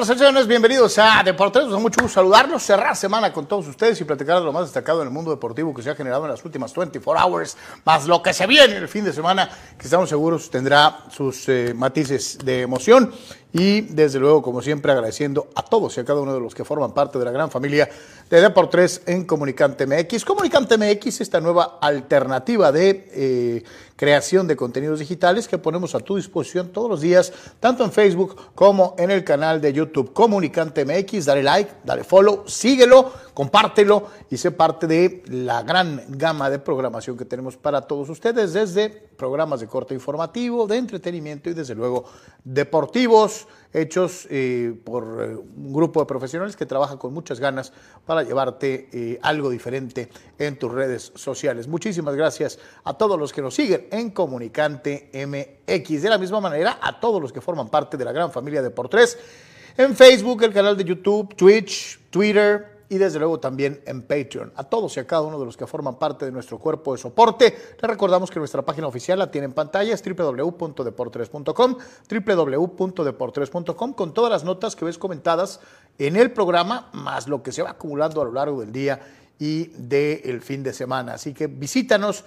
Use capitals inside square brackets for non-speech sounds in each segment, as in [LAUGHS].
Nosotros, señores, bienvenidos a Deportes. Nos da mucho gusto saludarlos, cerrar semana con todos ustedes y platicar de lo más destacado en el mundo deportivo que se ha generado en las últimas 24 hours, más lo que se viene el fin de semana, que estamos seguros tendrá sus eh, matices de emoción. Y desde luego, como siempre, agradeciendo a todos y a cada uno de los que forman parte de la gran familia de Deportes en Comunicante MX. Comunicante MX, esta nueva alternativa de eh, creación de contenidos digitales que ponemos a tu disposición todos los días, tanto en Facebook como en el canal de YouTube Comunicante MX. Dale like, dale follow, síguelo, compártelo y sé parte de la gran gama de programación que tenemos para todos ustedes, desde programas de corte informativo, de entretenimiento y desde luego deportivos hechos eh, por eh, un grupo de profesionales que trabaja con muchas ganas para llevarte eh, algo diferente en tus redes sociales. Muchísimas gracias a todos los que nos siguen en Comunicante MX. De la misma manera, a todos los que forman parte de la gran familia de Por en Facebook, el canal de YouTube, Twitch, Twitter, y desde luego también en Patreon. A todos y a cada uno de los que forman parte de nuestro cuerpo de soporte, les recordamos que nuestra página oficial la tiene en pantalla, es www.deportres.com, www.deportres.com, con todas las notas que ves comentadas en el programa, más lo que se va acumulando a lo largo del día y del fin de semana. Así que visítanos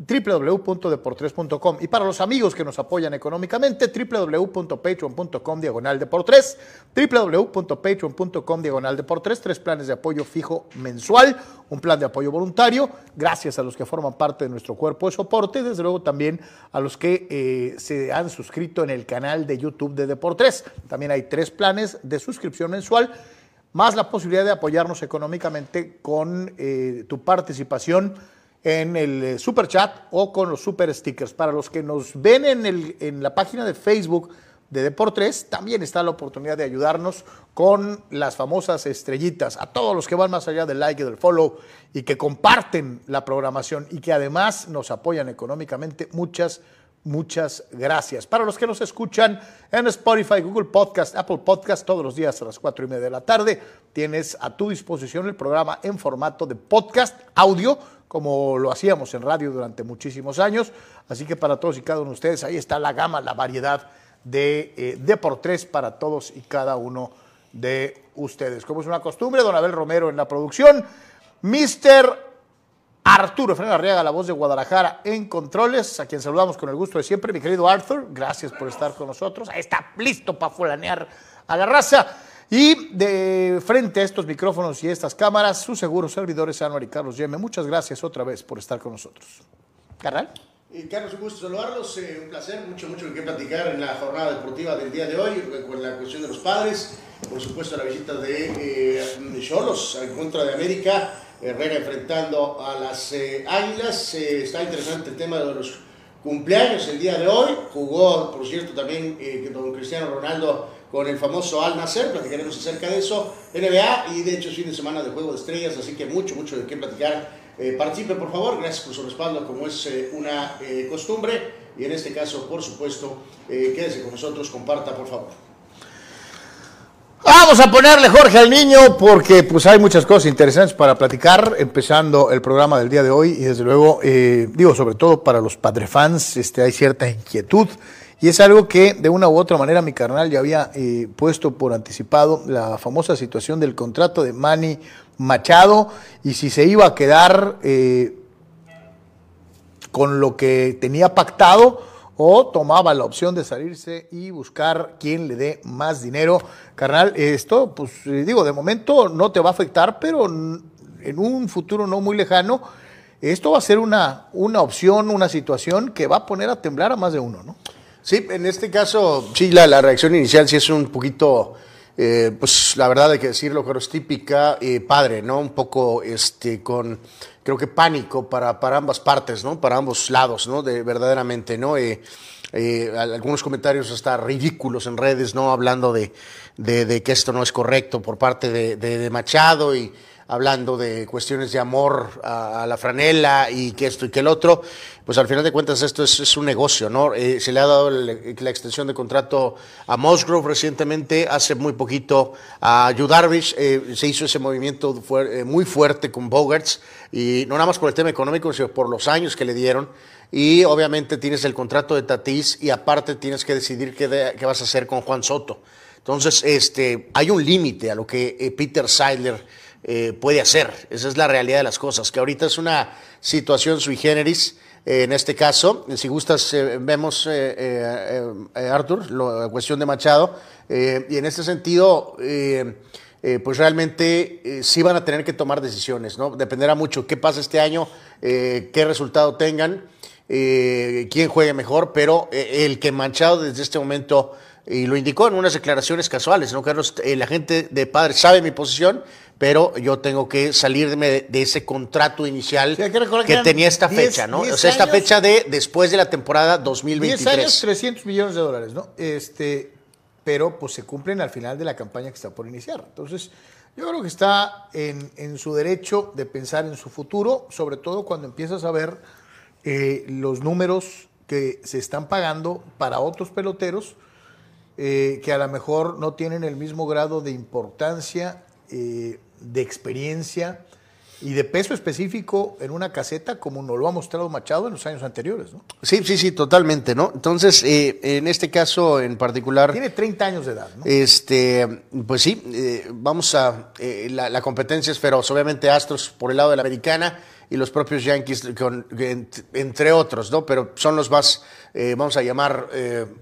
www.deportres.com y para los amigos que nos apoyan económicamente www.patreon.com diagonal deportres www.patreon.com diagonal deportres tres planes de apoyo fijo mensual un plan de apoyo voluntario gracias a los que forman parte de nuestro cuerpo de soporte desde luego también a los que eh, se han suscrito en el canal de YouTube de Deportres. También hay tres planes de suscripción mensual más la posibilidad de apoyarnos económicamente con eh, tu participación en el eh, super chat o con los super stickers. Para los que nos ven en, el, en la página de Facebook de Deportes, también está la oportunidad de ayudarnos con las famosas estrellitas. A todos los que van más allá del like y del follow y que comparten la programación y que además nos apoyan económicamente, muchas, muchas gracias. Para los que nos escuchan en Spotify, Google Podcast, Apple Podcast, todos los días a las cuatro y media de la tarde, tienes a tu disposición el programa en formato de podcast audio como lo hacíamos en radio durante muchísimos años. Así que para todos y cada uno de ustedes, ahí está la gama, la variedad de eh, Deportes para todos y cada uno de ustedes. Como es una costumbre, don Abel Romero en la producción, Mr. Arturo Fernández Arriaga, la voz de Guadalajara en controles, a quien saludamos con el gusto de siempre, mi querido Arthur, gracias por estar con nosotros. Ahí está listo para fulanear a la raza. Y de frente a estos micrófonos y estas cámaras, sus seguros servidores Anuar y Carlos Yeme. Muchas gracias otra vez por estar con nosotros. Carnal. Y Carlos, un gusto saludarlos, eh, un placer, mucho, mucho que platicar en la jornada deportiva del día de hoy, eh, con la cuestión de los padres, por supuesto la visita de eh, Cholos al contra de América, Herrera enfrentando a las Águilas, está interesante el tema de los cumpleaños el día de hoy, jugó, por cierto, también don Cristiano Ronaldo con el famoso Al Nasser, platicaremos acerca de eso, NBA y de hecho fin de semana de Juego de Estrellas, así que mucho, mucho de qué platicar. Eh, participe por favor, gracias por su respaldo como es eh, una eh, costumbre. Y en este caso, por supuesto, quédese con nosotros, comparta por favor. Vamos a ponerle Jorge al niño porque pues hay muchas cosas interesantes para platicar, empezando el programa del día de hoy. Y desde luego, digo, sobre todo para los padre fans, este, hay cierta inquietud. Y es algo que de una u otra manera mi carnal ya había eh, puesto por anticipado la famosa situación del contrato de Manny Machado. Y si se iba a quedar eh, con lo que tenía pactado o tomaba la opción de salirse y buscar quien le dé más dinero. Carnal, esto, pues eh, digo, de momento no te va a afectar, pero en un futuro no muy lejano, esto va a ser una, una opción, una situación que va a poner a temblar a más de uno, ¿no? Sí, en este caso, sí, la, la reacción inicial sí es un poquito, eh, pues la verdad hay que decirlo, creo es típica, eh, padre, ¿no? Un poco este, con, creo que pánico para, para ambas partes, ¿no? Para ambos lados, ¿no? De, verdaderamente, ¿no? Eh, algunos comentarios hasta ridículos en redes, ¿no? Hablando de, de, que esto no es correcto por parte de, de Machado y hablando de cuestiones de amor a, la franela y que esto y que el otro, pues al final de cuentas esto es, un negocio, ¿no? Eh, se le ha dado la extensión de contrato a Musgrove recientemente, hace muy poquito a Yu eh, se hizo ese movimiento eh, muy fuerte con Bogarts, y no nada más por el tema económico, sino por los años que le dieron. Y obviamente tienes el contrato de Tatis y aparte tienes que decidir qué, qué vas a hacer con Juan Soto. Entonces, este, hay un límite a lo que Peter Seidler eh, puede hacer. Esa es la realidad de las cosas, que ahorita es una situación sui generis. Eh, en este caso, si gustas, eh, vemos, Arthur, la cuestión de Machado, y en este sentido, pues realmente sí van a tener que tomar decisiones, ¿no? Dependerá mucho qué pasa este año, qué resultado tengan, quién juegue mejor, pero el que Machado desde este momento y lo indicó en unas declaraciones casuales, ¿no, Carlos? la gente de padre sabe mi posición, pero yo tengo que salirme de, ese contrato inicial que, tenía esta fecha, ¿no? o sea, esta fecha de después de la temporada 2023. 10 años, 300 millones de dólares, ¿no? Este, pero pues se cumplen al final de la campaña que está por iniciar. Entonces, yo creo que está en, en su derecho de pensar en su futuro, sobre todo cuando empiezas a ver eh, los números que se están pagando para otros peloteros eh, que a lo mejor no tienen el mismo grado de importancia eh, de experiencia y de peso específico en una caseta como nos lo ha mostrado Machado en los años anteriores, ¿no? Sí, sí, sí, totalmente, ¿no? Entonces, eh, en este caso en particular... Tiene 30 años de edad, ¿no? Este, pues sí, eh, vamos a... Eh, la, competencia es feroz, obviamente Astros por el lado de la americana y los propios Yankees, entre otros, ¿no? Pero son los más, vamos a llamar,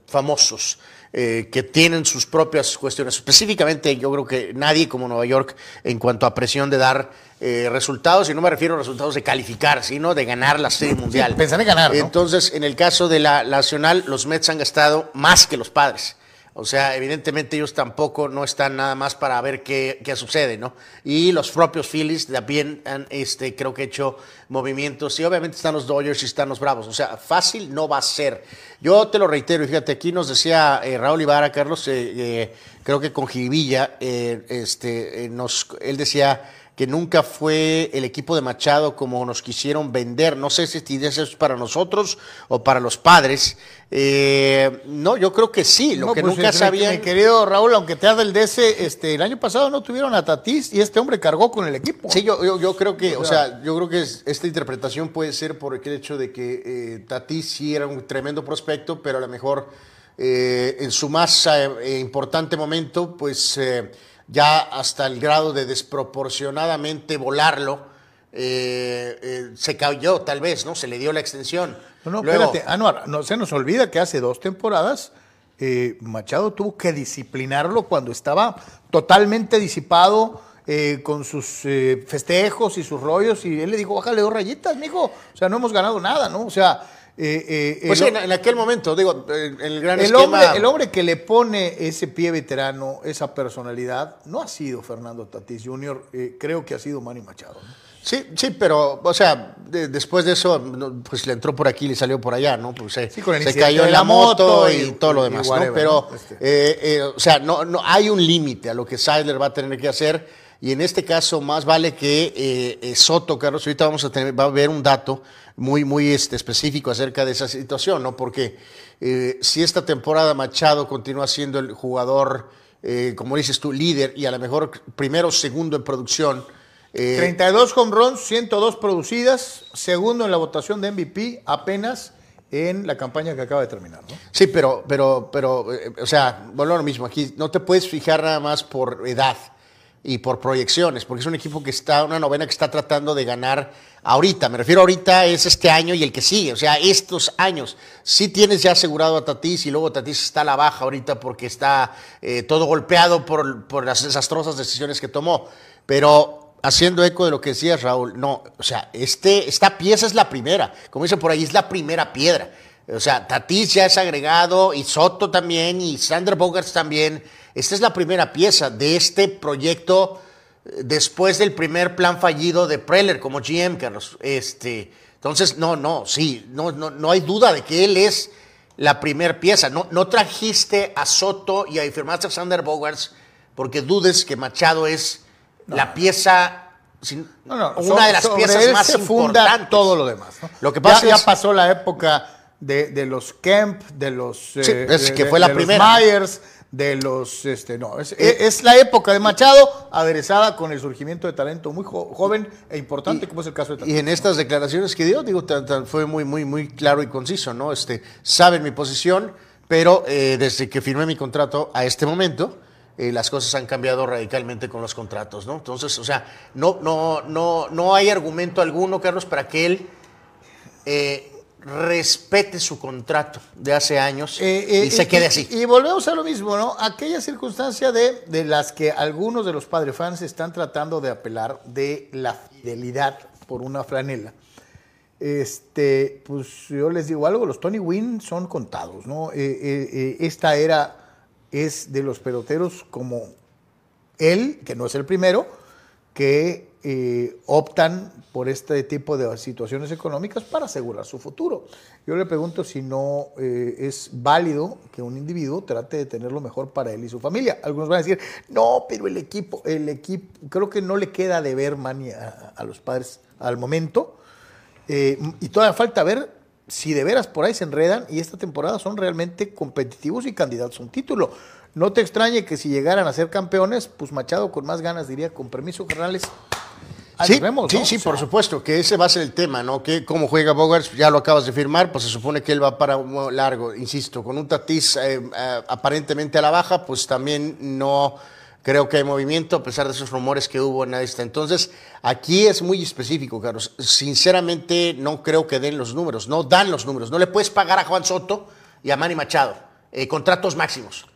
famosos. Eh, que tienen sus propias cuestiones. Específicamente, yo creo que nadie como Nueva York, en cuanto a presión de dar eh, resultados, y no me refiero a resultados de calificar, sino de ganar la Serie Mundial. pensar en ganar. Entonces, en el caso de la Nacional, los Mets han gastado más que los padres. O sea, evidentemente ellos tampoco no están nada más para ver qué, sucede, ¿no? Y los propios Phillies también han, este, creo que hecho movimientos. Y obviamente están los Dodgers y están los Bravos. O sea, fácil no va a ser. Yo te lo reitero, y fíjate, aquí nos decía eh, Raúl Ibarra, Carlos, eh, eh, creo que con Jiribilla, este, nos, él decía que nunca fue el equipo de Machado como nos quisieron vender. No sé si eso es para nosotros o para los padres. Eh, no, yo creo que sí, lo que pues, nunca sabían. Mi querido Raúl, aunque te haga el DS, este, el año pasado no tuvieron a Tatís y este hombre cargó con el equipo. Sí, yo, yo, creo que, o sea, yo creo que esta interpretación puede ser por el hecho de que eh, Tatís sí era un tremendo prospecto, pero a lo mejor eh, en su más eh, importante momento, pues ya hasta el grado de desproporcionadamente volarlo, eh, eh, se cayó tal vez, ¿no? Se le dio la extensión. No, no, espérate, Anuar, no se nos olvida que hace dos temporadas eh, Machado tuvo que disciplinarlo cuando estaba totalmente disipado con sus festejos y sus rollos y él le dijo, bájale dos rayitas, mijo, o sea, no hemos ganado nada, ¿no? O sea, eh, eh, pues en, aquel momento, digo, el gran el Hombre, el hombre que le pone ese pie veterano, esa personalidad, no ha sido Fernando Tatís Jr., eh, creo que ha sido Manny Machado. Sí, sí, pero, o sea, después de eso, pues le entró por aquí y le salió por allá, ¿no? Pues se, cayó en la moto y, todo lo demás, ¿no? Pero, este. o sea, no, no hay un límite a lo que Seidler va a tener que hacer y en este caso más vale que Soto, Carlos, ahorita vamos a tener, va a ver un dato muy, muy este, específico acerca de esa situación, ¿no? Porque eh, si esta temporada Machado continúa siendo el jugador, eh, como dices tú, líder y a lo mejor primero o segundo en producción. 32 home runs, 102 producidas, segundo en la votación de MVP apenas en la campaña que acaba de terminar, ¿no? Sí, pero, pero, pero, eh, o sea, bueno, lo mismo, aquí no te puedes fijar nada más por edad y por proyecciones, porque es un equipo que está, una novena que está tratando de ganar ahorita. Me refiero ahorita es este año y el que sigue, o sea, estos años. Sí tienes ya asegurado a Tatis y luego Tatis está a la baja ahorita porque está eh, todo golpeado por, por las desastrosas decisiones que tomó. Pero haciendo eco de lo que decías, Raúl, no, o sea, este, esta pieza es la primera, como dicen por ahí, es la primera piedra. O sea, Tatis ya es agregado y Soto también y Sander Bogarts también. Esta es la primera pieza de este proyecto después del primer plan fallido de Preller como GM, Carlos. Este, entonces, no, no, sí, no, no, no hay duda de que él es la primera pieza. No, no trajiste a Soto y a firmaste a Sander Bogarts porque dudes que Machado es la pieza no, no, una de las piezas más se funda importantes. todo lo demás. ¿no? Lo que pasa ya, es- ya pasó la época de, de los Kemp, de los, eh, Sí, es de- que de- fue la de los primera. Myers, de los, este, no, es, es la época de Machado aderezada con el surgimiento de talento muy jo- joven e importante, como es el caso de Tatis. Y en estas declaraciones que dio, digo, tan- tan- fue muy, muy, muy claro y conciso, ¿no? Este, saben mi posición, pero eh, desde que firmé mi contrato a este momento, eh, las cosas han cambiado radicalmente con los contratos, ¿no? Entonces, o sea, no, no, no, no hay argumento alguno, Carlos, para que él eh, respete su contrato de hace años Eh, eh, y se quede así. Y, volvemos a lo mismo, ¿no? Aquella circunstancia de, de las que algunos de los padre fans están tratando de apelar de la fidelidad por una franela. Este, pues yo les digo algo, los Tony Wynn son contados, ¿no? Eh, esta era es de los peloteros como él, que no es el primero, que eh, optan por este tipo de situaciones económicas para asegurar su futuro. Yo le pregunto si no eh, es válido que un individuo trate de tener lo mejor para él y su familia. Algunos van a decir, no, pero el equipo, el equipo, creo que no le queda de ver, Manny, a, a los padres al momento. Eh, y todavía falta ver si de veras por ahí se enredan y esta temporada son realmente competitivos y candidatos a un título. No te extrañe que si llegaran a ser campeones, pues Machado con más ganas diría, con permiso, carnales. Ahí Sí, vemos, sí, ¿no? sí, O sea, por supuesto, que ese va a ser el tema, ¿no? Que cómo juega Bogarts, ya lo acabas de firmar, pues se supone que él va para un largo, insisto, con un Tatís eh, eh, aparentemente a la baja, pues también no creo que hay movimiento, a pesar de esos rumores que hubo en esta. Entonces, aquí es muy específico, Carlos. Sinceramente, no creo que den los números, no dan los números. No le puedes pagar a Juan Soto y a Manny Machado eh, contratos máximos.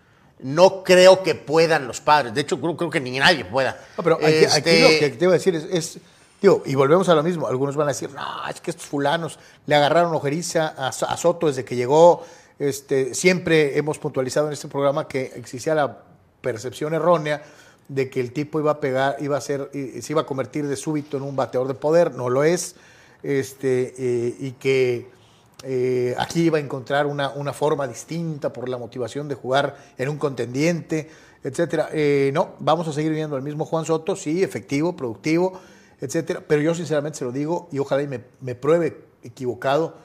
No creo que puedan los padres. De hecho, creo, creo que ni nadie pueda. No, pero aquí, aquí Este, lo que te iba a decir es, es, digo, y volvemos a lo mismo, algunos van a decir, no, es que estos fulanos le agarraron ojeriza a, So- a Soto desde que llegó, este, siempre hemos puntualizado en este programa que existía la percepción errónea de que el tipo iba a pegar, iba a ser, se iba a convertir de súbito en un bateador de poder, no lo es, este, eh, y que eh, aquí iba a encontrar una, una forma distinta por la motivación de jugar en un contendiente, etcétera. Eh, no, vamos a seguir viendo al mismo Juan Soto, sí, efectivo, productivo, etcétera. Pero yo sinceramente se lo digo y ojalá y me, me pruebe equivocado.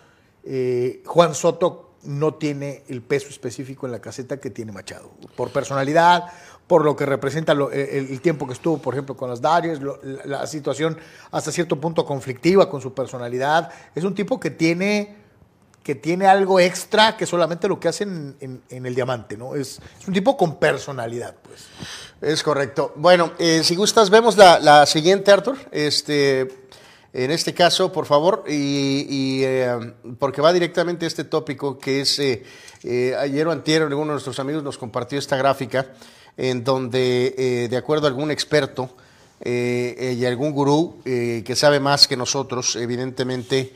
eh, Juan Soto no tiene el peso específico en la caseta que tiene Machado. Por personalidad, por lo que representa el tiempo que estuvo, por ejemplo, con las Darius, lo- la, la situación hasta cierto punto conflictiva con su personalidad. Es un tipo que tiene que tiene algo extra que solamente lo que hacen en, el diamante, ¿no? Es, un tipo con personalidad, pues. Es correcto. Bueno, eh, si gustas, vemos la, siguiente, Arthur. Este, en este caso, por favor, y, eh, porque va directamente a este tópico que es, eh, eh, ayer o antier, alguno de nuestros amigos nos compartió esta gráfica en donde, de acuerdo a algún experto y algún gurú que sabe más que nosotros, evidentemente,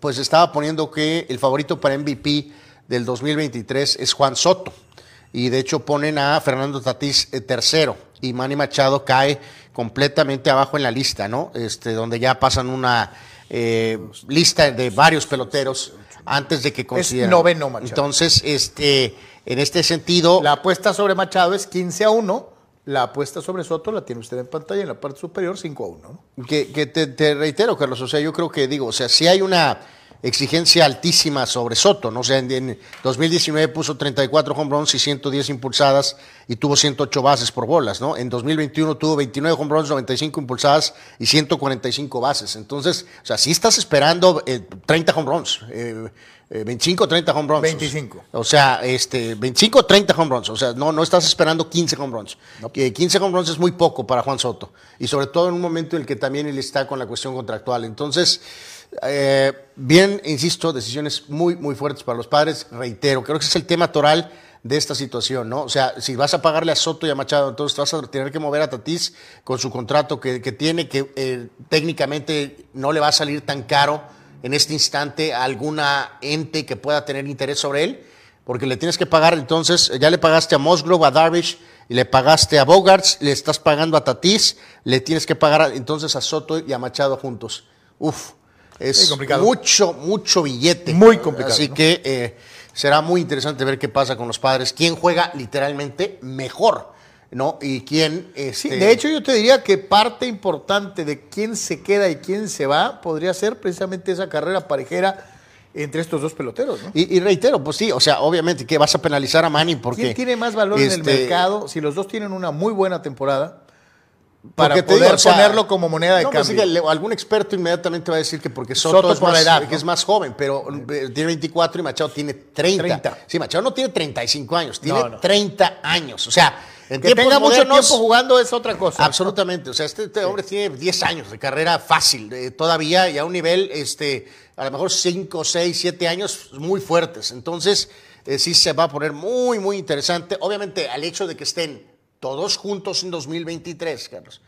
pues estaba poniendo que el favorito para MVP del 2023 es Juan Soto. Y de hecho ponen a Fernando Tatís eh, tercero y Manny Machado cae completamente abajo en la lista, ¿no? Este, donde ya pasan una eh, lista de varios peloteros antes de que consideren. noveno Machado. Entonces, este, en este sentido, La apuesta sobre Machado es 15 a 1. La apuesta sobre Soto la tiene usted en pantalla en la parte superior 5 a 1. ¿no? que, te, te reitero, Carlos, o sea, yo creo que digo, o sea, si hay una exigencia altísima sobre Soto, ¿no? O sea, en, en 2019 puso 34 home runs y 110 impulsadas y tuvo 108 bases por bolas, ¿no? En 2021 tuvo 29 home runs, 95 impulsadas y 145 bases. Entonces, o sea, si estás esperando eh, 30 home runs, eh, eh, 25 30 home runs. 25. O sea, este, 25 30 home runs. O sea, no, no estás esperando 15 home runs. Que 15 home runs es muy poco para Juan Soto. Y sobre todo en un momento en el que también él está con la cuestión contractual. Entonces, eh, bien, insisto, decisiones muy, muy fuertes para los padres. Reitero, creo que es el tema toral de esta situación, ¿no? O sea, si vas a pagarle a Soto y a Machado, entonces vas a tener que mover a Tatís con su contrato que, tiene, que eh, técnicamente no le va a salir tan caro en este instante a alguna ente que pueda tener interés sobre él, porque le tienes que pagar, entonces, ya le pagaste a Musgrove, a Darvish, y le pagaste a Bogarts, le estás pagando a Tatís, le tienes que pagar entonces a Soto y a Machado juntos. Uf, es Sí, complicado. mucho, mucho billete. Muy complicado, Así ¿no? que eh, será muy interesante ver qué pasa con los padres. ¿Quién juega literalmente mejor? ¿No? Y quién. Sí, Este, de hecho, yo te diría que parte importante de quién se queda y quién se va podría ser precisamente esa carrera parejera entre estos dos peloteros, ¿no? Y, y reitero, pues sí, o sea, obviamente que vas a penalizar a Manny porque. ¿Quién tiene más valor en el este, mercado si los dos tienen una muy buena temporada para poder digo, o sea, ponerlo como moneda de no, pues, cambio? sí que algún experto inmediatamente va a decir que porque Soto, Soto es, por más, edad, que ¿no? es más joven, pero eh, tiene 24 y Machado tiene 30. 30. Sí, Machado no tiene 35 años, tiene No, no. 30 años. O sea, en que tenga mucho tiempo jugando es otra cosa. Absolutamente, o sea, este, este hombre tiene 10 años de carrera fácil, eh, todavía y a un nivel, este, a lo mejor 5, 6, 7 años muy fuertes. Entonces, eh, sí se va a poner muy, muy interesante. Obviamente, al hecho de que estén todos juntos en 2023, Carlos,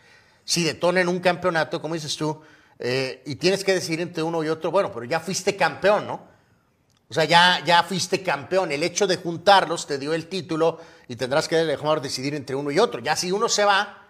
si detonan un campeonato, como dices tú, eh, y tienes que decidir entre uno y otro, bueno, pero ya fuiste campeón, ¿no? O sea, ya, ya fuiste campeón. El hecho de juntarlos te dio el título y tendrás que dejar decidir entre uno y otro. Ya si uno se va,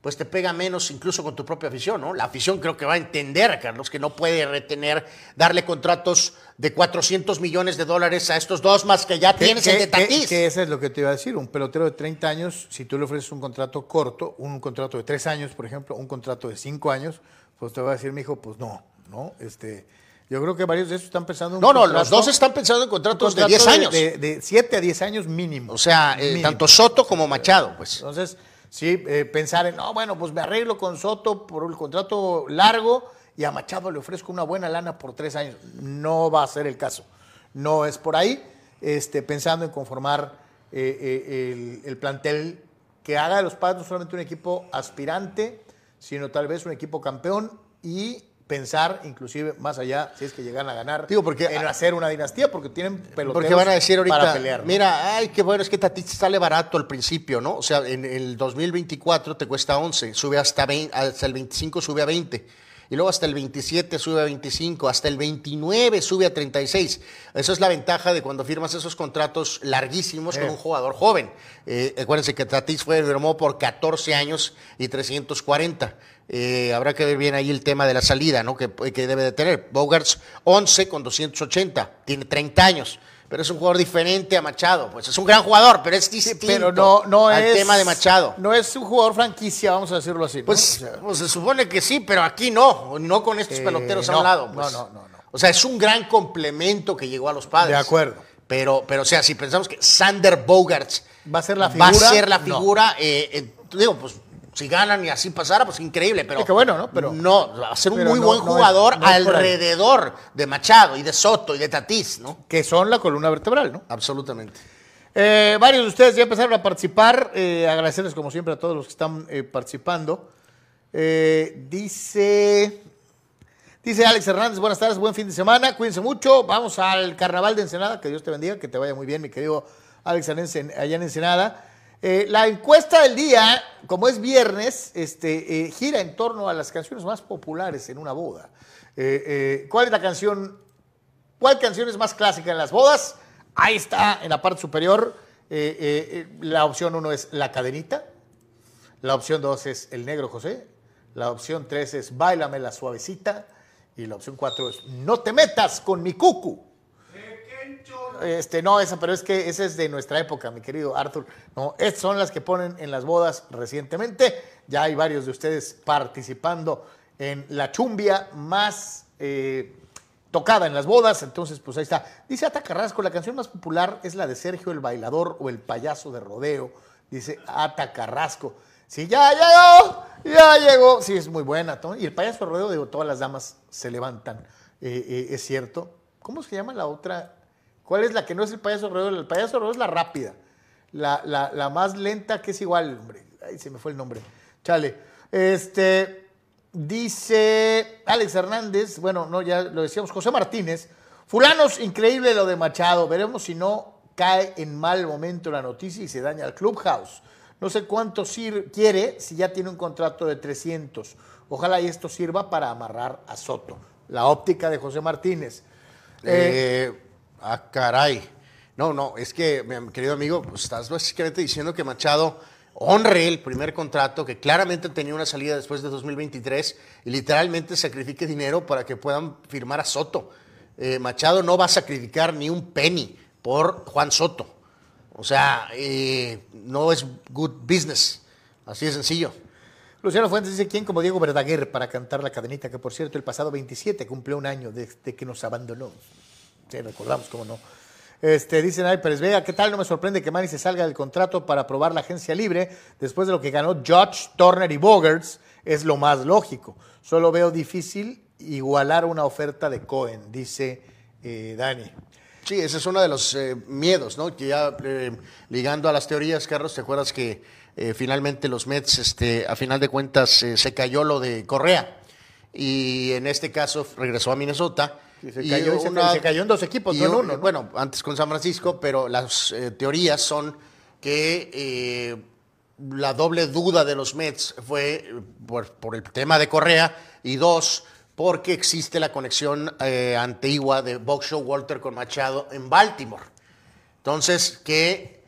pues te pega menos incluso con tu propia afición, ¿no? La afición creo que va a entender, Carlos, que no puede retener, darle contratos de 400 millones de dólares a estos dos más que ya Que- tienes que, el de que- Tatís. que eso es lo que te iba a decir. Un pelotero de 30 años, si tú le ofreces un contrato corto, un contrato de 3 años, por ejemplo, un contrato de 5 años, pues te va a decir, mi hijo, pues no, ¿no? Este, yo creo que varios de esos están pensando en No, no, los dos están pensando en contratos de contrato 10 años. De, de 7 a 10 años mínimo. o sea, eh, Mínimo. tanto Soto como Machado, pues. Entonces, sí, eh, pensar en, no, bueno, pues me arreglo con Soto por el contrato largo y a Machado le ofrezco una buena lana por tres años. No va a ser el caso. No es por ahí. Este, pensando en conformar eh, eh, el, el plantel que haga de los padres no solamente un equipo aspirante, sino tal vez un equipo campeón y pensar inclusive más allá si es que llegan a ganar Digo, porque- en hacer una dinastía porque tienen peloteros Porque van a decir ahorita, para pelear. ¿no? mira, ay, qué bueno, es que Tatís sale barato al principio, ¿no? O sea, en el 2024 te cuesta 11, sube hasta, 20, hasta el 25, sube a 20. Y luego hasta el 27 sube a 25, hasta el 29 sube a 36. Esa es la ventaja de cuando firmas esos contratos larguísimos con Eh. un jugador joven. Eh, acuérdense que Tatís fue firmó por 14 años y 340. Eh, habrá que ver bien ahí el tema de la salida, ¿no? Que, que debe de tener. Bogarts 11 con 280, tiene 30 años. Pero es un jugador diferente a Machado. Pues es un gran jugador, pero es distinto pero no, no al es tema de Machado. No es un jugador franquicia, vamos a decirlo así. ¿no? Pues, pues se supone que sí, pero aquí no, no con estos Eh, peloteros a no, un lado. no, pues. no, no, no. O sea, es un gran complemento que llegó a los padres. De acuerdo. Pero, pero o sea, si pensamos que Sander Bogarts Va a ser la va a figura, ser la no. figura, eh, eh, digo, pues si ganan y así pasara, pues increíble, pero qué bueno, ¿no? Pero- no, va a ser un muy no- buen no es- jugador no es alrededor de Machado y de Soto y de Tatís, ¿no? que son la columna vertebral, ¿no? Absolutamente. Eh, varios de ustedes ya empezaron a participar. eh, agradecerles, como siempre, a todos los que están eh, participando. Dice. Dice Alex Hernández, buenas tardes, buen fin de semana, cuídense mucho, vamos al carnaval de Ensenada, que Dios te bendiga, que te vaya muy bien, mi querido Alex Hernández, allá en Ensenada. Eh, la encuesta del día, como es viernes, este, eh, gira en torno a las canciones más populares en una boda. Eh, ¿Cuál es la canción ¿Cuál canción es más clásica en las bodas? Ahí está, en la parte superior. la opción 1 es La Cadenita. La opción 2 es El Negro José. La opción 3 es Báilame la Suavecita. Y la opción 4 es No te metas con mi cucu. Este, no, esa, pero es que esa es de nuestra época, mi querido Arthur. No, estas son las que ponen en las bodas recientemente. Ya hay varios de ustedes participando en la chumbia más eh, tocada en las bodas, entonces pues ahí está. Dice Ata Carrasco, la canción más popular es la de Sergio el Bailador o el payaso de rodeo, dice Ata Carrasco. Sí, ya llegó, ya llegó. Sí, es muy buena. Y el payaso de rodeo, digo, todas las damas se levantan, eh, eh, es cierto. ¿Cómo se llama la otra? ¿Cuál es la que no es el payaso de rodeo? El payaso de rodeo es la rápida, la, la, la más lenta que es igual, hombre. Ahí se me fue el nombre. Chale. Este, Dice Alex Hernández, bueno, no, ya lo decíamos, José Martínez. Fulanos, increíble lo de Machado. Veremos si no cae en mal momento la noticia y se daña al Clubhouse. No sé cuánto quiere si ya tiene un contrato de 300. Ojalá y esto sirva para amarrar a Soto. La óptica de José Martínez. Eh, ah, caray. No, no, es que, querido amigo, pues estás básicamente diciendo que Machado honre el primer contrato, que claramente tenía una salida después de 2023 y literalmente sacrifique dinero para que puedan firmar a Soto. Eh, Machado no va a sacrificar ni un penny por Juan Soto. O sea, eh, no es good business. Así de sencillo. Luciano Fuentes dice quién como Diego Verdaguer para cantar la cadenita, que por cierto el pasado 27 cumplió un año desde que nos abandonó. Sí, recordamos cómo no. Este, dicen, ay, Pérez Vega, ¿qué tal? No me sorprende que Manny se salga del contrato para probar la agencia libre después de lo que ganó Judge, Turner y Bogarts. Es lo más lógico. Solo veo difícil igualar una oferta de Cohen, dice eh, Dani. Sí, ese es uno de los eh, miedos, ¿no? Que ya eh, ligando a las teorías, Carlos, ¿te acuerdas que finalmente los Mets, este, a final de cuentas, se cayó lo de Correa? Y en este caso regresó a Minnesota se, cayó, en dos equipos, no en uno. Bueno, antes con San Francisco, pero las eh, teorías son que eh, la doble duda de los Mets fue eh, por, el tema de Correa y dos, porque existe la conexión antigua de Box Walter con Machado en Baltimore. Entonces, que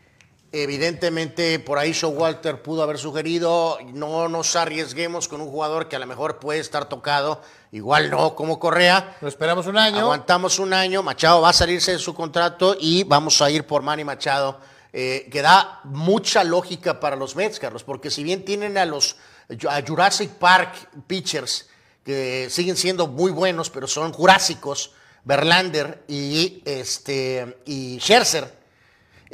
Evidentemente, por ahí Walter pudo haber sugerido, no nos arriesguemos con un jugador que a lo mejor puede estar tocado, igual no como Correa. Lo esperamos un año. Aguantamos un año, Machado va a salirse de su contrato y vamos a ir por Manny Machado, eh, que da mucha lógica para los Mets, Carlos, porque si bien tienen a los a Jurassic Park pitchers, que siguen siendo muy buenos, pero son jurásicos, Verlander y, este, y Scherzer,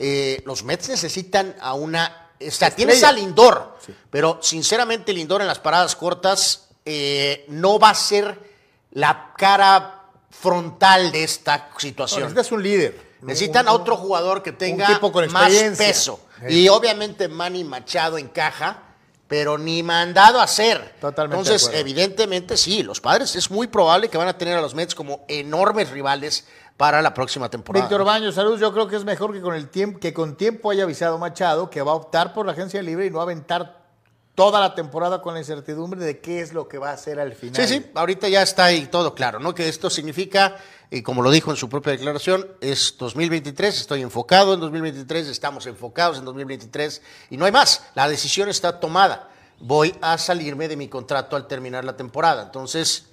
eh, los Mets necesitan a una... O sea, tienes a Lindor, pero sinceramente Lindor en las paradas cortas eh, no va a ser la cara frontal de esta situación. necesitas un líder. Necesitan a otro jugador que tenga más peso. Y obviamente Manny Machado encaja, pero ni mandado a hacer. Totalmente. Entonces, evidentemente sí, los padres es muy probable que van a tener a los Mets como enormes rivales para la próxima temporada. Víctor Baños, salud. Yo creo que es mejor que con el tiempo, que con tiempo haya avisado Machado que va a optar por la agencia libre y no aventar toda la temporada con la incertidumbre de qué es lo que va a hacer al final. Sí, sí, ahorita ya está ahí todo claro, ¿no? Que esto significa, y como lo dijo en su propia declaración, es 2023, estoy enfocado en 2023, estamos enfocados en 2023 y no hay más, la decisión está tomada. Voy a salirme de mi contrato al terminar la temporada. Entonces,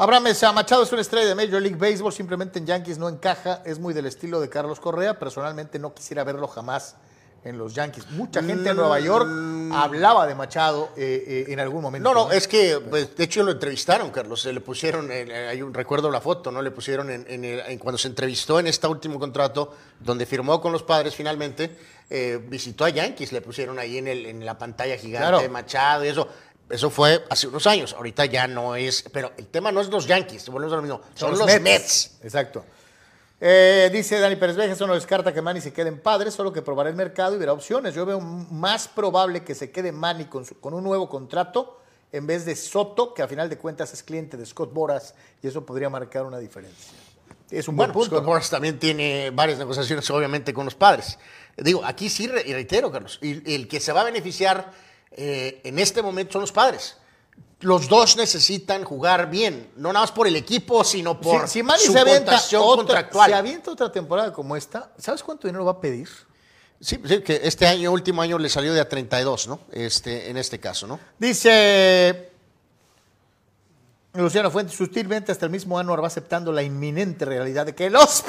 Abraham Mesa, Machado es una estrella de Major League Baseball, simplemente en Yankees no encaja, es muy del estilo de Carlos Correa, personalmente no quisiera verlo jamás en los Yankees. Mucha gente en Nueva York mm. hablaba de Machado eh, eh, en algún momento. No, no, es que pues, de hecho lo entrevistaron, Carlos. Se le pusieron, hay un recuerdo la foto, ¿no? Le pusieron en, cuando se entrevistó en este último contrato, donde firmó con los padres finalmente, eh, visitó a Yankees, le pusieron ahí en, en la pantalla gigante de Machado y eso. Eso fue hace unos años, ahorita ya no es, pero el tema no es los Yankees, volvemos a lo mismo, son, los, Mets. Exacto. Eh, dice Dani Pérez Veja, eso no descarta que Manny se quede en padre, solo que probará el mercado y verá opciones. Yo veo más probable que se quede Manny con, con un nuevo contrato en vez de Soto, que a final de cuentas es cliente de Scott Boras, y eso podría marcar una diferencia. Es un buen punto. Scott Boras también tiene varias negociaciones, obviamente, con los padres. Digo, aquí sí, y reitero, Carlos, el que se va a beneficiar eh, en este momento son los padres. Los dos necesitan jugar bien, no nada más por el equipo, sino por si, si su se contractual. Si avienta otra temporada como esta, ¿sabes cuánto dinero va a pedir? Sí, que este año, último año, le salió de a 32, ¿no? Este, en este caso, ¿no? Dice Luciano Fuentes, sutilmente hasta el mismo Anuar va aceptando la inminente realidad de que los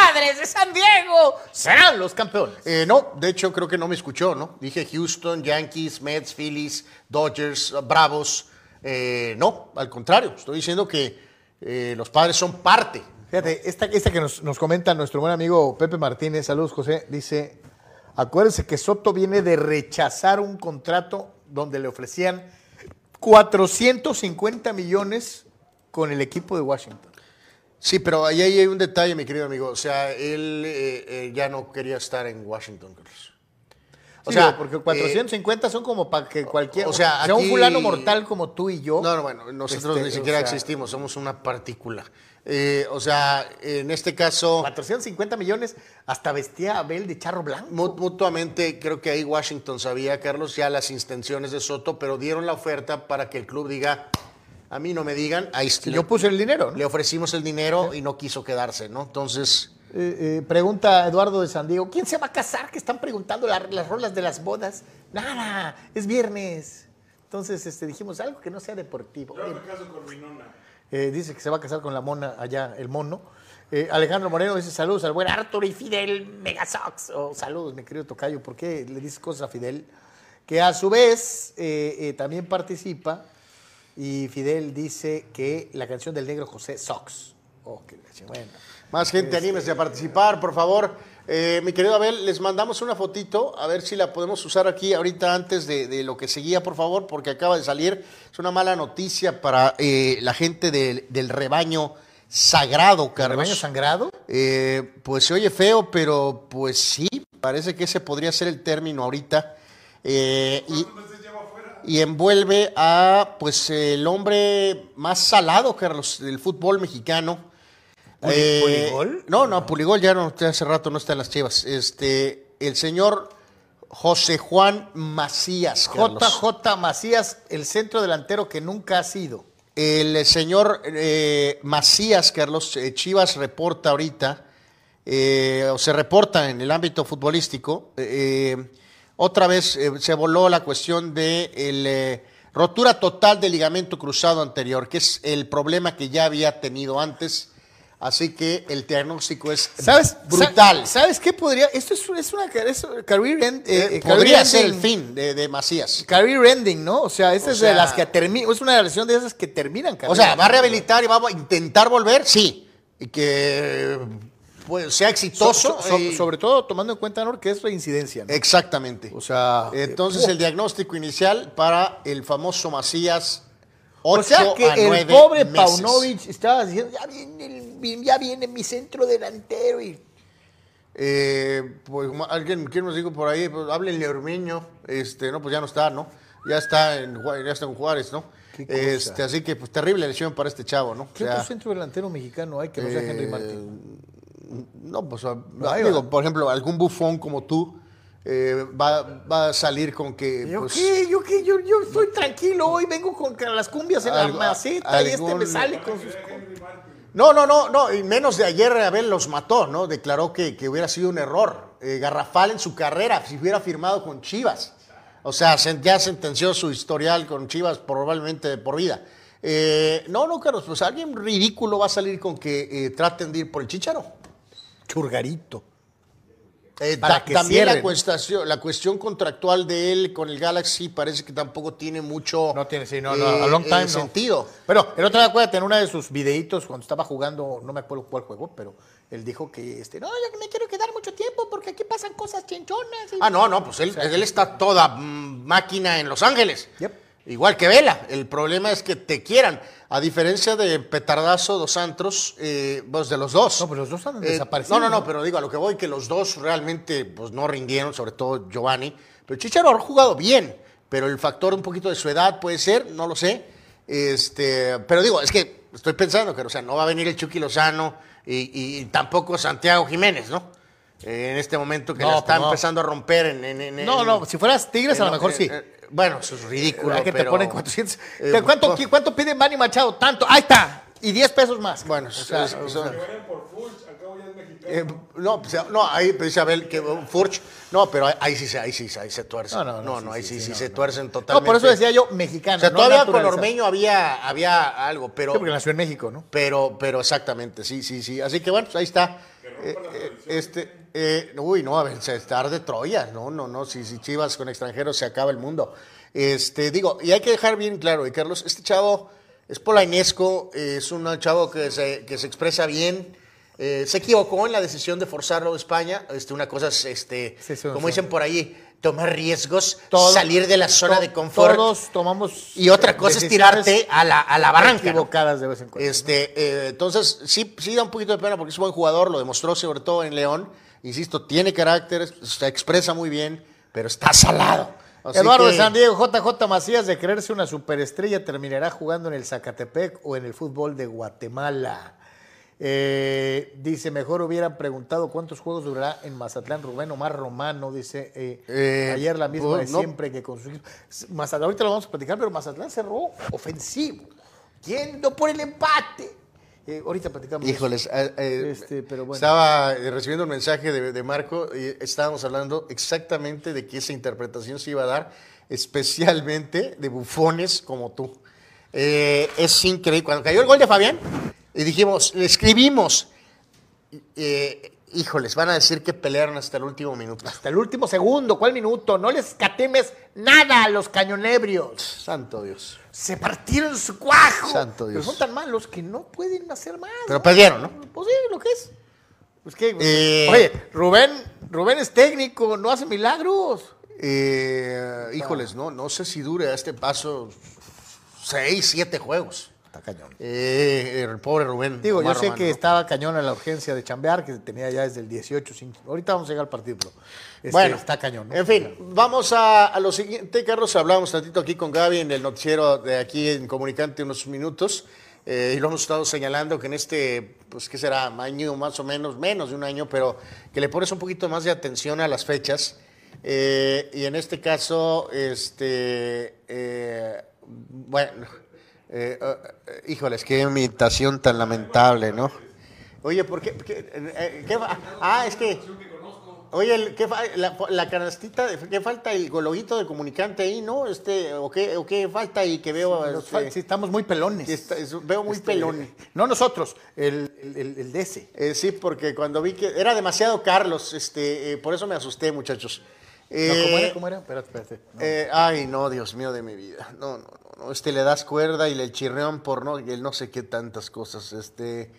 padres de San Diego serán los campeones. Eh, no, de hecho creo que no me escuchó, ¿no? Dije Houston, Yankees, Mets, Phillies, Dodgers, Bravos. Eh, no, al contrario, estoy diciendo que eh, los padres son parte. Fíjate, esta, esta que nos, nos comenta nuestro buen amigo Pepe Martínez, saludos José, dice, acuérdense que Soto viene de rechazar un contrato donde le ofrecían 450 millones con el equipo de Washington. Sí, pero ahí hay un detalle, mi querido amigo. O sea, él eh, eh, ya no quería estar en Washington, Carlos. O sea, porque 450 son como para que cualquier, o sea, un fulano mortal como tú y yo. No, no, bueno, nosotros Este, ni o siquiera sea- existimos, somos una partícula. Eh, o sea, en este caso, 450 millones, hasta vestía a Abel de charro blanco. mu- mutuamente, creo que ahí Washington sabía, Carlos, ya las intenciones de Soto, pero dieron la oferta para que el club diga, a mí no me digan, ahí le, yo puse el dinero, ¿no? le ofrecimos el dinero y no quiso quedarse, ¿no? Entonces, Eh, eh, pregunta Eduardo de San Diego, ¿quién se va a casar? Que están preguntando la- las rolas de las bodas. Nada, es viernes. Entonces este, dijimos algo que no sea deportivo. Yo me caso con mi nona. dice que se va a casar con la mona allá, el mono. Eh, Alejandro Moreno dice saludos al buen Arturo y Fidel Megasox. Oh, saludos, mi querido Tocayo. ¿Por qué le dices cosas a Fidel? Que a su vez eh, eh, también participa y Fidel dice que la canción del negro José Sox. Oh, qué. Bueno. Más gente, anímese a participar, por favor. Eh, mi querido Abel, les mandamos una fotito, a ver si la podemos usar aquí ahorita antes de, de lo que seguía, por favor, porque acaba de salir. Es una mala noticia para eh, la gente del- del rebaño sagrado, Carlos. ¿Rebaño sangrado? Eh, pues se oye feo, pero pues sí, parece que ese podría ser el término ahorita. Eh, y, y envuelve a pues el hombre más salado, Carlos, del fútbol mexicano. ¿Puli- Puligol? No, no, Puligol ya no, hace rato no está en las chivas. Este, el señor José Juan Macías, Carlos. JJ Macías, el centro delantero que nunca ha sido. El señor eh, Macías, Carlos, eh, Chivas reporta ahorita, eh, o se reporta en el ámbito futbolístico, eh, otra vez eh, se voló la cuestión de el, eh, rotura total del ligamento cruzado anterior, que es el problema que ya había tenido antes. Así que el diagnóstico es ¿Sabes? brutal. Sa- ¿Sabes qué podría? Esto es, es una es career, end, eh, Eh, podría career ser el fin de, de Macías. Career ending, ¿no? O sea, esta O es de las que termina, es una lesión de esas que terminan. O sea, ¿va a rehabilitar y va a intentar volver? Sí. Y que pues, sea So- exitoso. so- so- y- sobre todo tomando en cuenta, Nor, que es reincidencia. ¿no? Exactamente. O sea, Entonces, eh, el diagnóstico inicial para el famoso Macías, O 8 sea que a el 9 pobre meses. Paunovic estaba diciendo, ya viene, el- ya viene mi centro delantero y Eh, pues alguien, ¿quién nos dijo por ahí? Pues, háblenle a Ormeño. Este, no, pues ya no está, ¿no? Ya está en, ya está en Juárez, ¿no? Este, así que, pues, terrible lesión para este chavo, ¿no? ¿Qué O sea, otro centro delantero mexicano hay que no sea Henry eh, Martin? No, pues, digo, por ejemplo, algún bufón como tú eh, va, va a salir con que. ¿Yo pues, qué? ¿Yo qué? Yo, yo estoy tranquilo hoy, vengo con las cumbias en Algo- la maceta y este me sale con sus... No, no, no, no, y menos de ayer Abel los mató, ¿no? Declaró que, que hubiera sido un error eh, garrafal en su carrera si hubiera firmado con Chivas. O sea, ya sentenció su historial con Chivas probablemente de por vida. Eh, no, no, Carlos, pues alguien ridículo va a salir con que eh, traten de ir por el chicharo. Churgarito. Eh, Para ta- que también la cuestión, la cuestión contractual de él con el Galaxy parece que tampoco tiene mucho No tiene, sí, no, no, eh, a long time eh, no. sentido. Pero el otro día, acuérdate, en uno de sus videitos, cuando estaba jugando, no me acuerdo cuál juego, pero él dijo que, este, no, yo me quiero quedar mucho tiempo porque aquí pasan cosas chinchonas. y- Ah, no, no, pues él, él está toda mm, máquina en Los Ángeles. Yep. Igual que Vela. El problema es que te quieran. A diferencia de Petardazo, Dos Antros, eh, pues de los dos. No, pues los dos andan Eh, desapareciendo, No, no, no, ¿no? pero digo, a lo que voy, que los dos realmente pues, no rindieron, sobre todo Giovanni. Pero Chicharo ha jugado bien, pero el factor un poquito de su edad puede ser, no lo sé. Este, pero digo, es que estoy pensando que, o sea, no va a venir el Chucky Lozano y, y tampoco Santiago Jiménez, ¿no? Eh, en este momento que No, la está pues no. empezando a romper en... en- en- No, en- no, si fueras Tigres a lo mejor eh, sí. eh, bueno, eso es ridículo, ¿Verdad que pero... te ponen 400? eh, ¿Te- ¿Cuánto, pues, ¿Cuánto pide Manny Machado? Tanto. Ahí está. Y 10 pesos más. Bueno, O sea, es- es- sea, Eh, no, pues, no, ahí pues, Isabel, que un Furch, no, pero ahí, ahí sí, se- ahí sí, ahí se tuercen. No, No, no, no, no, sí, ahí sí, sí, no, se no. tuercen totalmente. no, por eso decía yo mexicano. O sea, no todavía con. Ormeño había, había algo, pero, Sí, porque nació en México, ¿no? pero, pero exactamente, sí, sí, sí. Así que bueno, pues ahí está. Eh, eh, este, eh, uy, no, a ver, estar de Troya, no, no, no, si, si Chivas con extranjeros se acaba el mundo. Este, digo, y hay que dejar bien claro, y Carlos, este chavo es polainesco, es un chavo que se, que se expresa bien. se equivocó en la decisión de forzarlo a España. Este, una cosa es, este, como dicen por ahí, tomar riesgos, Todos- salir de la zona to- de confort. Todos tomamos. y otra cosa es tirarte a la, a la barranca. ¿no? Equivocadas de vez en cuando. Este, eh, entonces, sí, sí da un poquito de pena porque es buen jugador, lo demostró sobre todo en León. Insisto, tiene carácter, se expresa muy bien, pero está salado. Así Eduardo que- de San Diego, JJ Macías, de creerse una superestrella, terminará jugando en el Zacatepec o en el fútbol de Guatemala. Eh, dice, mejor hubieran preguntado cuántos juegos durará en Mazatlán Rubén Omar Romano, dice, eh, Eh, ayer la misma pues, de no. siempre que con su. Mazatlán, ahorita lo vamos a platicar, pero Mazatlán cerró ofensivo, yendo por el empate. Eh, ahorita platicamos. Híjoles, eh, eh, Este, pero bueno. estaba recibiendo un mensaje de, de Marco y estábamos hablando exactamente de que esa interpretación se iba a dar, especialmente de bufones como tú. Es increíble. Cuando cayó el gol de Fabián, y dijimos, le escribimos, eh, híjoles, van a decir que pelearon hasta el último minuto. Hasta el último segundo, ¿cuál minuto? No les catemes nada a los cañonebrios. Santo Dios. Se partieron su cuajo. Santo Pero Dios. son tan malos que no pueden hacer más. Pero ¿no? perdieron, ¿no? Pues sí, lo que es. Pues que, Eh. Oye, Rubén, Rubén es técnico, no hace milagros. Eh, híjoles, no, no sé si dure a este paso seis, siete juegos. Está cañón. Eh, el pobre Rubén. Digo, Omar yo sé que ¿no? estaba cañón en la urgencia de chambear, que tenía ya desde el 18. sin- Ahorita vamos a llegar al partido, pero este, Bueno, está cañón. ¿no? En fin, vamos a, a lo siguiente, Carlos. Hablamos tantito aquí con Gaby en el noticiero de aquí en Comunicante unos minutos. eh, y lo hemos estado señalando que en este, pues, ¿qué será? Año más o menos, menos de un año, pero que le pones un poquito más de atención a las fechas. Eh, y en este caso, este, bueno, eh, eh, híjoles, qué imitación tan lamentable, ¿no? Oye, ¿por qué? qué- eh, qué ah, es que... Oye, el- ¿qué la, la canastita, ¿qué falta? El gologuito de comunicante ahí, ¿no? Este, ¿o qué, o qué falta ahí que veo? Este, sí, estamos muy pelones. que está- es- veo muy Este, pelón. No nosotros, el, el, el- ese. Eh, sí, porque cuando vi que era demasiado Carlos, este, eh, por eso me asusté, muchachos. No, Eh, ¿Cómo era? ¿Cómo era? Espérate, espérate. No. eh, ay, no, Dios mío de mi vida. No, no, no. Este le das cuerda y le chirreón por no, y el no sé qué tantas cosas. Este.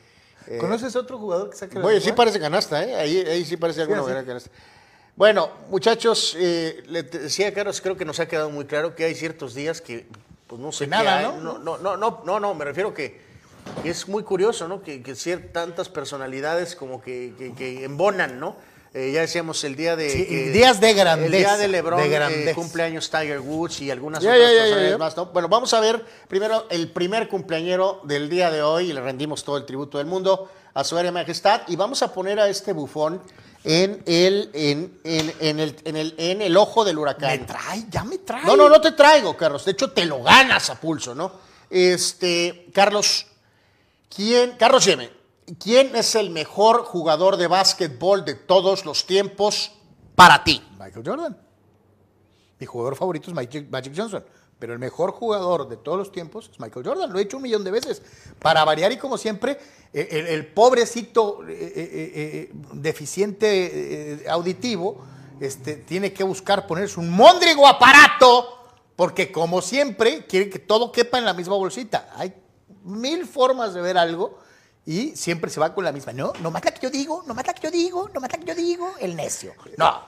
eh, ¿Conoces otro jugador que saque la Oye, sí parece canasta, ¿eh? Ahí, ahí sí parece era canasta. Bueno, muchachos, eh, le decía Carlos, creo que nos ha quedado muy claro que hay ciertos días que, pues no sé Que nada, hay. ¿no? No, no, no, no, no, no, me refiero que, es muy curioso, ¿no? Que, que tantas personalidades como que, que, que embonan, ¿no? Eh, ya decíamos el día de... Sí, días de El día grandeza, de LeBron, de eh, grandeza. cumpleaños Tiger Woods y algunas otras ya. más, ¿no? Bueno, vamos a ver primero el primer cumpleañero del día de hoy y le rendimos todo el tributo del mundo a su área majestad y vamos a poner a este bufón en el, en, en- en el, en el, en el ojo del Me huracán. trae, ya me trae. No, no, no te traigo, Carlos. De hecho, te lo ganas a pulso, ¿no? Este, Carlos, ¿quién, Carlos Yeme, ¿quién es el mejor jugador de básquetbol de todos los tiempos para ti? Michael Jordan. Mi jugador favorito es Magic, Johnson. Pero el mejor jugador de todos los tiempos es Michael Jordan. Lo he hecho un millón de veces. Para variar y como siempre, eh, el, pobrecito eh, eh, deficiente auditivo este, tiene que buscar ponerse un móndrigo aparato porque como siempre quiere que todo quepa en la misma bolsita. Hay mil formas de ver algo y siempre se va con la misma. No, no más la que yo digo, no más la que yo digo, no más la que yo digo, el necio. No.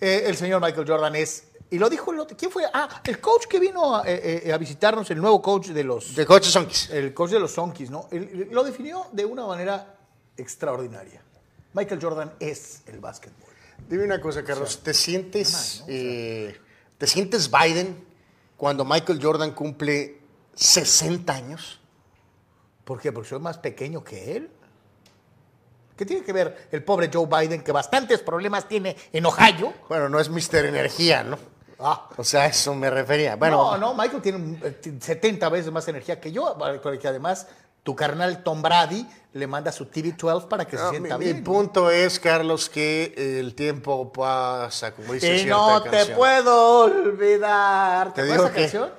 Eh, el señor Michael Jordan es. Y lo dijo el otro. ¿Quién fue? Ah, el coach que vino a, eh, eh, a visitarnos, el nuevo coach de los. De Coche Sonkis. el coach de los Sonkis, ¿no? Él- lo definió de una manera extraordinaria. Michael Jordan es el básquetbol. Dime una cosa, Carlos. ¿Te sientes, eh, ¿te sientes Biden cuando Michael Jordan cumple 60 años? ¿Por qué? Porque soy más pequeño que él. ¿Qué tiene que ver el pobre Joe Biden, que bastantes problemas tiene en Ohio? Bueno, no es Mr. Energía, ¿no? Ah, O sea, eso me refería. Bueno, no, no, Michael tiene un, eh, t- 70 veces más energía que yo, porque además tu carnal Tom Brady le manda su TV12 para que no, se sienta mi, bien. mi punto es, Carlos, que el tiempo pasa, como dice y cierta no te puedo olvidar. Te ¿Te digo esa que- canción?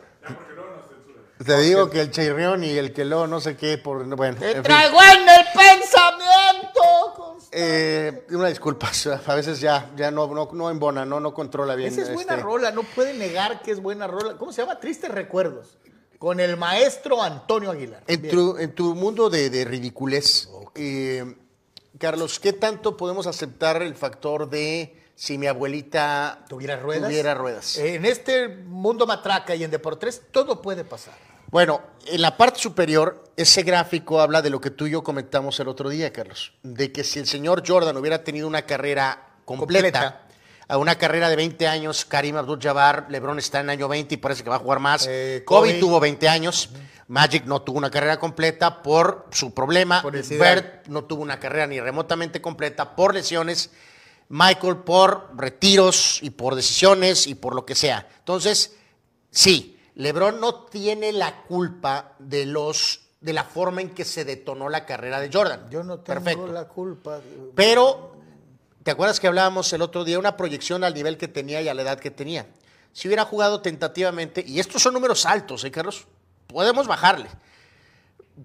Te digo que el chirrión y el que lo no sé qué, por, bueno, Te en fin. traigo en el pensamiento. Eh, una disculpa, [LAUGHS] a veces ya, ya no, no, no embona, no, no controla bien. Esa es buena este, rola, no puede negar que es buena rola. ¿Cómo se llama? Tristes recuerdos. con el maestro Antonio Aguilar. En tu, en tu mundo de, de ridiculez, eh, Carlos, ¿qué tanto podemos aceptar el factor de si mi abuelita ¿Tuviera ruedas? tuviera ruedas? En este mundo matraca y en Deportes, todo puede pasar. Bueno, en la parte superior, ese gráfico habla de lo que tú y yo comentamos el otro día, Carlos, de que si el señor Jordan hubiera tenido una carrera completa, Completa. a una carrera de 20 años, Karim Abdul-Jabbar, LeBron está en año 20 y parece que va a jugar más. Eh, Kobe, Kobe. tuvo 20 años. Magic no tuvo una carrera completa por su problema. Por. Bird no tuvo una carrera ni remotamente completa por lesiones. Michael por retiros y por decisiones y por lo que sea. Entonces, sí, LeBron no tiene la culpa de los de la forma en que se detonó la carrera de Jordan. Yo no tengo Perfecto. la culpa. Pero, ¿te acuerdas que hablábamos el otro día? Una proyección al nivel que tenía y a la edad que tenía. Si hubiera jugado tentativamente, y estos son números altos, ¿eh, Carlos? Podemos bajarle.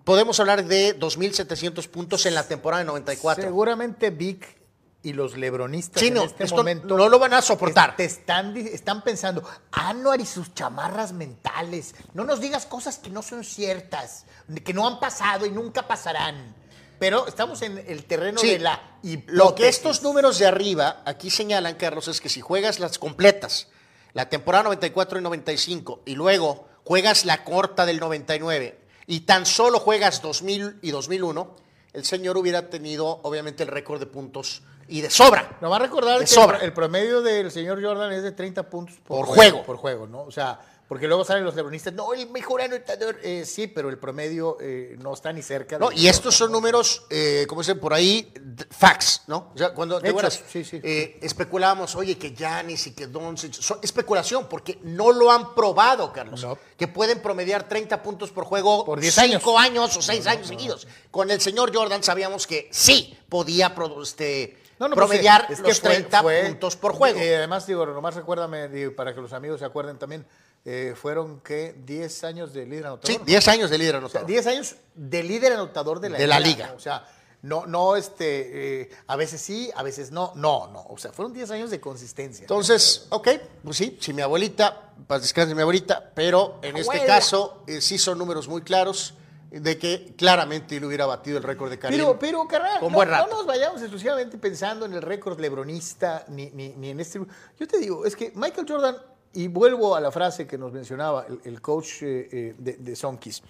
Podemos hablar de 2.700 puntos en la temporada de 94. Seguramente Vic y los lebronistas en no, este esto momento no lo van a soportar. Te están, están pensando, Anuar y sus chamarras mentales, no nos digas cosas que no son ciertas, que no han pasado y nunca pasarán. Pero estamos en el terreno Sí, de la Lo que hipótesis. estos números de arriba aquí señalan, Carlos, es que si juegas las completas, la temporada 94 y 95, y luego juegas la corta del 99, y tan solo juegas 2000 y 2001, el señor hubiera tenido, obviamente, el récord de puntos y de sobra. A recordar De que sobra. el, promedio del señor Jordan es de 30 puntos por, Por juego. Por juego, ¿no? O sea, porque luego salen los lebronistas, no, el mejor anotador. Eh, sí, pero el promedio eh, no está ni cerca. ¿no? Y estos son números, eh, como dicen por ahí, facts, ¿no? O sea, cuando ¿te acuerdas? sí, sí. Eh, especulábamos, oye, que Giannis y que Doncic, son especulación, porque no lo han probado, Carlos. No. Que pueden promediar 30 puntos por juego Por 10 cinco años o 6 años seguidos. Con el señor Jordan sabíamos que sí podía este, No, no, pues, promediar que los fue- 30 fue- puntos por juego. eh, además, digo, nomás recuérdame, digo, para que los amigos se acuerden también, eh, fueron, ¿qué? 10 años de líder anotador. sí, 10 años de líder O sea, anotador. 10 años de líder anotador de la, De la liga. liga. ¿no? O sea, no, no, este, eh, a veces sí, a veces no. No, no. O sea, fueron 10 años de consistencia. Entonces, ok, pues sí, si mi abuelita, para descanse mi abuelita, pero en este caso eh, sí son números muy claros de que claramente le hubiera batido el récord de Karim. Pero, pero, carnal, no, nos vayamos exclusivamente pensando en el récord lebronista ni, ni, ni en este. Yo te digo, es que Michael Jordan, y vuelvo a la frase que nos mencionaba el, el coach eh, eh, de, de Sonkis,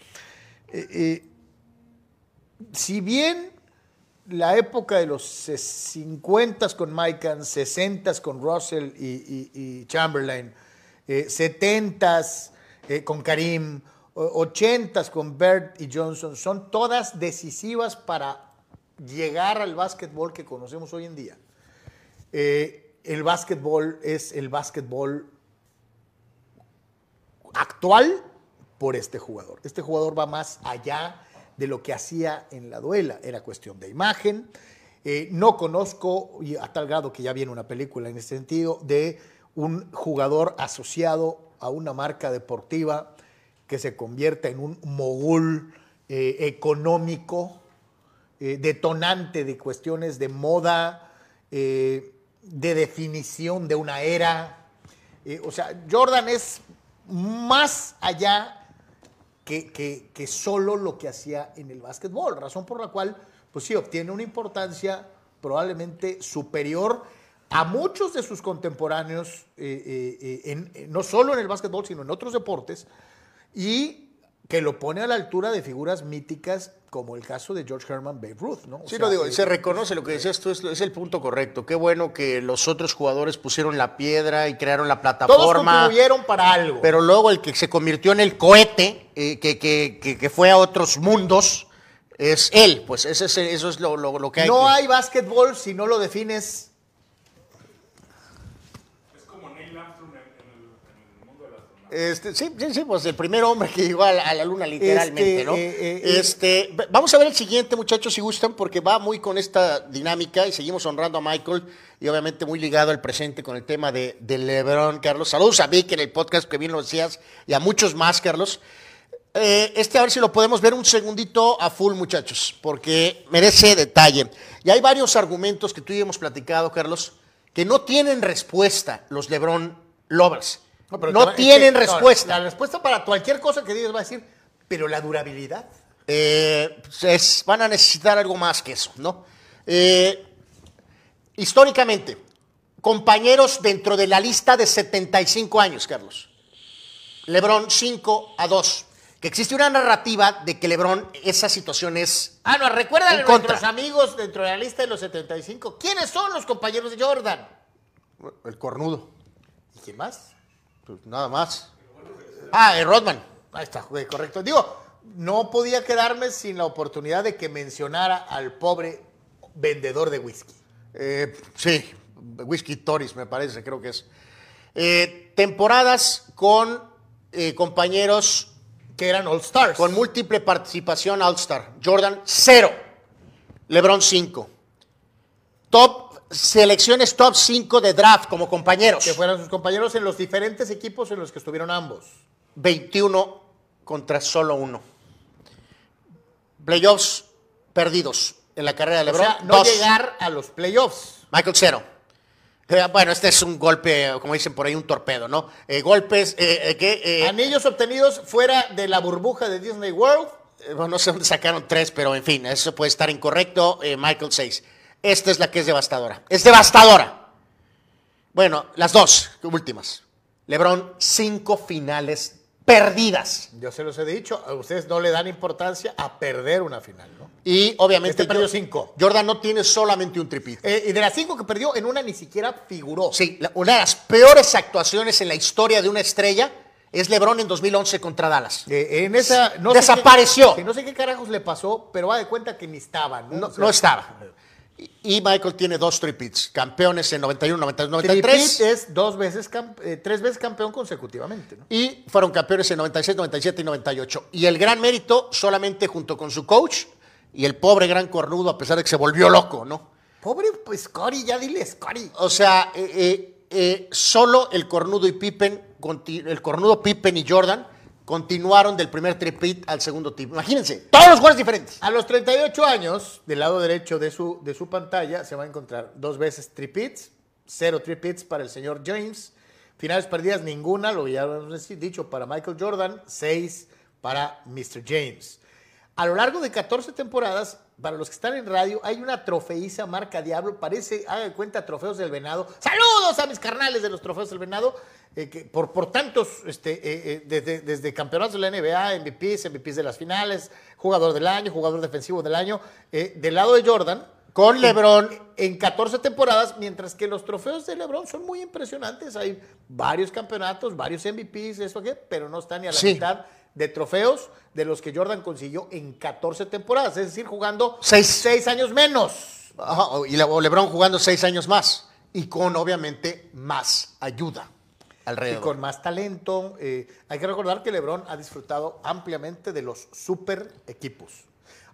eh, si bien la época de los 50 con Mike 60 con Russell y, y- y Chamberlain, eh, 70 con Karim, o- 80 con Bird y Johnson, son todas decisivas para llegar al básquetbol que conocemos hoy en día. Eh, el básquetbol es el básquetbol actual por este jugador. Este jugador va más allá de lo que hacía en la duela. Era cuestión de imagen. Eh, no conozco, y a tal grado que ya viene una película en ese sentido, de un jugador asociado a una marca deportiva que se convierta en un mogul eh, económico, eh, detonante de cuestiones de moda, eh, de definición de una era. O sea, Jordan es más allá que, que- que solo lo que hacía en el básquetbol, razón por la cual, pues sí, obtiene una importancia probablemente superior a muchos de sus contemporáneos, no solo en el básquetbol, sino en otros deportes, y que lo pone a la altura de figuras míticas como el caso de George Herman Babe Ruth, ¿no? O Sí, sea, lo digo, eh, se reconoce lo que decías tú, es, es el punto correcto. Qué bueno que los otros jugadores pusieron la piedra y crearon la todos plataforma. contribuyeron para algo. Pero luego el que se convirtió en el cohete, eh, que, que- que- que fue a otros mundos, es él. Pues ese es, eso es lo, lo- lo que hay. no hay básquetbol si no lo defines Este, sí, sí, sí, pues el primer hombre que llegó a la, a la luna literalmente, Este, ¿no? eh, eh, este, v- vamos a ver el siguiente, muchachos, si gustan, porque va muy con esta dinámica y seguimos honrando a Michael y obviamente muy ligado al presente con el tema de, de LeBron, Carlos. Saludos a Vic en el podcast que bien lo decías y a muchos más, Carlos. Eh, este a ver si lo podemos ver un segundito a full, muchachos, porque merece detalle. Y hay varios argumentos que tú y hemos platicado, Carlos, que no tienen respuesta los LeBron Lovers. No, pero tienen que, no, respuesta. la respuesta para cualquier cosa que digas va a decir, pero la durabilidad. Eh, es- van a necesitar algo más que eso, ¿no? Eh, históricamente, compañeros dentro de la lista de 75 años, Carlos. Lebron 5 a 2. Que existe una narrativa de que Lebron, esa situación es Ah, no, recuerdan a contra. nuestros amigos dentro de la lista de los 75. ¿Quiénes son los compañeros de Jordan? el cornudo. ¿Y quién más? Pues nada más. Ah, eh, Rodman. Ahí está, güey, correcto. Digo, no podía quedarme sin la oportunidad de que mencionara al pobre vendedor de whisky. Eh, sí, Whisky Toris me parece, creo que es. Eh, temporadas con compañeros Que eran All Stars. con múltiple participación All-Star. Jordan, 0. LeBron, 5. Top, selecciones top 5 de draft como compañeros. que fueran sus compañeros en los diferentes equipos en los que estuvieron ambos. 21 contra solo uno. Playoffs perdidos en la carrera de O LeBron. sea, no dos. llegar a los playoffs. Michael Cero. Eh, bueno, este es un golpe, como dicen por ahí, un torpedo, ¿no? Eh, golpes eh, que... Anillos obtenidos fuera de la burbuja de Disney World. bueno, no sé dónde sacaron tres, pero en fin, eso puede estar incorrecto. Michael 6. Esta es la que es devastadora. Es devastadora. Bueno, las dos últimas. LeBron, cinco finales perdidas. Yo se los he dicho, a ustedes no le dan importancia a perder una final, ¿no? Y obviamente Este perdió cinco. Jordan no tiene solamente un tripit. Eh, y de las cinco que perdió, en una ni siquiera figuró. Sí, la- una de las peores actuaciones en la historia de una estrella es LeBron en 2011 contra Dallas. Eh, en esa no Desapareció. Sé qué, que no sé qué carajos le pasó, pero va de cuenta que ni estaba, ¿no? No, O sea, no estaba. Y Michael tiene dos tripits, campeones en 91, 92, Tripit 93. es dos veces, eh, tres veces campeón consecutivamente, ¿no? Y fueron campeones en 96, 97 y 98. Y el gran mérito solamente junto con su coach y el pobre gran cornudo, a pesar de que se volvió loco, ¿no? Pobre pues, Scotty, ya dile Scotty. O sea, eh, eh, solo el cornudo y Pippen, el cornudo Pippen y Jordan continuaron del primer tripit al segundo tip. Imagínense, todos los jugadores diferentes. A los 38 años, del lado derecho de su, de su pantalla, se va a encontrar dos veces tripits, cero tripits para el señor James, finales perdidas ninguna, lo ya hemos dicho, para Michael Jordan, seis para Mr. James. A lo largo de 14 temporadas, para los que están en radio, hay una trofeiza marca Diablo, parece, haga cuenta, Trofeos del Venado. Saludos a mis carnales de los Trofeos del Venado, eh, que por, por tantos, este, eh, eh, desde, desde campeonatos de la NBA, MVPs, MVPs de las finales, jugador del año, jugador defensivo del año, del lado de Jordan. Con LeBron. En 14 temporadas, mientras que los trofeos de LeBron son muy impresionantes. Hay varios campeonatos, varios MVPs, eso que, pero no están ni a la Sí. mitad de trofeos de los que Jordan consiguió en 14 temporadas, es decir, jugando Seis. seis años menos. Ajá, y LeBron jugando seis años más. Y con, obviamente, más ayuda Y alrededor. con más talento. eh, hay que recordar que LeBron ha disfrutado ampliamente de los super equipos.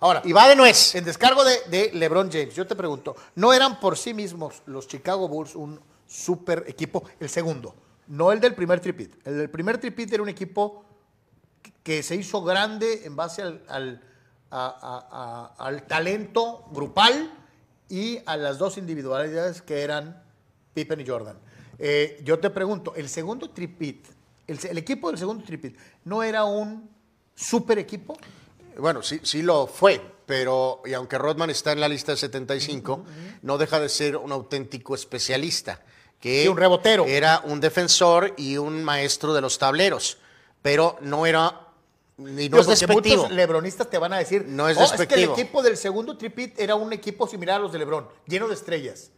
Ahora, Y va de nuez. en descargo de, de LeBron James, yo te pregunto, ¿no eran por sí mismos los Chicago Bulls un super equipo? El segundo, no el del primer tripit. El del primer tripit era un equipo que- se hizo grande en base al, al- a- a- a- al talento grupal y a las dos individualidades que eran Pippen y Jordan. Eh, yo te pregunto, el segundo tripit, el, el equipo del segundo tripit, ¿no era un super equipo? Bueno, sí, sí lo fue, pero y aunque Rodman está en la lista de 75, no deja de ser un auténtico especialista. Que Sí, un rebotero. Era un defensor y un maestro de los tableros, pero no era. Ni no es porque despectivo. muchos lebronistas te van a decir, No es "Oh, que el despectivo". equipo del segundo tripit era un equipo similar a los de Lebron, lleno de estrellas.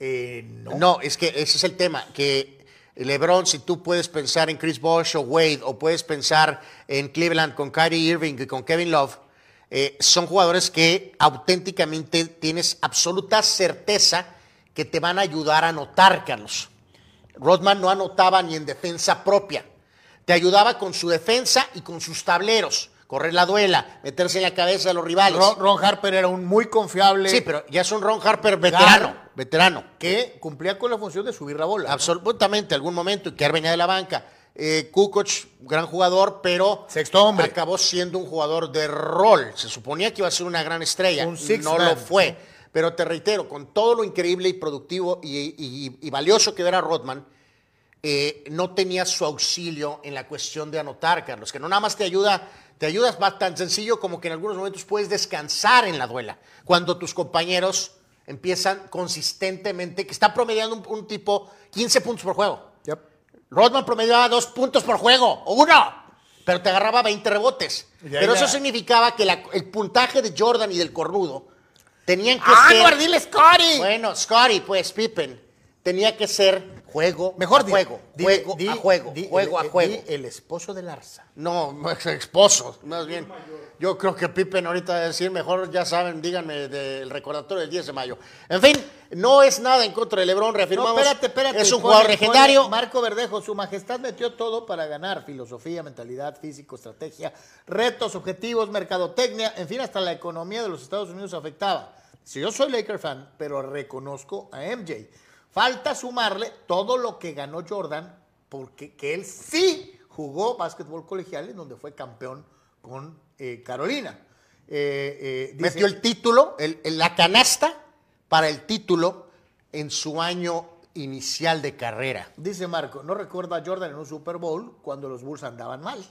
Eh, no. No, es que ese es el tema, que LeBron, si tú puedes pensar en Chris Bosh o Wade, o puedes pensar en Cleveland con Kyrie Irving y con Kevin Love, eh, son jugadores que auténticamente tienes absoluta certeza que te van a ayudar a anotar, Carlos. Rodman no anotaba ni en defensa propia. Te ayudaba con su defensa y con sus tableros. Correr la duela, meterse en la cabeza de los rivales. Ron, Ron Harper era un muy confiable Sí, pero ya es un Ron Harper veterano. Claro. Veterano. que cumplía con la función de subir la bola. ¿no? Absolutamente, algún momento, y que venía de la banca. Eh, Kukoc, gran jugador, pero Sexto hombre. acabó siendo un jugador de rol. Se suponía que iba a ser una gran estrella. Un six no man. lo fue. Pero te reitero, con todo lo increíble y productivo y, y- y valioso que era Rodman, eh, no tenías su auxilio en la cuestión de anotar, Carlos, que no nada más te ayuda, te ayudas va tan sencillo como que en algunos momentos puedes descansar en la duela, cuando tus compañeros empiezan consistentemente, que está promediando un, un tipo 15 puntos por juego. Yep. Rodman promediaba dos puntos por juego, o uno, pero te agarraba 20 rebotes. Pero la- eso significaba que la- el puntaje de Jordan y del cornudo tenían que ¡Ah, ser... no, dile Scotty! Bueno, Scotty, pues, Pippen, tenía que ser juego Mejor a di- juego, di- juego di- a juego, di- juego el- a juego. el esposo de Larza. No, no es esposo, más bien. Yo creo que Pippen ahorita va a decir, mejor ya saben, díganme del recordatorio del 10 de mayo. En fin, no es nada en contra de LeBron, reafirmamos. No, espérate, espérate. Es un jugador legendario. Marco Verdejo, su majestad metió todo para ganar. Filosofía, mentalidad, físico, estrategia, retos, objetivos, mercadotecnia, en fin, hasta la economía de los Estados Unidos afectaba. Si yo soy Laker fan, pero reconozco a MJ. Falta sumarle todo lo que ganó Jordan, porque que él sí jugó básquetbol colegial, en donde fue campeón con eh, Carolina. Eh, eh, dice- Metió el título, el- el- la canasta para el título en su año inicial de carrera. Dice Marco, no recuerda a Jordan en un Super Bowl cuando los Bulls andaban mal.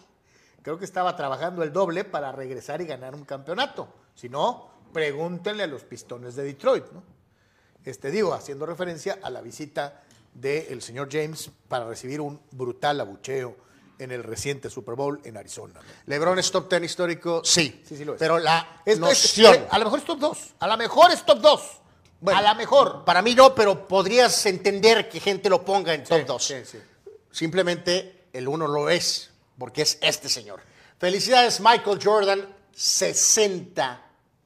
Creo que estaba trabajando el doble para regresar y ganar un campeonato. Si no, pregúntenle a los Pistones de Detroit, ¿no? Este digo, haciendo referencia a la visita del señor James para recibir un brutal abucheo en el reciente Super Bowl en Arizona. LeBron es top ten histórico, sí. Sí, sí lo es. Pero la Es- es- noción. a lo mejor es top 2. A lo mejor es top 2. Bueno, a lo mejor. Para mí no, pero podrías entender que gente lo ponga en top Sí, 2. sí, sí. Simplemente el uno lo es, porque es este señor. Felicidades, Michael Jordan, 60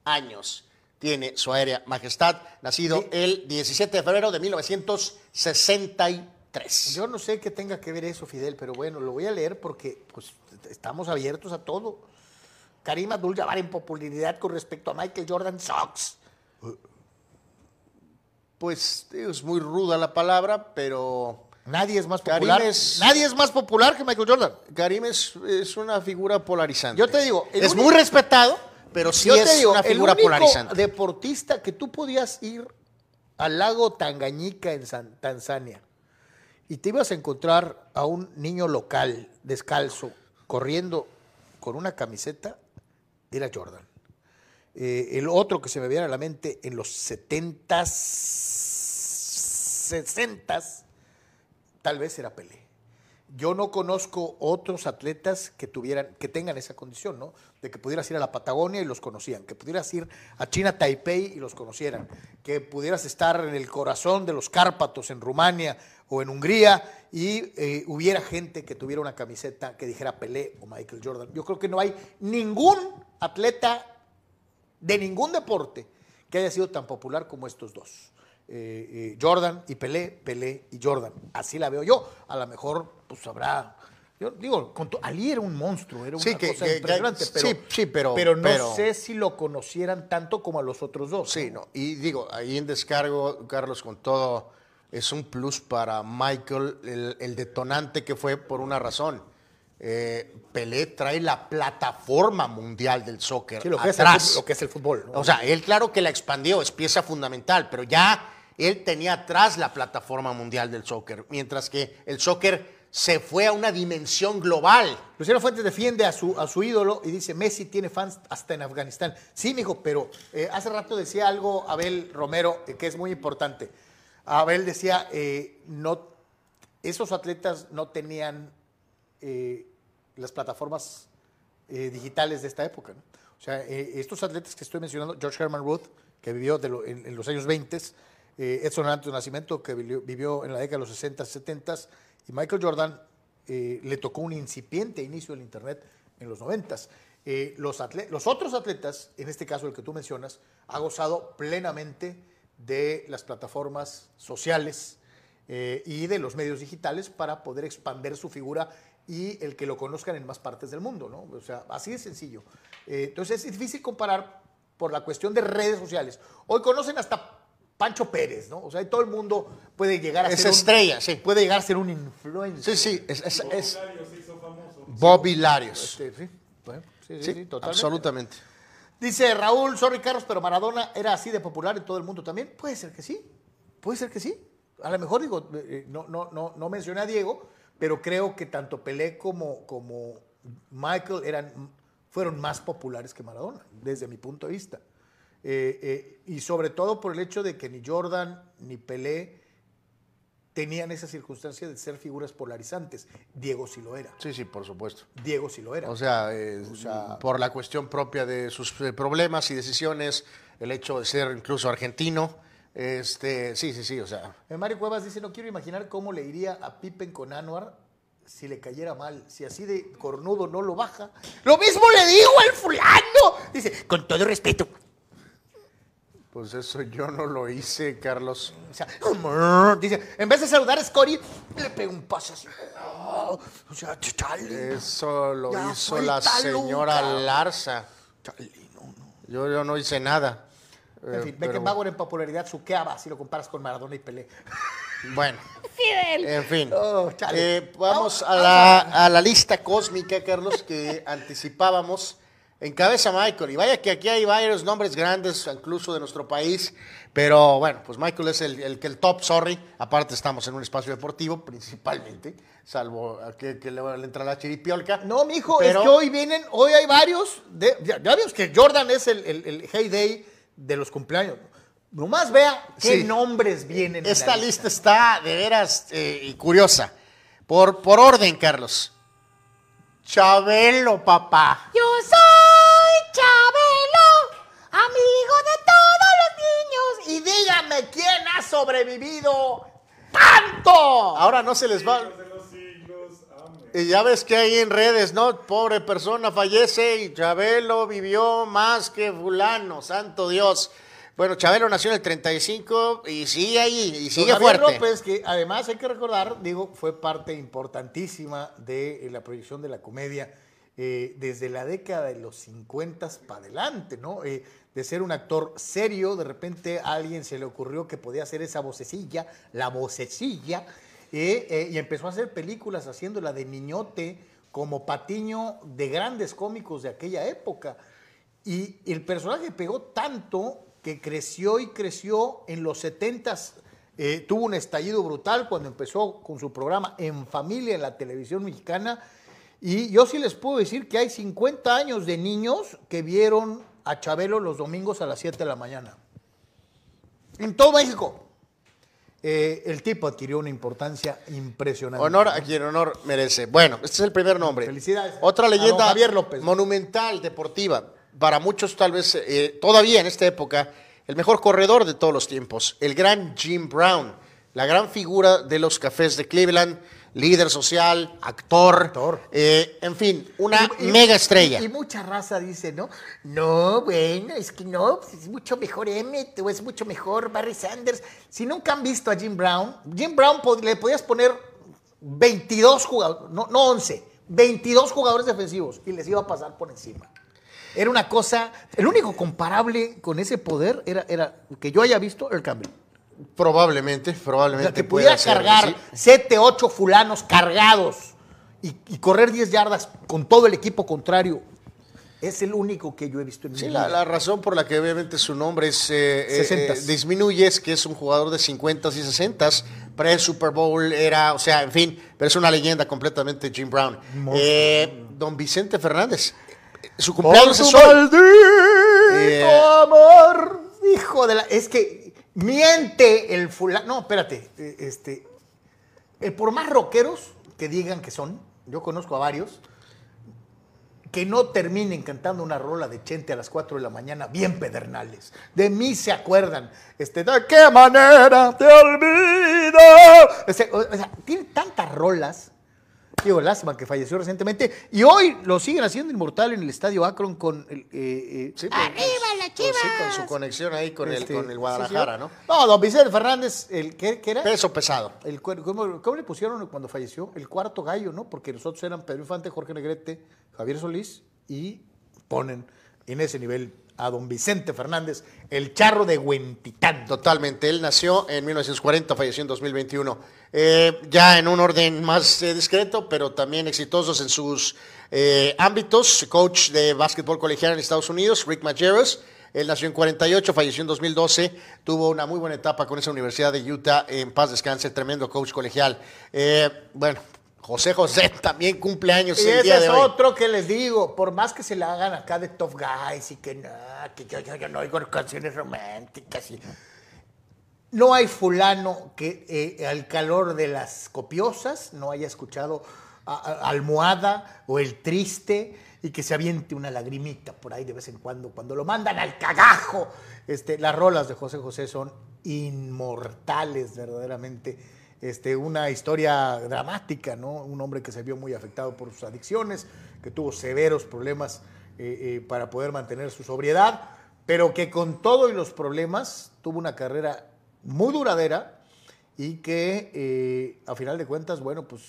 años. Tiene su aérea majestad, nacido el 17 de febrero de 1963. Yo no sé qué tenga que ver eso, Fidel, pero bueno, lo voy a leer porque pues, estamos abiertos a todo. Karim Abdul-Jabbar en popularidad con respecto a Michael Jordan Sox. Pues es muy ruda la palabra, pero Nadie es más popular. es- Nadie es más popular que Michael Jordan. Karim es, es una figura polarizante. Yo te digo, es único- muy respetado, pero sí Yo es te digo, una el figura único polarizante. deportista que tú podías ir al lago Tanganyika en San- Tanzania y te ibas a encontrar a un niño local descalzo corriendo con una camiseta era Jordan. Eh, el otro que se me viene a la mente en los 70s, 60s, tal vez era Pelé. Yo no conozco otros atletas que tuvieran, que tengan esa condición, ¿no? De que pudieras ir a la Patagonia y los conocían, que pudieras ir a China Taipei y los conocieran, que pudieras estar en el corazón de los Cárpatos en Rumania o en Hungría y eh, hubiera gente que tuviera una camiseta que dijera Pelé o Michael Jordan. Yo creo que no hay ningún atleta de ningún deporte que haya sido tan popular como estos dos. Eh, eh, Jordan y Pelé, Pelé y Jordan. Así la veo yo. A lo mejor, pues habrá. Yo digo, con Ali era un monstruo, era una Sí, que- cosa que- impresionante, que- pero, sí, sí, pero- pero no pero- sé si lo conocieran tanto como a los otros dos. Sí, no. Y digo, ahí en descargo, Carlos, con todo, es un plus para Michael, el, el detonante que fue por una razón. Eh, Pelé trae la plataforma mundial del soccer Sí, lo, que es el, atrás. lo que es el fútbol. ¿no? O sea, él claro que la expandió, es pieza fundamental, pero ya él tenía atrás la plataforma mundial del soccer, mientras que el soccer se fue a una dimensión global. Luciano Fuentes defiende a su, a su ídolo y dice, Messi tiene fans hasta en Afganistán. Sí, mijo, pero eh, hace rato decía algo Abel Romero eh, que es muy importante. Abel decía, eh, no, esos atletas no tenían eh, las plataformas digitales de esta época. ¿no? O sea, estos atletas que estoy mencionando, George Herman Ruth, que vivió en, los años 20, eh, Edson Arantes Nacimiento, que vivió, vivió en la década de los 60, 70, y Michael Jordan eh, le tocó un incipiente inicio del Internet en los 90. Eh, los, los otros atletas, en este caso el que tú mencionas, ha gozado plenamente de las plataformas sociales eh, y de los medios digitales para poder expandir su figura y el que lo conozcan en más partes del mundo, ¿no? O sea, así de sencillo. Entonces es difícil comparar por la cuestión de redes sociales. Hoy conocen hasta Pancho Pérez, ¿no? O sea, todo el mundo puede llegar a Es ser un- estrella, sí. Puede llegar a ser un influencer. Sí, sí, es, es, es- Bob Hilarios. Este, sí, bueno, sí, sí, Sí, sí, totalmente. absolutamente. Dice Raúl, sorry Carlos, pero Maradona era así de popular en todo el mundo también. Puede ser que sí, puede ser que sí. A lo mejor digo, eh, no, no, no, no mencioné a Diego, pero creo que tanto Pelé como, como Michael eran, fueron más populares que Maradona, desde mi punto de vista. Eh, eh, y sobre todo por el hecho de que ni Jordan ni Pelé tenían esa circunstancia de ser figuras polarizantes. Diego sí lo era. Sí, sí, por supuesto. Diego sí lo era. O sea, eh, por la cuestión propia de sus problemas y decisiones, el hecho de ser incluso argentino, este, sí, sí, sí, o sea. Mario Cuevas dice, no quiero imaginar cómo le iría a Pippen con Anuar si le cayera mal, si así de cornudo no lo baja. Lo mismo le digo al fulano. Dice, con todo respeto. Pues eso yo no lo hice, Carlos. O sea, [LAUGHS] dice, en vez de saludar a Scotty, le pega un paso así. Oh, o sea, chale. Eso lo Ya hizo la señora. Larza. Chale, no, no. Yo, yo no hice nada. En Eh, fin, pero- Beckenbauer en popularidad suqueaba si lo comparas con Maradona y Pelé. Bueno, Fidel. en fin. Oh, chale. Eh, vamos Vamos, a la, a la lista cósmica, Carlos, que [LAUGHS] anticipábamos. Encabeza Michael. Y vaya que aquí hay varios nombres grandes, incluso de nuestro país. Pero bueno, pues Michael es el, el, que el top, sorry. Aparte estamos en un espacio deportivo, principalmente. Salvo a que, que le, le entra la chiripiolca. No, mijo, Pero- es que hoy vienen, hoy hay varios. De, ya, ya vimos que Jordan es el, el, el heyday de los cumpleaños. Nomás vea qué Sí. nombres vienen. en Esta la lista está de veras eh, y curiosa. Por, por orden, Carlos. Chabelo, papá. Yo soy dígame quién ha sobrevivido tanto. Ahora no se les va. Y ya ves que hay en redes, ¿no? Pobre persona fallece y Chabelo vivió más que fulano, santo Dios. Bueno, Chabelo nació en el 35 y sigue ahí, y sigue Don fuerte. López, que además hay que recordar, digo, fue parte importantísima de eh, la proyección de la comedia eh, desde la década de los 50 para adelante, ¿no? Eh, de ser un actor serio, de repente a alguien se le ocurrió que podía hacer esa vocecilla, la vocecilla, eh, eh, y empezó a hacer películas haciéndola de niñote como patiño de grandes cómicos de aquella época. Y el personaje pegó tanto que creció y creció en los 70s. eh, tuvo un estallido brutal cuando empezó con su programa En Familia en la televisión mexicana. Y yo sí les puedo decir que hay 50 años de niños que vieron a Chabelo los domingos a las 7 de la mañana. En todo México. Eh, el tipo adquirió una importancia impresionante. Honor a quien honor merece. Bueno, este es el primer nombre. Felicidades. Otra leyenda Javier López. monumental, deportiva. Para muchos, tal vez, eh, todavía en esta época, el mejor corredor de todos los tiempos. El gran Jim Brown. La gran figura de los cafés de Cleveland. Líder social, actor. Actor. eh, en fin, una Y- mega estrella. Y, y mucha raza dice, ¿no? No, bueno, es que no, pues es mucho mejor Emmett o es mucho mejor Barry Sanders. Si nunca han visto a Jim Brown, Jim Brown le podías poner 22 jugadores, no, no 11, 22 jugadores defensivos y les iba a pasar por encima. Era una cosa, el único comparable con ese poder era, era que yo haya visto el cambio. Probablemente, O sea, probablemente. que pueda pudiera cargar sí. 7, 8 fulanos cargados y, y correr 10 yardas con todo el equipo contrario. Es el único que yo he visto en mi Sí, vida. la, la razón por la que obviamente su nombre es, eh, eh, 60s. eh, disminuye es que es un jugador de 50 y 60 pre-Super Bowl era, o sea, en fin, pero es una leyenda completamente Jim Brown. Eh, don Vicente Fernández, su cumpleaños es hoy. Eh, amor, hijo de la... Es que miente el fulano... No, espérate. eh, Este, eh, por más rockeros que digan que son, yo conozco a varios, que no terminen cantando una rola de Chente a las 4 de la mañana, bien pedernales. De mí se acuerdan. Este, ¿De qué manera te olvido? Este, o, sea, tiene tantas rolas. Digo, lástima que falleció recientemente. Y hoy lo siguen haciendo inmortal en el Estadio Akron con el... eh, eh, sí, pues, ¡Arriba la pues sí, con Chivas! su conexión ahí con, Este, el, con el Guadalajara, sí. ¿no? No, don Vicente Fernández, el, ¿qué, qué era? Peso pesado. El, ¿cómo, cómo le pusieron cuando falleció? El cuarto gallo, ¿no? Porque nosotros eran Pedro Infante, Jorge Negrete, Javier Solís y ponen en ese nivel a don Vicente Fernández, el charro de Huentitán. Totalmente. Él nació en 1940, falleció en 2021. Eh, ya en un orden más eh, discreto, pero también exitosos en sus eh, ámbitos. Coach de básquetbol colegial en Estados Unidos, Rick Majerus. Él nació en 48, falleció en 2012, tuvo una muy buena etapa con esa Universidad de Utah, en paz descanse, tremendo coach colegial. Bueno, José José [LAUGHS] también cumple años Y el ese día es de hoy. otro que les digo, por más que se la hagan acá de tough guys y que no, que yo, yo- yo no oigo canciones románticas y... No hay fulano que eh, al calor de las copiosas no haya escuchado a- a- Almohada o El Triste y que se aviente una lagrimita por ahí de vez en cuando, cuando lo mandan al cagajo. Este, las rolas de José José son inmortales verdaderamente. Este, una historia dramática, ¿no? Un hombre que se vio muy afectado por sus adicciones, que tuvo severos problemas eh, eh, para poder mantener su sobriedad, pero que con todo y los problemas tuvo una carrera muy duradera y que eh, a final de cuentas, bueno, pues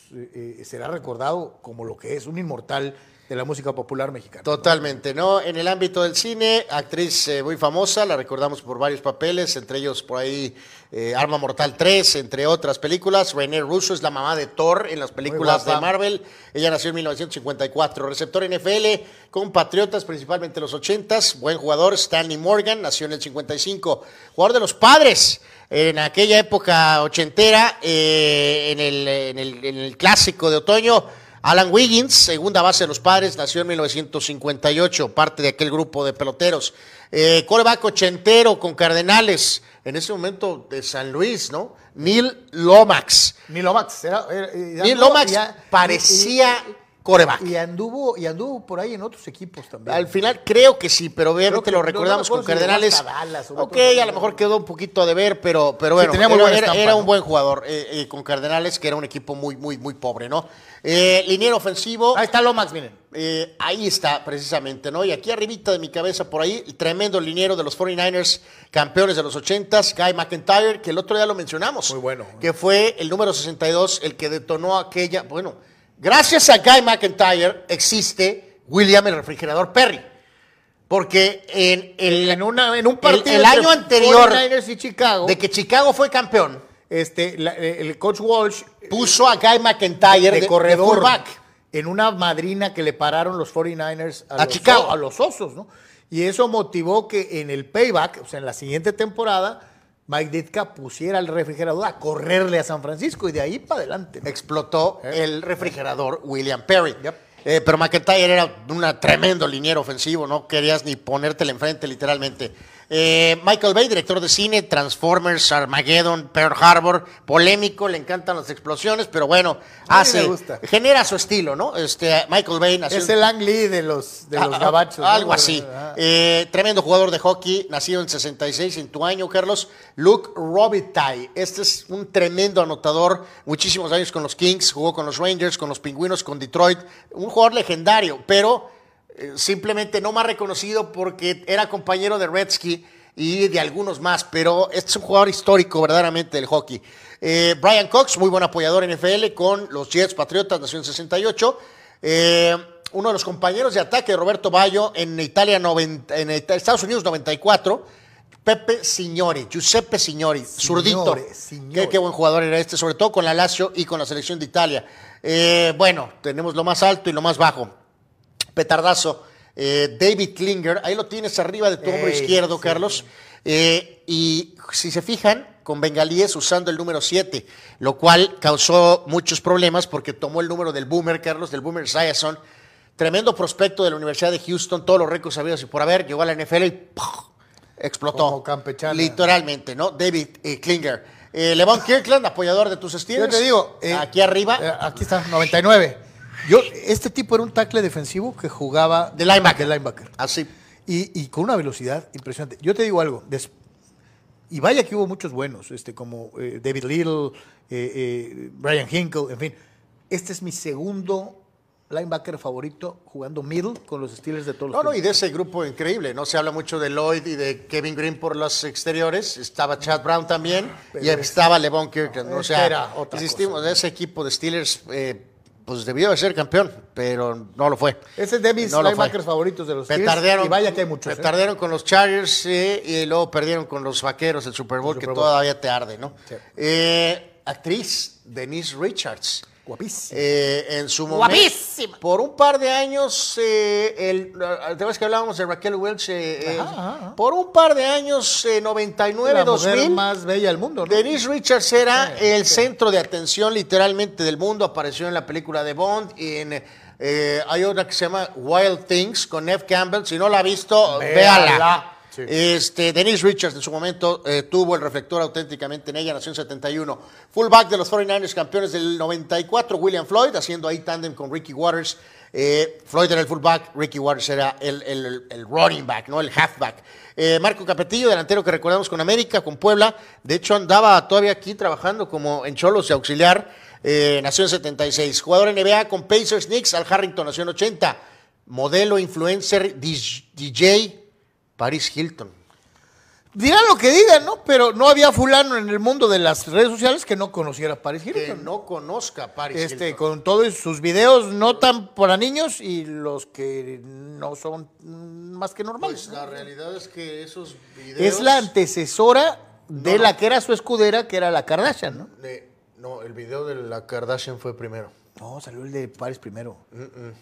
será recordado como lo que es un inmortal de la música popular mexicana. Totalmente, ¿no? En el ámbito del cine, actriz eh, muy famosa, la recordamos por varios papeles, entre ellos por ahí eh, Arma Mortal 3, entre otras películas. René Russo es la mamá de Thor en las películas de. Marvel. Ella nació en 1954. Receptor NFL con Patriotas, principalmente los 80s. Buen jugador, Stanley Morgan, nació en el 55. Jugador de los Padres. En aquella época ochentera, eh, en, el, en el- en el clásico de otoño, Alan Wiggins, segunda base de los padres, nació en 1958, parte de aquel grupo de peloteros. Eh, coreback ochentero con Cardenales, en ese momento de San Luis, ¿no? Neil Lomax. Ni Lomax. Era, era- y Neil Lomax parecía y- coreback. Y anduvo, y anduvo por ahí en otros equipos también. Al final creo que sí, pero obviamente lo recordamos no con si Cardenales. Dallas o ok, a lo mejor quedó un poquito de ver, pero, pero bueno, muy era, estampa, era ¿no? un buen jugador eh, eh, con Cardenales, que era un equipo muy, muy, muy pobre, ¿no? Eh, liniero ofensivo. Ahí está Lomax, miren. Eh, ahí está, precisamente, ¿no? Y aquí arribita de mi cabeza, por ahí, el tremendo liniero de los 49ers, campeones de los 80s, Guy McIntyre, que el otro día lo mencionamos. Muy bueno. Que fue el número 62, el que detonó aquella. Bueno, gracias a Guy McIntyre existe William el refrigerador Perry. Porque en, el, En, una, en un el- partido el, entre año anterior 49ers y Chicago, de que Chicago fue campeón, este, la- el coach Walsh puso a Guy McIntyre de, de, corredor de en una madrina que le pararon los 49ers a, A los, Chicago. a los osos, ¿no? Y eso motivó que en el payback, o sea, en la siguiente temporada, Mike Ditka pusiera el refrigerador a correrle a San Francisco y de ahí para adelante. explotó el refrigerador William Perry. Yep. Eh, pero McIntyre era un tremendo liniero ofensivo, no querías ni ponértela enfrente literalmente. Eh, Michael Bay, director de cine, Transformers, Armageddon, Pearl Harbor, polémico, le encantan las explosiones, pero bueno, hace, gusta. genera su estilo, ¿no? Este, Michael Bay nació Es el Ang Lee de los, de los Ah, gabachos. ¿no? Algo así. Ah. Eh, tremendo jugador de hockey, nacido en 66, en tu año, Carlos. Luke Robitaille. Este es un tremendo anotador. Muchísimos años con los Kings, jugó con los Rangers, con los Pingüinos, con Detroit. Un jugador legendario, pero simplemente no más reconocido porque era compañero de Redsky y de algunos más, pero este es un jugador histórico verdaderamente del hockey. Eh, Brian Cox, muy buen apoyador en NFL con los Jets Patriotas, nació en 68. Eh, uno de los compañeros de ataque de Roberto Bayo en Italia, 90 en Estados Unidos 94, Pepe Signori, Giuseppe Signori, zurdito. Qué, qué buen jugador era este, sobre todo con la Lazio y con la selección de Italia. Eh, bueno, tenemos lo más alto y lo más bajo. Petardazo. Eh, David Klinger, ahí lo tienes arriba de tu hombro Ey, izquierdo, sí. Carlos. Eh, y si se fijan, con bengalíes usando el número 7, lo cual causó muchos problemas porque tomó el número del Boomer, Carlos, del Boomer Esiason, tremendo prospecto de la Universidad de Houston, todos los récords sabidos y por haber, llegó a la NFL y explotó. Como. Literalmente, ¿no? David eh, Klinger. Eh, Levon Kirkland, apoyador de tus Yo Steelers. te digo. eh, aquí arriba, aquí está, 99. Yo, este tipo era un tackle defensivo que jugaba. de linebacker. De linebacker. Así. Y, y con una velocidad impresionante. Yo te digo algo. des- y vaya que hubo muchos buenos, este, como eh, David Little, eh, eh, Brian Hinkle, en fin. Este es mi segundo linebacker favorito jugando middle con los Steelers de todos No, los no, y tiempos. de ese grupo increíble, ¿no? Se habla mucho de Lloyd y de Kevin Green por los exteriores, estaba Chad Brown también, y Pero estaba Levon Kirkland, ¿no? O sea, era otra insistimos, ese equipo de Steelers, eh, pues debió de ser campeón, pero no lo fue. Ese es de mis No linebackers favoritos de los. Petardearon, Y vaya que hay muchos. ¿eh? petardearon con los Chargers eh, y luego perdieron con los Vaqueros el Super Bowl, El que Super Bowl. todavía te arde, ¿no? Sí. Eh, actriz, Denise Richards. Guapísima. Eh, en su momento. Guapísima. Por un par de años, eh, el, ¿te acuerdas que hablábamos de Raquel Welch? Eh, Ajá, ajá, ajá. Por un par de años, eh, 99, la mujer 2000. más bella del mundo, ¿no? Denise Richards era Sí, el sí. centro de atención literalmente del mundo. Apareció en la película de Bond y en, eh, hay otra que se llama Wild Things con Neve Campbell. Si no la ha visto, Véala. véala. Este, Denise Richards en su momento eh, tuvo el reflector auténticamente en ella, nació en 71. Fullback de los 49ers, campeones del 94, William Floyd, haciendo ahí tándem con Ricky Waters. Eh, Floyd era el fullback, Ricky Waters era el, el, running back, ¿no? el halfback. Eh, Marco Capetillo, delantero que recordamos con América, con Puebla. De hecho, andaba todavía aquí trabajando como en Cholos de auxiliar. Eh, nació en 76. Jugador NBA con Pacers Knicks, Al Harrington, nació en 80. Modelo, influencer, DJ Paris Hilton. Dirán lo que digan, ¿no? Pero no había fulano en el mundo de las redes sociales que no conociera a Paris Que Hilton. no conozca a Paris Este, Hilton. con todos sus videos no tan para niños y los que no son más que normales. Pues la realidad es que esos videos... Es la antecesora de No, no. la que era su escudera, que era la Kardashian, ¿no? no, el video de la Kardashian fue primero. No, salió el de Paris primero.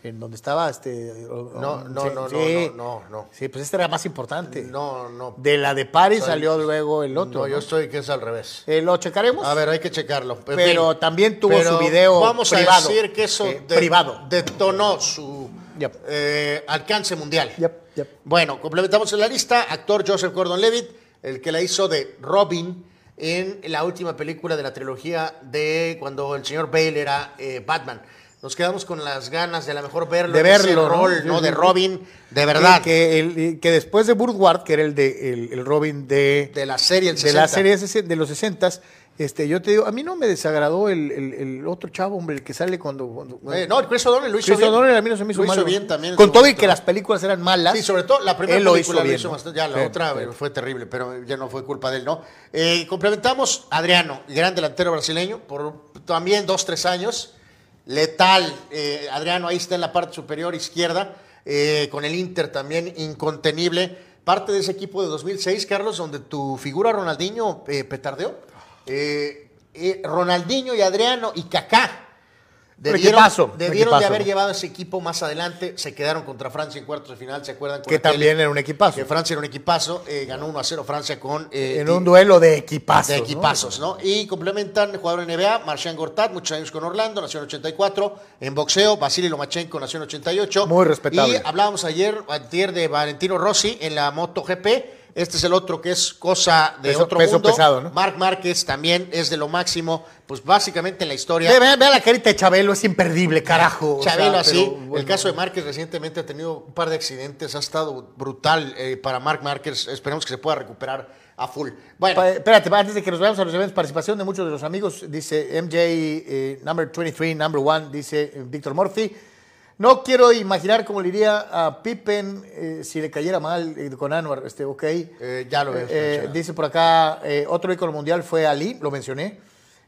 En donde estaba este. No, no, sí, no, no, sí. no, no, no. Sí, pues este era más importante. No, no. De la de Paris Soy- salió luego el otro. No, yo estoy que es al revés. Eh, ¿Lo checaremos? A ver, hay que checarlo. Pero también tuvo Pero su video Vamos privado. a decir que eso Eh, de- privado. detonó su Yep. eh, alcance mundial. Yep, yep. Bueno, complementamos en la lista. Actor Joseph Gordon-Levitt, el que la hizo de Robin en la última película de la trilogía de cuando el señor Bale era eh, Batman. Nos quedamos con las ganas de a lo mejor verlo De en ese verlo, ¿no? rol, ¿no? De. Robin, de verdad. Que, el- que después de Burgward, que era el de el, el Robin de, de la serie el de la 60. serie de los 60 este, yo te digo, a mí no me desagradó el, el- el otro chavo, hombre, el que sale cuando. cuando- Eh, no, Chris O'Donnell lo hizo Chris bien. O'Donnell a mí no se me hizo Lo hizo malo. bien también. Con todo y que las películas eran malas. Sí, sobre todo la primera él lo película hizo lo bien, hizo ¿no? bastante. Ya la Sí, otra sí. eh, fue terrible, pero ya no fue culpa de él, ¿no? Eh, complementamos Adriano, gran delantero brasileño, por también dos, tres años. Letal. eh, Adriano ahí está en la parte superior izquierda, eh, con el Inter también incontenible. Parte de ese equipo de 2006, Carlos, donde tu figura Ronaldinho eh, petardeó. Eh, eh, Ronaldinho y Adriano y Kaká. Debieron, un debieron de haber llevado ese equipo más adelante. Se quedaron contra Francia en cuartos de final, ¿se acuerdan? Con Que también era un equipazo. que Francia era un equipazo, eh, ganó 1 a 0 Francia con eh, En un duelo de equipazos. de equipazos, ¿no? Y complementan jugador en NBA, Marcian Gortat, muchos años con Orlando, nació en 84. En boxeo, Vasily Lomachenko nació en 88. Muy respetable. Y hablábamos ayer, ayer de Valentino Rossi en la MotoGP. Este es el otro que es cosa de Peso- otro peso mundo. pesado, ¿no? Marc Márquez también es de lo máximo, pues básicamente en la historia. Ve, ve- ve la carita de Chabelo, es imperdible, carajo. o sea, Chabelo así. pero, bueno. El caso de Márquez recientemente ha tenido un par de accidentes, ha estado brutal eh, para Marc Márquez. Esperemos que se pueda recuperar a full. Bueno, Pa- Espérate, antes de que nos vayamos a los eventos, participación de muchos de los amigos, dice MJ, eh, number 23, number one, dice eh, Víctor Murphy. No quiero imaginar cómo le iría a Pippen eh, si le cayera mal eh, con Anwar, este, ok. Eh, ya lo ves, dice por acá, otro ícono mundial fue Ali, lo mencioné.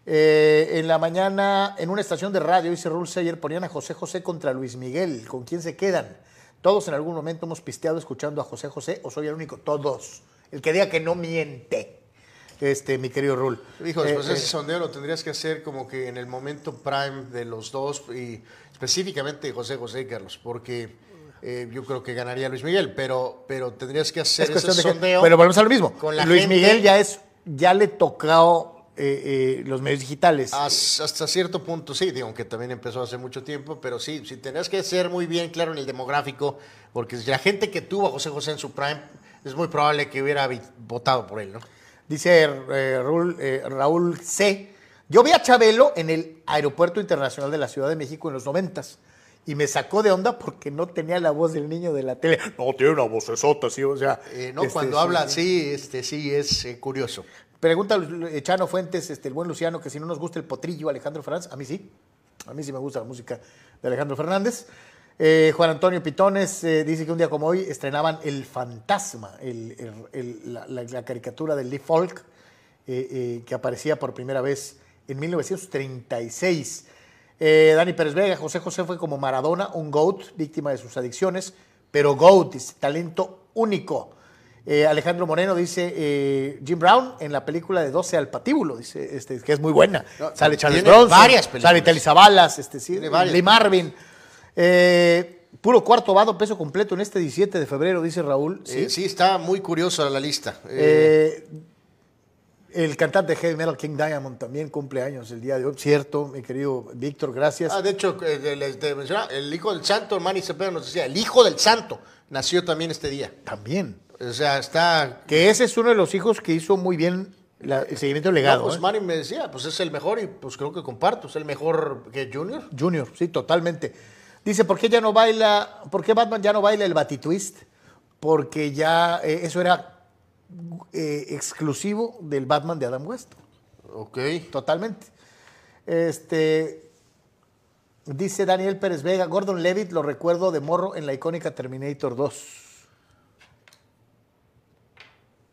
En la mañana, en una estación de radio, dice Rule Sayer, ponían a José José contra Luis Miguel. ¿Con quién se quedan? Todos en algún momento hemos pisteado escuchando a José José, o soy el único, todos. El que diga que no miente, este, mi querido Rule. Hijos, Eh, pues eh, ese sondeo lo tendrías que hacer como que en el momento prime de los dos y específicamente José José y Carlos, porque eh, yo creo que ganaría Luis Miguel, pero, pero tendrías que hacer es ese cuestión de que- sondeo. Pero volvemos a lo mismo. con la Luis gente. Miguel ya es, ya le tocó eh, eh, los medios digitales. Has- Hasta cierto punto sí, digo, aunque también empezó hace mucho tiempo, pero sí, sí tendrías que ser muy bien claro en el demográfico, porque la gente que tuvo a José José en su prime es muy probable que hubiera votado por él, ¿no? Dice eh, Raúl, Raúl C. Yo vi a Chabelo en el Aeropuerto Internacional de la Ciudad de México en los noventas y me sacó de onda porque no tenía la voz del niño de la tele. No, tiene una vocesota, sí, o sea. Eh, no, este, cuando sí, habla sí. así, este, sí es eh, curioso. Pregunta eh, Chano Fuentes, este, el buen Luciano, que si no nos gusta el potrillo Alejandro Fernández, a mí sí. A mí sí me gusta la música de Alejandro Fernández. Eh, Juan Antonio Pitones dice que un día como hoy estrenaban El Fantasma, el- el- el- la, la- la caricatura del Lee Folk, que aparecía por primera vez en 1936. Eh, Dani Pérez Vega, José José fue como Maradona, un GOAT, víctima de sus adicciones, pero GOAT es talento único. Eh, Alejandro Moreno dice eh, Jim Brown en la película de 12 al patíbulo, dice este, que es muy buena. No, sale Charles Bronson, varias películas. sale Telly Savalas, este, sí. Lee Marvin. Eh, puro cuarto vado, peso completo en este 17 de febrero, dice Raúl. Sí, sí, está muy curioso la lista. Eh, Eh, el cantante de heavy metal King Diamond también cumple años el día de hoy, cierto, mi querido Víctor, gracias. ah, de hecho, eh, les te mencionaba, el hijo del santo, Manny Cepeda nos decía, el hijo del santo nació también este día. También. O sea, está... Que ese es uno de los hijos que hizo muy bien la- el seguimiento del legado. No, pues ¿eh? Manny me decía, pues es el mejor y pues creo que comparto, es el mejor que Junior. Junior, sí, totalmente. Dice, ¿por qué ya no baila, por qué Batman ya no baila el Batitwist? Porque ya eh, eso era eh, exclusivo del Batman de Adam West. Ok. Totalmente. Este, dice Daniel Pérez Vega, Gordon Levitt lo recuerdo de morro en la icónica Terminator 2.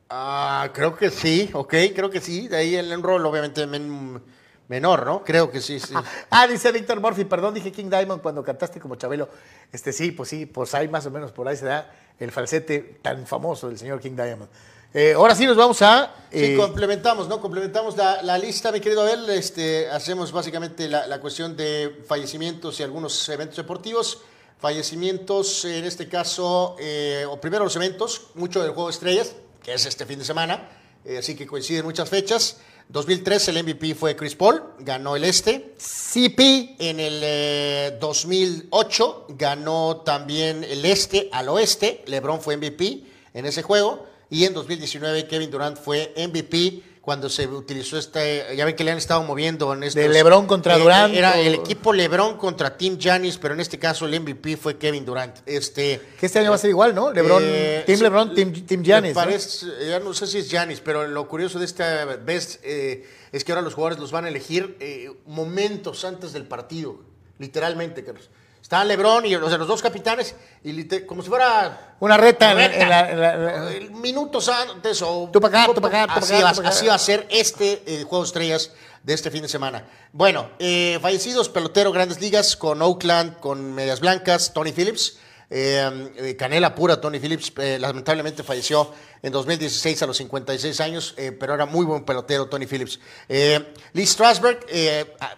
Ah, creo que sí, ok, creo que sí. De ahí el rol obviamente men- menor, ¿no? Creo que sí, sí. Ah, dice Víctor Murphy, perdón, dije King Diamond cuando cantaste como Chabelo. Este sí, pues sí, pues ahí más o menos por ahí se da el falsete tan famoso del señor King Diamond. Eh, ahora sí nos vamos a... Sí, eh, complementamos, ¿no? Complementamos la, la lista, mi querido Abel. Este, hacemos básicamente la, la cuestión de fallecimientos y algunos eventos deportivos. Fallecimientos, en este caso, eh, o primero los eventos, mucho del Juego de Estrellas, que es este fin de semana, eh, así que coinciden muchas fechas. 2003 el MVP fue Chris Paul, ganó el este. CP en el eh, 2008 ganó también el este al oeste. LeBron fue MVP en ese juego. Y en 2019 Kevin Durant fue MVP cuando se utilizó este, ya ven que le han estado moviendo en estos, De LeBron contra eh, Durant, Era el equipo LeBron contra Team Giannis, pero en este caso el MVP fue Kevin Durant. Este, que este año va a ser igual, ¿no? LeBron, eh, Team LeBron, Team, team me Giannis. ¿no? parece- ya no sé si es Giannis, pero lo curioso de esta vez eh, es que ahora los jugadores los van a elegir eh, momentos antes del partido, literalmente, Carlos. Está LeBron y o sea, los dos capitanes, y como si fuera Una reta en- reta. en la- en la- en la- Eh, minutos antes o Tú pa' acá, tú pa' acá, tú pa' así, acá, va, así a ser este eh, juego de estrellas de este fin de semana. Bueno, eh, fallecidos pelotero Grandes Ligas con Oakland, con Medias Blancas, Tony Phillips. eh, eh, canela pura, Tony Phillips, eh, lamentablemente falleció en 2016 a los 56 años, eh, pero era muy buen pelotero Tony Phillips. Lee Strasberg eh, ah,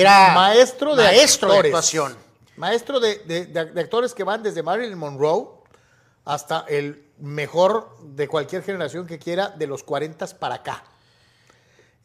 era maestro de maestro de actores. actuación. Maestro de, de- de- de actores que van desde Marilyn Monroe hasta el mejor de cualquier generación que quiera de los 40 para acá.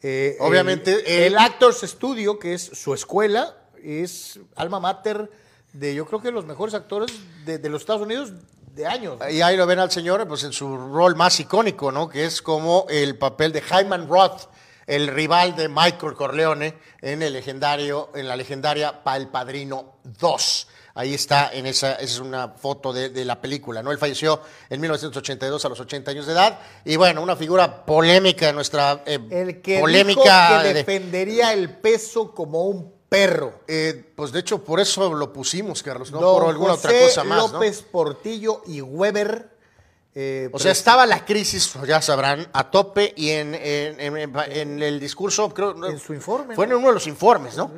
Eh, Obviamente, El, Actors Studio, que es su escuela, es alma mater de yo creo que los mejores actores de, de los Estados Unidos de años. Y ahí lo ven al señor pues, en su rol más icónico, ¿no? Que es como el papel de Hyman Roth, el rival de Michael Corleone en el legendario, en la legendaria Pa el Padrino 2. Ahí está, en esa, esa es una foto de, de la película, ¿no? Él falleció en 1982 a los 80 años de edad. Y bueno, una figura polémica de nuestra eh, El que polémica. dijo que de- defendería el peso como un perro. eh, pues de hecho, por eso lo pusimos, Carlos, no Don por alguna José otra cosa más. ¿no? López Portillo y Weber. Eh, O sea, estaba la crisis, ya sabrán, a tope y en, en- en- en el discurso, creo. En su informe, Fue en uno de los informes, ¿no?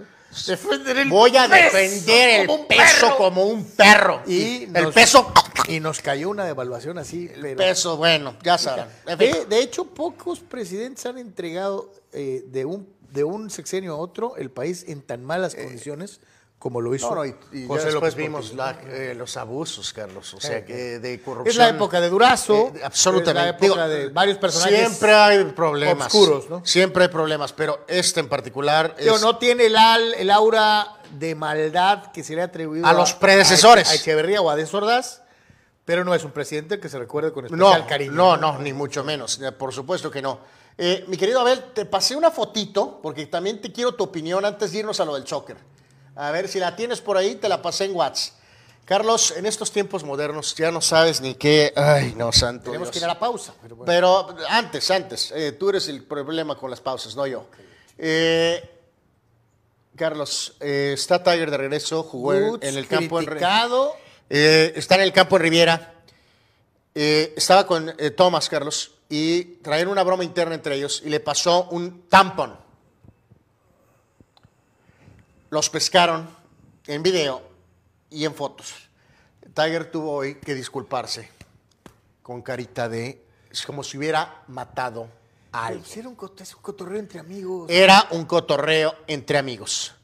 Defender el Voy a defender el como peso como un perro. Y el nos- peso. Y nos cayó una devaluación así. pero- Peso, bueno, ya sabrán. De, de hecho, pocos presidentes han entregado eh, de, un, de un sexenio a otro el país en tan malas condiciones como lo hizo Eh, No, no, y, y José después López vimos la- eh, los abusos, Carlos. O sea, Eh, que de corrupción. Es la época de Durazo. Eh, absolutamente. Es la época Digo, de varios personajes. Siempre hay problemas. obscuros, ¿no? Siempre hay problemas, pero este en particular Digo, es. no tiene el, al- el aura de maldad que se le ha atribuido A los predecesores. A, Echeverría o a Dez Ordaz, pero no es un presidente que se recuerde con No, especial cariño. no, no, ni mucho menos. eh, Por supuesto que no. Eh, mi querido Abel, te pasé una fotito, porque también te quiero tu opinión antes de irnos a lo del soccer. A ver, si la tienes por ahí, te la pasé en WhatsApp. Carlos, en estos tiempos modernos ya no sabes ni qué. Ay, no, santo. Tenemos Dios. que ir a la pausa. Pero bueno. Pero antes, antes, eh, tú eres el problema con las pausas, no yo. Eh, Carlos, eh, está Tiger de regreso, jugó en, en el campo en, criticado. eh, está en el campo en Riviera. Estaba con Thomas, Carlos, y traían una broma interna entre ellos y le pasó un tampón. Los pescaron en video y en fotos. Tiger tuvo hoy que disculparse con carita de. Es como si hubiera matado a alguien. Pues era un, es un cotorreo entre amigos. Era un cotorreo entre amigos.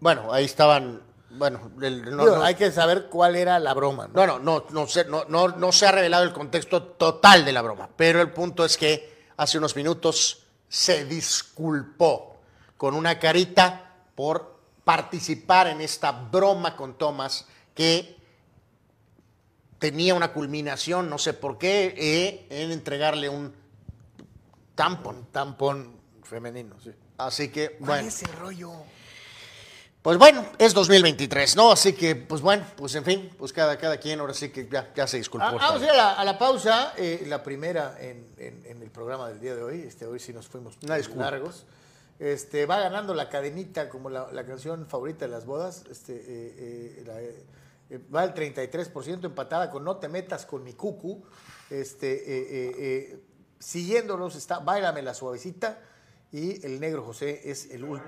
Bueno, ahí estaban. Bueno, el- no, Digo, no- hay que saber cuál era la broma. ¿no? no, no, no, no, se, no, no, no se ha revelado el contexto total de la broma, pero el punto es que hace unos minutos se disculpó con una carita por participar en esta broma con Thomas que tenía una culminación, no sé por qué, eh, en entregarle un tampón. Tampón femenino, sí. Así que, ¿Cuál bueno. es ese rollo? Pues bueno, es 2023, ¿no? Así que, pues bueno, pues en fin, pues cada, cada quien ahora sí que ya, ya se disculpó. Ah, vamos a ir a la, a la pausa, eh, la primera en, en- en el programa del día de hoy. Este, hoy sí nos fuimos Una largos. Este, va ganando la cadenita como la, la canción favorita de las bodas. Este, eh, eh, la, eh, va al 33% empatada con No te metas con mi cucu. Este, eh, siguiéndolos está Báilame la suavecita y el negro José es el, ul-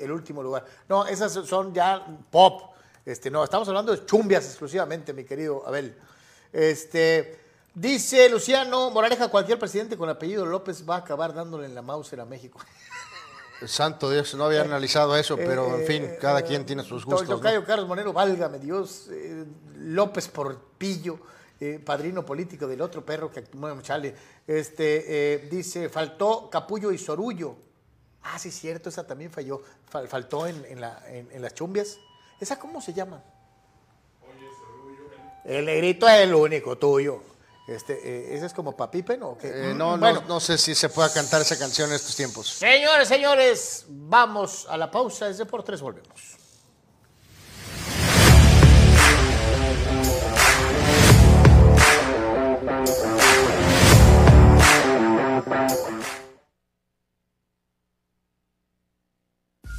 el último lugar. No, esas son ya pop. Este, no, estamos hablando de chumbias exclusivamente, mi querido Abel. Este, dice Luciano Moraleja, cualquier presidente con apellido López va a acabar dándole en la Mauser a México. Santo Dios, no había analizado eso, pero en fin, Eh, cada eh, quien tiene sus to- gustos. ¿no? Tocayo Carlos Monero, válgame Dios. eh, López Porpillo, eh, padrino político del otro perro que bueno, chale. Este, eh, dice, faltó Capullo y Sorullo. Ah, sí, cierto, esa también falló. Fal- faltó en, en la- en- en las chumbias. ¿Esa cómo se llama? El negrito es el único tuyo. Este, eh, ¿Ese es como Papipen o qué? Eh, no, Mm, bueno, no, no sé si se pueda cantar esa canción en estos tiempos. Señores, señores, vamos a la pausa. Es de por tres, volvemos.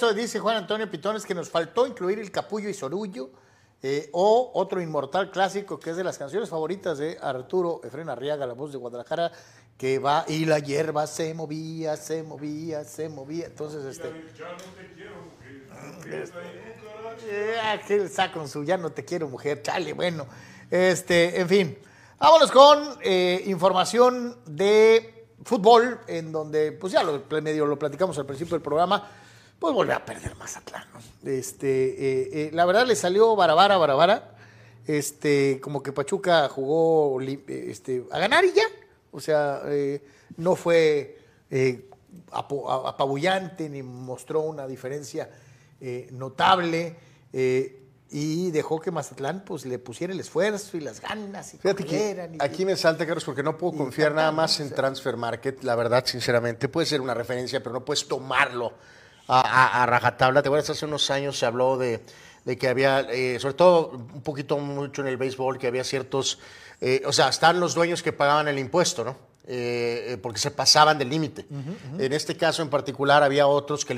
Regreso, dice Juan Antonio Pitones que nos faltó incluir el capullo y sorullo eh, o otro inmortal clásico que es de las canciones favoritas de Arturo Efren Arriaga, la voz de Guadalajara, que va y la hierba se movía, se movía, se movía. Entonces, este. [LAUGHS] Eh, aquel saca con su ya no te quiero mujer, chale, bueno. Este, en fin. Vámonos con eh, información de fútbol, en donde, pues ya lo, medio lo platicamos al principio del programa, pues volver a perder Mazatlán. ¿no? Este, eh, eh, la verdad le salió barabara, barabara. Este, como que Pachuca jugó eh, este, a ganar y ya. O sea, eh, no fue apabullante ni mostró una diferencia notable. y dejó que Mazatlán pues le pusiera el esfuerzo y las ganas y Fíjate que y- aquí me salta, Carlos, porque no puedo confiar nada más en Transfer Market. La verdad, sinceramente, puede ser una referencia, pero no puedes tomarlo a, a- a rajatabla. ¿Te acuerdas? Hace unos años se habló de, de que había, eh, sobre todo un poquito mucho en el béisbol, que había ciertos, eh, o sea, están los dueños que pagaban el impuesto, ¿no? Eh, porque se pasaban del límite. En este caso en particular había otros que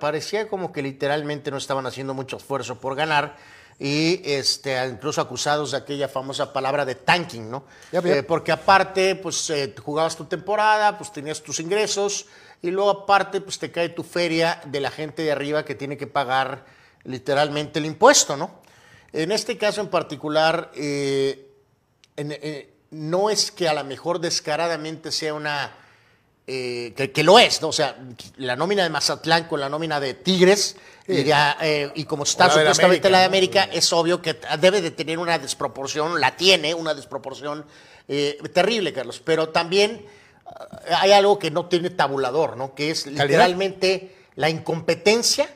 parecía como que literalmente no estaban haciendo mucho esfuerzo por ganar y este, incluso acusados de aquella famosa palabra de tanking, ¿no? Porque aparte, pues jugabas tu temporada, pues tenías tus ingresos y luego aparte, pues te cae tu feria de la gente de arriba que tiene que pagar literalmente el impuesto, ¿no? En este caso en particular, eh, en- eh, no es que a lo mejor descaradamente sea una... eh, que, que lo es, ¿no? O sea, la nómina de Mazatlán con la nómina de Tigres, y, ya, eh, y como está de supuestamente América, la de ¿no? América, es obvio que debe de tener una desproporción, la tiene, una desproporción eh, terrible, Carlos. Pero también hay algo que no tiene tabulador, ¿no? Que es literalmente la incompetencia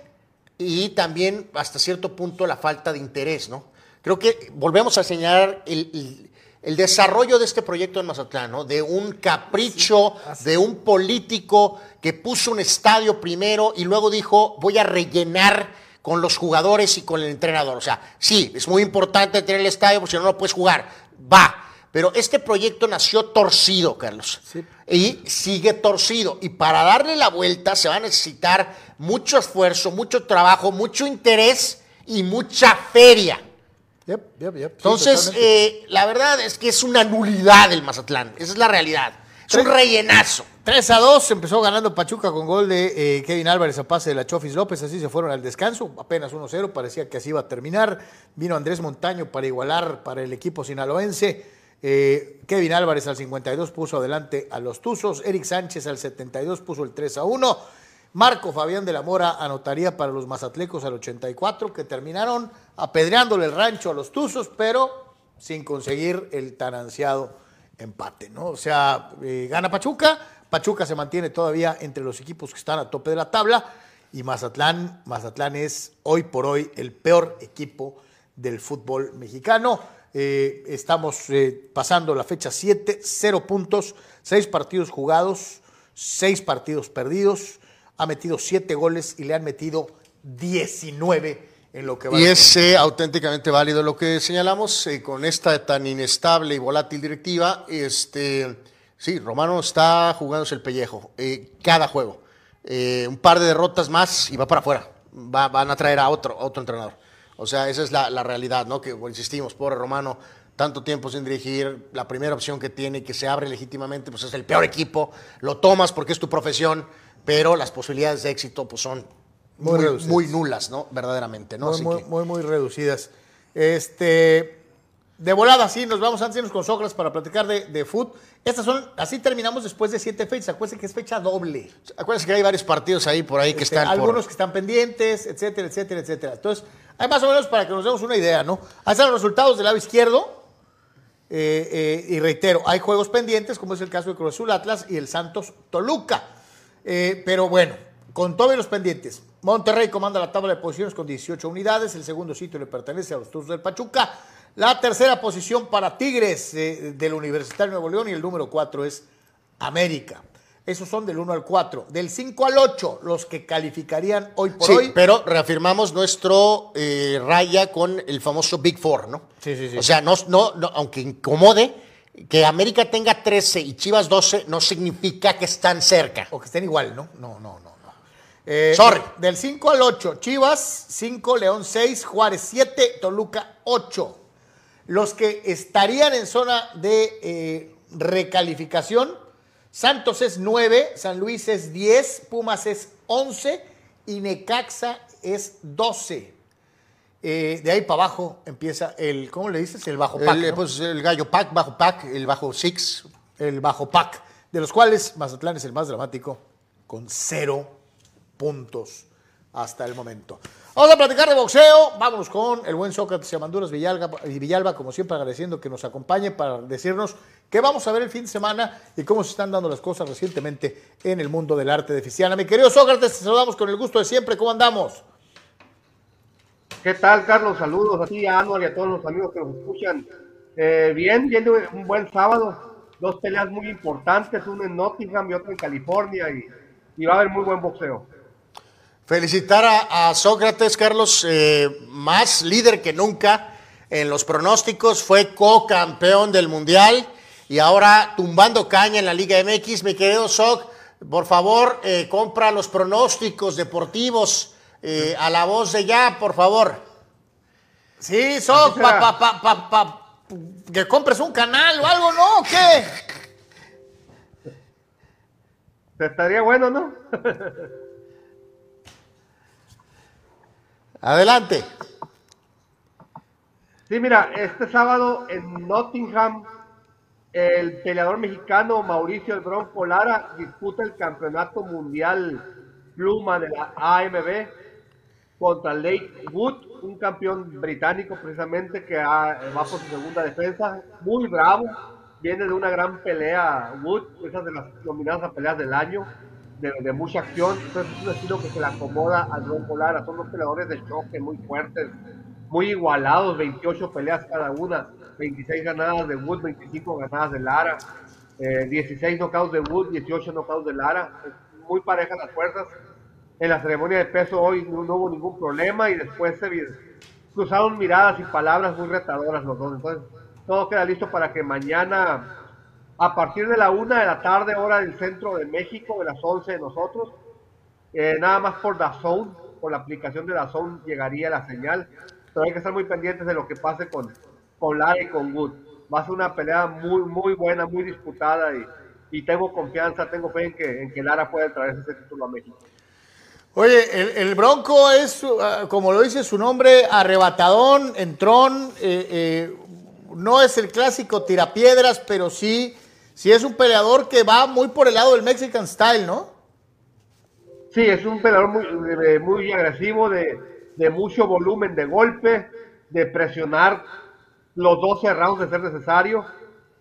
y también hasta cierto punto la falta de interés, ¿no? Creo que volvemos a señalar el, el- el desarrollo de este proyecto en Mazatlán, ¿no? De un capricho, de un político que puso un estadio primero y luego dijo, voy a rellenar con los jugadores y con el entrenador. O sea, sí, es muy importante tener el estadio porque si no, no puedes jugar. Va. Pero este proyecto nació torcido, Carlos. Y sigue torcido. Y para darle la vuelta se va a necesitar mucho esfuerzo, mucho trabajo, mucho interés y mucha feria. Yep, yep, yep. Sí, Entonces, eh, la verdad es que es una nulidad el Mazatlán. Esa es la realidad. Es un rellenazo. 3 a 2 empezó ganando Pachuca con gol de eh, Kevin Álvarez a pase de la Chofis López, así se fueron al descanso, apenas 1-0, parecía que así iba a terminar. Vino Andrés Montaño para igualar para el equipo sinaloense. Eh, Kevin Álvarez al 52 puso adelante a los Tuzos, Eric Sánchez al 72 puso el 3 a 1. Marco Fabián de la Mora anotaría para los mazatlecos al 84, que terminaron apedreándole el rancho a los Tuzos, pero sin conseguir el tan ansiado empate, ¿no? O sea, eh, gana Pachuca, Pachuca se mantiene todavía entre los equipos que están a tope de la tabla y Mazatlán, Mazatlán es hoy por hoy el peor equipo del fútbol mexicano. Eh, estamos eh, pasando la fecha 7, 0 puntos, 6 partidos jugados, 6 partidos perdidos, ha metido 7 goles y le han metido 19 en lo que va Y es eh, auténticamente válido lo que señalamos con esta tan inestable y volátil directiva. Este, sí, Romano está jugándose el pellejo cada juego. Un par de derrotas más y va para afuera. Va- van a traer a otro, a otro entrenador. O sea, esa es la, la realidad, ¿no? Que bueno, insistimos, pobre Romano, tanto tiempo sin dirigir, la primera opción que tiene y que se abre legítimamente, pues es el peor equipo. Lo tomas porque es tu profesión, pero las posibilidades de éxito pues son Muy muy, muy nulas, ¿no? Verdaderamente, ¿no? muy, Así muy, que- muy, muy reducidas. Este, de volada, sí, nos vamos antes de irnos con Sócrates para platicar de, de fútbol. Estas son, así terminamos después de siete fechas. Acuérdense que es fecha doble. Acuérdense que hay varios partidos ahí por ahí que Este, están por- algunos que están pendientes, etcétera, etcétera, etcétera. Entonces, hay más o menos para que nos demos una idea, ¿no? Ahí están los resultados del lado izquierdo. eh, eh, y reitero, hay juegos pendientes, como es el caso de Cruz Azul Atlas y el Santos Toluca. Eh, pero bueno, con todos los pendientes. Monterrey comanda la tabla de posiciones con 18 unidades. El segundo sitio le pertenece a los Tuzos del Pachuca. La tercera posición para Tigres eh, del Universitario de Nuevo León y el número 4 es América. Esos son del 1 al 4. Del 5 al 8, los que calificarían hoy por Sí, hoy. pero reafirmamos nuestro eh, raya con el famoso Big Four, ¿no? Sí, sí, sí. O sea, no, no, no, aunque incomode, que América tenga 13 y Chivas 12 no significa que están cerca. O que estén igual, ¿no? No, no, no. no. Eh, Sorry. Del 5 al 8, Chivas 5, León 6, Juárez 7, Toluca 8. Los que estarían en zona de eh, recalificación, Santos es 9, San Luis es 10, Pumas es 11 y Necaxa es 12. Eh, de ahí para abajo empieza el, ¿cómo le dices? El bajo pack. El, ¿no? pues, el gallo pack, bajo pack, el bajo six. el bajo pack, de los cuales Mazatlán es el más dramático, con cero puntos hasta el momento. Vamos a platicar de boxeo. Vámonos con el buen Sócrates Yamanduras Villalba, Villalba, como siempre agradeciendo que nos acompañe para decirnos qué vamos a ver el fin de semana y cómo se están dando las cosas recientemente en el mundo del arte de Ficiana. Mi querido Sócrates, te saludamos con el gusto de siempre. ¿Cómo andamos? ¿Qué tal, Carlos? Saludos a ti, a Anual y a todos los amigos que nos escuchan. Eh, bien, viene un buen sábado. Dos peleas muy importantes, una en Nottingham y otra en California. Y, y va a haber muy buen boxeo. Felicitar a, Sócrates, Carlos, eh, más líder que nunca en los pronósticos, fue co-campeón del Mundial y ahora tumbando caña en la Liga MX. Mi querido Soc, por favor, eh, compra los pronósticos deportivos eh, a la voz de ya, por favor. Sí, Soc, pa, pa, pa, pa, que compres un canal o algo, ¿no? ¿Qué? Estaría bueno, ¿no? [LAUGHS] Adelante. Sí, mira, este sábado en Nottingham, el peleador mexicano Mauricio El Bronco Lara disputa el campeonato mundial pluma de la AMB contra Lake Wood, un campeón británico precisamente que va por su segunda defensa, muy bravo, viene de una gran pelea Wood, esas de las nominadas a peleas del año, de, mucha acción, entonces es un estilo que se le acomoda al Ron Polara, son dos peleadores de choque muy fuertes, muy igualados, 28 peleas cada una, 26 ganadas de Wood, 25 ganadas de Lara, 16 eh, knockouts de Wood, 18 knockouts de Lara, muy parejas las fuerzas. En la ceremonia de peso hoy no, hubo ningún problema y después se cruzaron miradas y palabras muy retadoras los dos. Entonces, todo queda listo para que mañana a partir de la una de la tarde, hora del centro de México, de las 11 de nosotros. Eh, nada más por Dazón, por la aplicación de Dazón llegaría la señal. Pero hay que estar muy pendientes de lo que pase con, con Lara y con Wood. Va a ser una pelea muy, muy buena, muy disputada y, y tengo confianza, tengo fe en que, en que Lara puede traer ese título a México. Oye, el, Bronco es, ah, como lo dice su nombre, arrebatadón, entrón, eh, eh, no es el clásico tirapiedras, pero sí sí es un peleador que va muy por el lado del Mexican Style, ¿no? Sí, es un peleador muy, agresivo, de, mucho volumen de golpe, de presionar los 12 rounds de ser necesario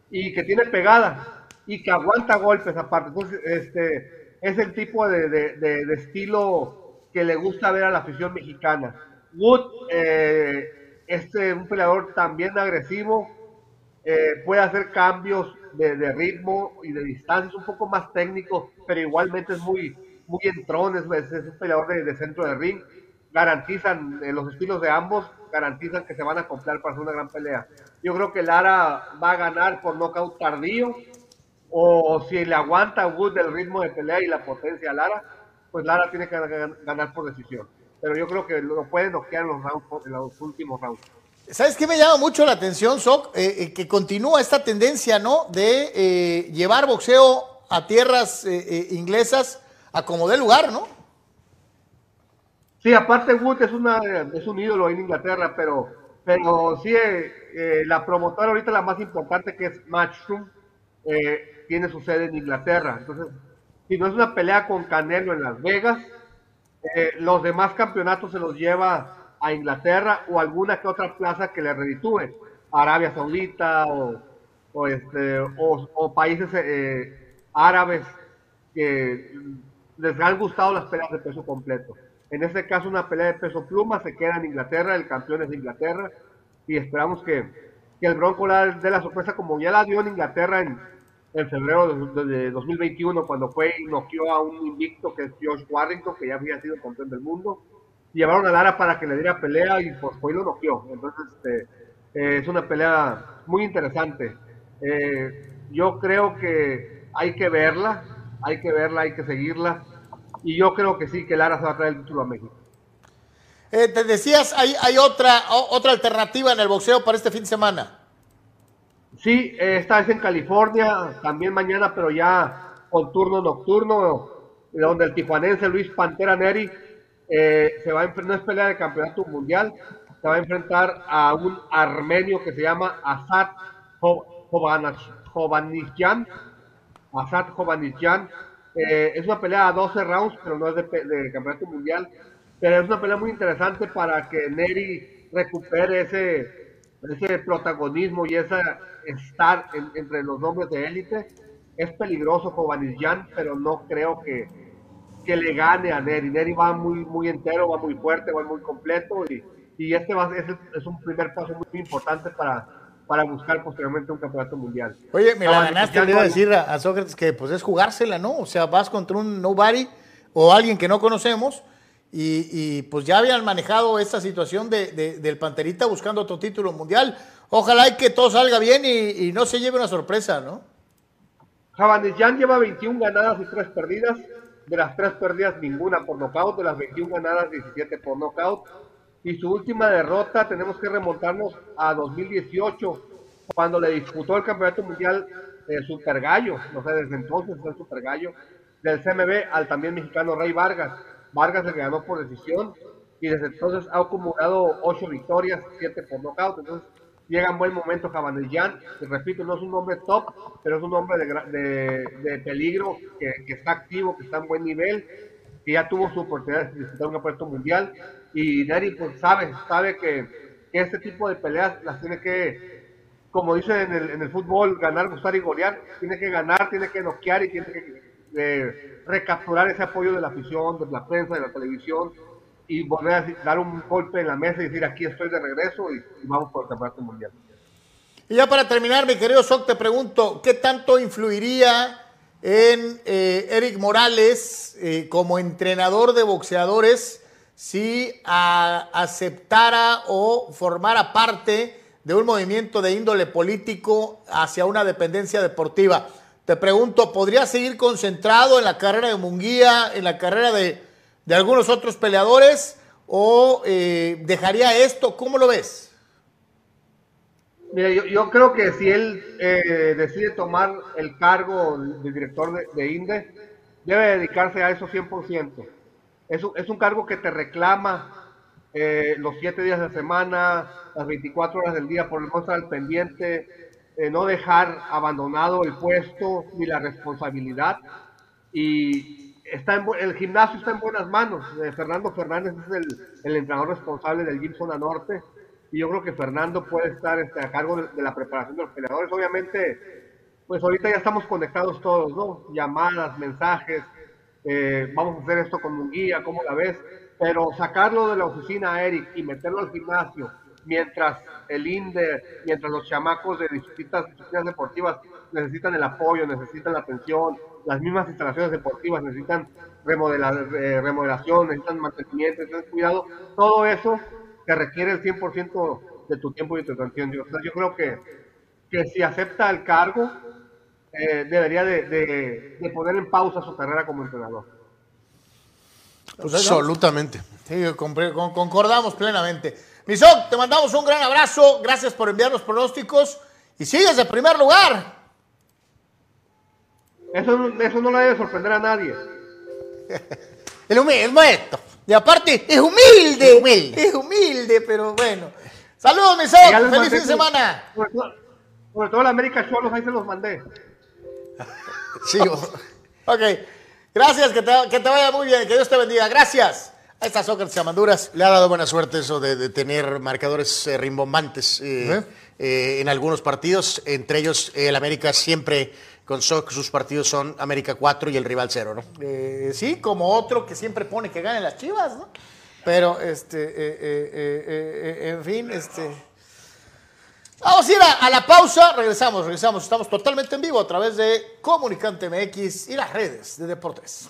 y que tiene pegada y que aguanta golpes aparte. Entonces, este es el tipo de, estilo que le gusta ver a la afición mexicana. Wood eh, es un peleador también agresivo, eh, puede hacer cambios de, ritmo y de distancia, es un poco más técnico, pero igualmente es muy, muy entrón, es, un peleador de, centro de ring. Garantizan, en los estilos de ambos, garantizan que se van a comprar para hacer una gran pelea. Yo creo que Lara va a ganar por nocaut tardío, o si le aguanta Wood el ritmo de pelea y la potencia a Lara, pues Lara tiene que ganar por decisión. Pero yo creo que lo puede noquear en los, rounds, en los últimos rounds. ¿Sabes qué me llama mucho la atención, Soc? Eh, eh, que continúa esta tendencia, ¿no? De eh, llevar boxeo a tierras inglesas a como dé lugar, ¿no? Sí, aparte Wood es, una, es un ídolo en Inglaterra, pero, pero sí, la promotora ahorita la más importante que es Matchroom, tiene su sede en Inglaterra. Entonces, si no es una pelea con Canelo en Las Vegas, los demás campeonatos se los lleva a Inglaterra o alguna que otra plaza que le reditúe, Arabia Saudita o, este, países eh, árabes que les han gustado las peleas de peso completo. En este caso, una pelea de peso pluma se queda en Inglaterra, el campeón es de Inglaterra, y esperamos que, que el Bronco la dé la sorpresa como ya la dio en Inglaterra en, en febrero de, 2021, cuando fue y noqueó a un invicto que es George Warrington, que ya había sido campeón del mundo llevaron a Lara para que le diera pelea y pues fue y lo noqueó. Entonces, este, eh, es una pelea muy interesante. Eh, yo creo que hay que verla, hay que verla, hay que seguirla. Y yo creo que sí, que Lara se va a traer el título a México. Eh, te decías, hay, hay otra, otra alternativa en el boxeo para este fin de semana. Sí, esta es en California, también mañana, pero ya con turno nocturno, donde el tijuanense Luis Pantera Neri eh, se va a no es pelea de campeonato mundial, se va a enfrentar a un armenio que se llama Asad Jovanisyan. Asad Jovanisyan. Es una pelea a 12 rounds, pero no es de, campeonato mundial. pero es una pelea muy interesante para que Neri recupere ese, ese protagonismo y ese estar entre los nombres de élite. Es peligroso Jan, pero no creo que, que le gane a Neri. Neri va muy, muy entero, va muy fuerte, va muy completo y, y este va, es, es un primer paso muy importante para, para buscar posteriormente un campeonato mundial. Oye, me la ganaste, le iba a decir a, Sócrates que pues es jugársela, ¿no? O sea, vas contra un nobody o alguien que no conocemos y, pues ya habían manejado esta situación de, del Panterita buscando otro título mundial. Ojalá que todo salga bien y, no se lleve una sorpresa, ¿no? Javanesian lleva 21 ganadas y 3 perdidas. De las 3 perdidas, ninguna por nocaut. De las 21 ganadas, 17 por nocaut. Y su última derrota, tenemos que remontarnos a 2018, cuando le disputó el campeonato mundial el Super Gallo. No sé, desde entonces es el Super Gallo del CMB al también mexicano Rey Vargas. Vargas le ganó por decisión y desde entonces ha acumulado ocho victorias, siete por nocaut. Entonces llega en buen momento Cabanellán. Repito, no es un hombre top, pero es un hombre de, de, peligro, que, está activo, que está en buen nivel, que ya tuvo su oportunidad de disputar un campeonato mundial. Y Neri pues sabe, sabe que, este tipo de peleas las tiene que, como dicen en el, en el fútbol, ganar, gustar y golear. Tiene que ganar, tiene que noquear y tiene que de recapturar ese apoyo de la afición, de la prensa, de la televisión y volver a dar un golpe en la mesa y decir aquí estoy de regreso y, vamos por el campeonato mundial. Y ya para terminar, mi querido Soc, te pregunto, ¿qué tanto influiría en eh, Eric Morales eh, como entrenador de boxeadores si aceptara o formara parte de un movimiento de índole político hacia una dependencia deportiva? Te pregunto, ¿podría seguir concentrado en la carrera de Munguía, en la carrera de, algunos otros peleadores? ¿O eh, dejaría esto? ¿Cómo lo ves? Mira, yo, creo que si él eh, decide tomar el cargo de director de, INDE, debe dedicarse a eso 100%. Es es un cargo que te reclama eh, los siete días de la semana, las 24 horas del día, por el estar al pendiente, no dejar abandonado el puesto ni la responsabilidad. Y está en, el gimnasio está en buenas manos. Eh, Fernando Fernández es el, entrenador responsable del Gym Zona Norte. Y yo creo que Fernando puede estar este, a cargo de, la preparación de los peleadores. Obviamente, pues ahorita ya estamos conectados todos, ¿no? Llamadas, mensajes. Eh, vamos a hacer esto con un guía, ¿cómo la ves? Pero sacarlo de la oficina a Eric y meterlo al gimnasio mientras el INDE, mientras los chamacos de distintas disciplinas deportivas necesitan el apoyo, necesitan la atención, las mismas instalaciones deportivas necesitan remodelar, eh, remodelación, necesitan mantenimiento, necesitan cuidado, todo eso que requiere el 100% de tu tiempo y de tu atención. Yo, yo creo que, que si acepta el cargo, eh, debería de, de, poner en pausa su carrera como entrenador. Absolutamente. Sí, concordamos plenamente. Misok, te mandamos un gran abrazo. Gracias por enviar los pronósticos. Y sigues en primer lugar. Eso, eso no le debe sorprender a nadie. [LAUGHS] El humilde, esto. Y aparte, es humilde. humilde. Es humilde, pero bueno. Saludos, Misok. Feliz fin de semana. Sobre todo, la América Cholos, ahí se los mandé. [LAUGHS] sí. ok. Gracias, que te, que te vaya muy bien. Que Dios te bendiga. Gracias. A estas Sócrates Amanduras. Le ha dado buena suerte eso de, tener marcadores eh, rimbombantes eh, eh, en algunos partidos. Entre ellos, el América siempre con sus partidos son América 4 y el rival 0, ¿no? sí, como otro que siempre pone que ganen las chivas, ¿no? Pero, este, en fin, este. Vamos a ir a, la pausa, regresamos, regresamos. Estamos totalmente en vivo a través de Comunicante MX y las redes de Deportes.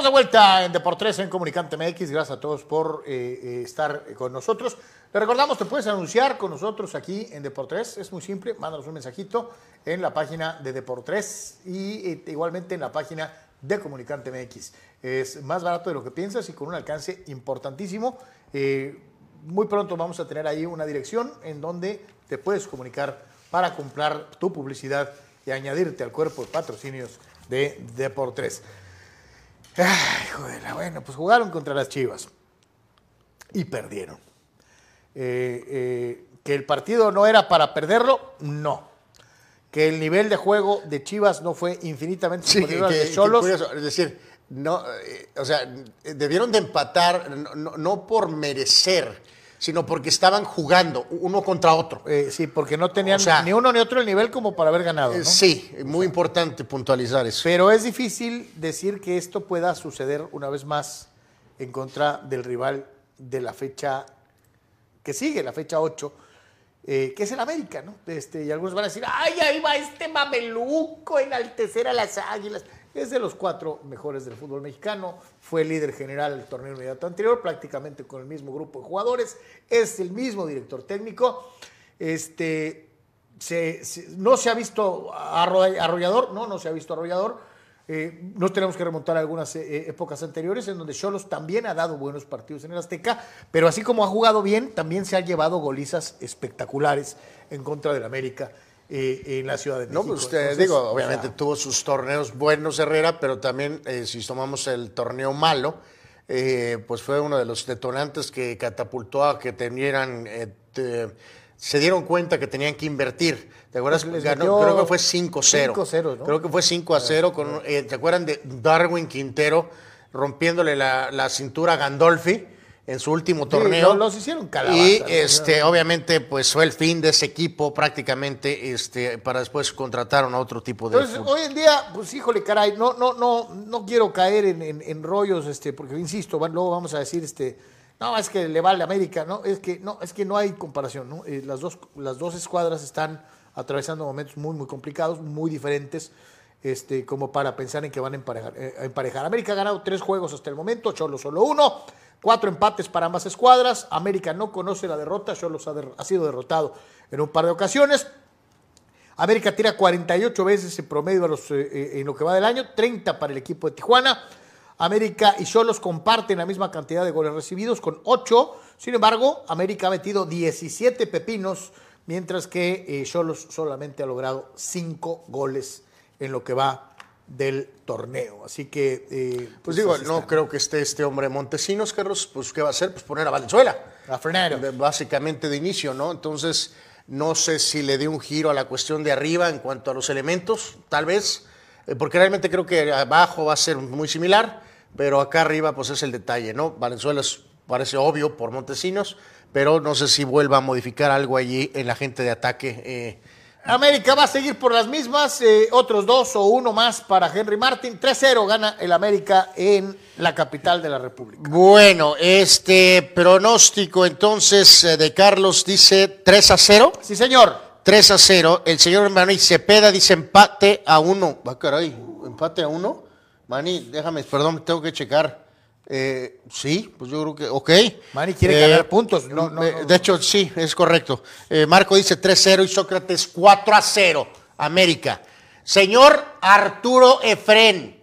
Estamos de vuelta en Deportes en Comunicante MX. Gracias a todos por eh, eh, estar con nosotros. Le recordamos, te puedes anunciar con nosotros aquí en Deportes. Es muy simple. Mándanos un mensajito en la página de Deportes y eh, igualmente en la página de Comunicante MX. Es más barato de lo que piensas y con un alcance importantísimo. Muy pronto vamos a tener ahí una dirección en donde te puedes comunicar para comprar tu publicidad y añadirte al cuerpo de patrocinios de Deportes. Ay, joder, bueno, pues jugaron contra las Chivas y perdieron. Eh, eh, que el partido no era para perderlo, no. Que el nivel de juego de Chivas no fue infinitamente Sí, superior al de Cholos. curioso, es decir, no, eh, o sea, debieron de empatar no, no- no por merecer, sino porque estaban jugando uno contra otro. Eh, sí, porque no tenían O sea, ni uno ni otro el nivel como para haber ganado. Eh, ¿no? Sí, muy importante puntualizar eso. Pero es difícil decir que esto pueda suceder una vez más en contra del rival de la fecha que sigue, la fecha 8, eh, que es el América, ¿no? Este, y algunos van a decir, ay, ahí va este mameluco enaltecer a las águilas. Es de los cuatro mejores del fútbol mexicano, fue líder general del torneo inmediato anterior, prácticamente con el mismo grupo de jugadores, es el mismo director técnico. Este, no se ha visto arro- arrollador, no, no se ha visto arrollador. Eh, nos tenemos que remontar a algunas eh, épocas anteriores en donde Cholos también ha dado buenos partidos en el Azteca, pero así como ha jugado bien, también se ha llevado golizas espectaculares en contra del América eh, en la Ciudad de México. No, pues usted, Entonces, digo, o obviamente sea, tuvo sus torneos buenos Herrera, pero también eh, si tomamos el torneo malo, eh, pues fue uno de los detonantes que catapultó a que tenieran, eh, te- se dieron cuenta que tenían que invertir. ¿Te acuerdas? Pues Ganó- creo que fue 5-0. 5-0, ¿no? Creo que fue 5 a 0. Con, eh, ¿Te acuerdan de Darwin Quintero rompiéndole la, la cintura a Gandolfi en su último torneo? lo- los hicieron calabaza, Y ¿no? este, obviamente, pues fue el fin de ese equipo prácticamente, este, para después contrataron a otro tipo de Entonces, fútbol. hoy en día, pues híjole, caray, no, no, no, no quiero caer en, en- en rollos, este, porque insisto, luego vamos a decir, este, no, es que le vale a América, no, es que no, es que no hay comparación, ¿no? Eh, las dos, las dos escuadras están atravesando momentos muy, muy complicados, muy diferentes, este, como para pensar en que van a emparejar. eh, a emparejar. América ha ganado tres juegos hasta el momento, Cholo solo uno, cuatro empates para ambas escuadras. América no conoce la derrota, Cholos ha, ha sido derrotado en un par de ocasiones. América tira 48 veces en promedio los, eh, eh, en lo que va del año, 30 para el equipo de Tijuana. América y Cholos comparten la misma cantidad de goles recibidos con 8. Sin embargo, América ha metido 17 pepinos, mientras que eh, Cholos solamente ha logrado 5 goles en lo que va del torneo. Así que... eh, Pues digo, así no está. creo que esté este hombre Montesinos, Carlos, pues ¿qué va a hacer? Pues poner a Valenzuela. A Frenero. De- Básicamente de inicio, ¿no? Entonces, no sé si le dé un giro a la cuestión de arriba en cuanto a los elementos, tal vez, eh, porque realmente creo que abajo va a ser muy similar, pero acá arriba pues es el detalle, ¿no? Valenzuela es- parece obvio por Montesinos, pero no sé si vuelva a modificar algo allí en la gente de ataque. eh, América va a seguir por las mismas, eh, otros dos o uno más para Henry Martin. 3-0 gana el América en la capital de la República. Bueno, este pronóstico entonces eh, de Carlos dice 3 a 0. Sí, señor. 3 a 0. El señor Manny Cepeda dice empate a 1. Va, caray, empate a 1. Manny, déjame, perdón, tengo que checar. Eh, sí, pues yo creo que, ok. Manny quiere ganar puntos. No, no, eh, no. De hecho, sí, es correcto. Eh, Marco dice 3-0 y Sócrates 4 a 0. América. Señor Arturo Efren.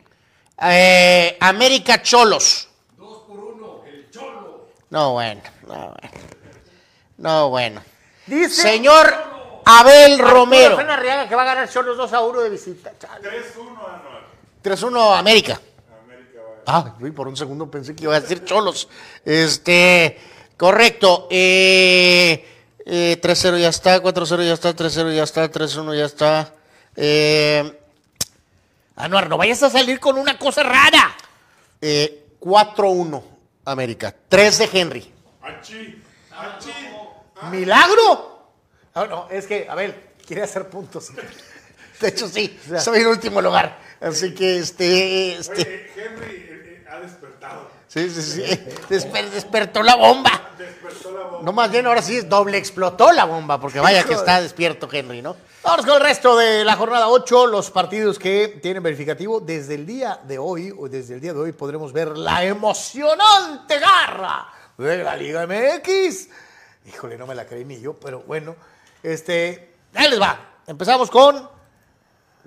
eh, América Cholos. 2 por 1, el Cholo. No, bueno, no, bueno. No, bueno. Dice Señor Abel Romero. Rafael Arriaga que va a ganar Cholos 2 a 1 de visita. Chale. 3-1 América. Ah, uy, por un segundo pensé que iba a decir Cholos. Este, correcto. Eh, eh, 3-0 ya está, 4-0 ya está, 3-0 ya está, 3-1 ya está. Eh, Anuar, no vayas a salir con una cosa rara. eh, 4-1 América. 3 de Henry. ¿Milagro? Ah, no, es que, a ver, quiere hacer puntos. De hecho, sí, soy en último lugar. Así que, este, este. Oye, Henry ha despertado. Sí, sí, sí. [LAUGHS] Desper- despertó la bomba. Despertó la voz. No, más bien ahora sí es doble explotó la bomba, porque vaya que está despierto Henry, ¿no? Vamos con el resto de la jornada 8, los partidos que tienen verificativo. Desde el día de hoy, o desde el día de hoy, podremos ver la emocionante garra de la Liga MX. Híjole, no me la creí ni yo, pero bueno. Este, ahí les va. Empezamos con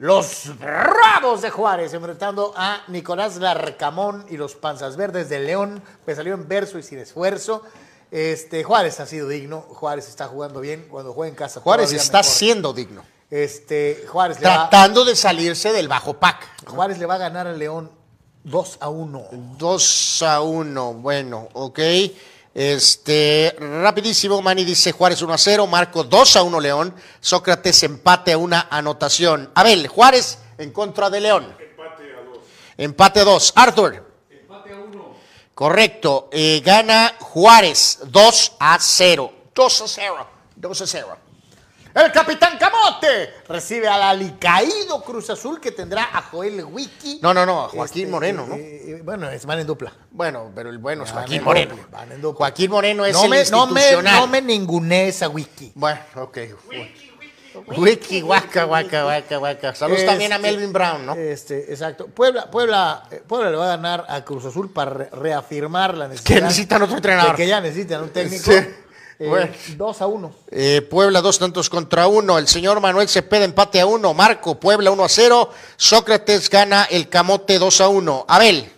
los Bravos de Juárez, enfrentando a Nicolás Larcamón y los Panzas Verdes de León, que salió en verso y sin esfuerzo. Este, Juárez ha sido digno, Juárez está jugando bien, cuando juega en casa. Juárez está mejor. siendo digno. Este, Juárez le, va, Tratando de salirse del bajo pack. Juárez le va a ganar al León 2 a 1. 2 a 1, bueno, ok. Este, rapidísimo, Manny dice Juárez 1 a 0, Marco 2 a 1 León, Sócrates empate a una anotación. Abel, Juárez en contra de León. Empate a dos. Empate a 2. Arthur. Empate a 1. Correcto, eh, gana Juárez 2 a 0. 2 a 0. 2 a 0. El Capitán Camote recibe al alicaído Cruz Azul que tendrá a Joel Wiki. No, no, no, a Joaquín Este, Moreno, ¿no? eh, eh, bueno, es van en dupla. Bueno, pero el bueno es Van Joaquín en Moreno. van en doble. Joaquín Moreno es no, el me, no, me, institucional. no me ningunees a Wiki. Bueno, ok. Wiki, guaca, guaca, guaca, guaca. Saludos también a Este, Melvin Brown, ¿no? Este, exacto. Puebla, Puebla, eh, Puebla le va a ganar a Cruz Azul para re- reafirmar la necesidad. Que necesitan otro entrenador. de que ya necesitan un técnico. Sí. Eh, Bueno. 2 a 1. Eh, Puebla dos tantos contra uno. El señor Manuel Cepeda empate a uno. Marco, Puebla 1 a 0. Sócrates gana el camote 2 a 1. Abel.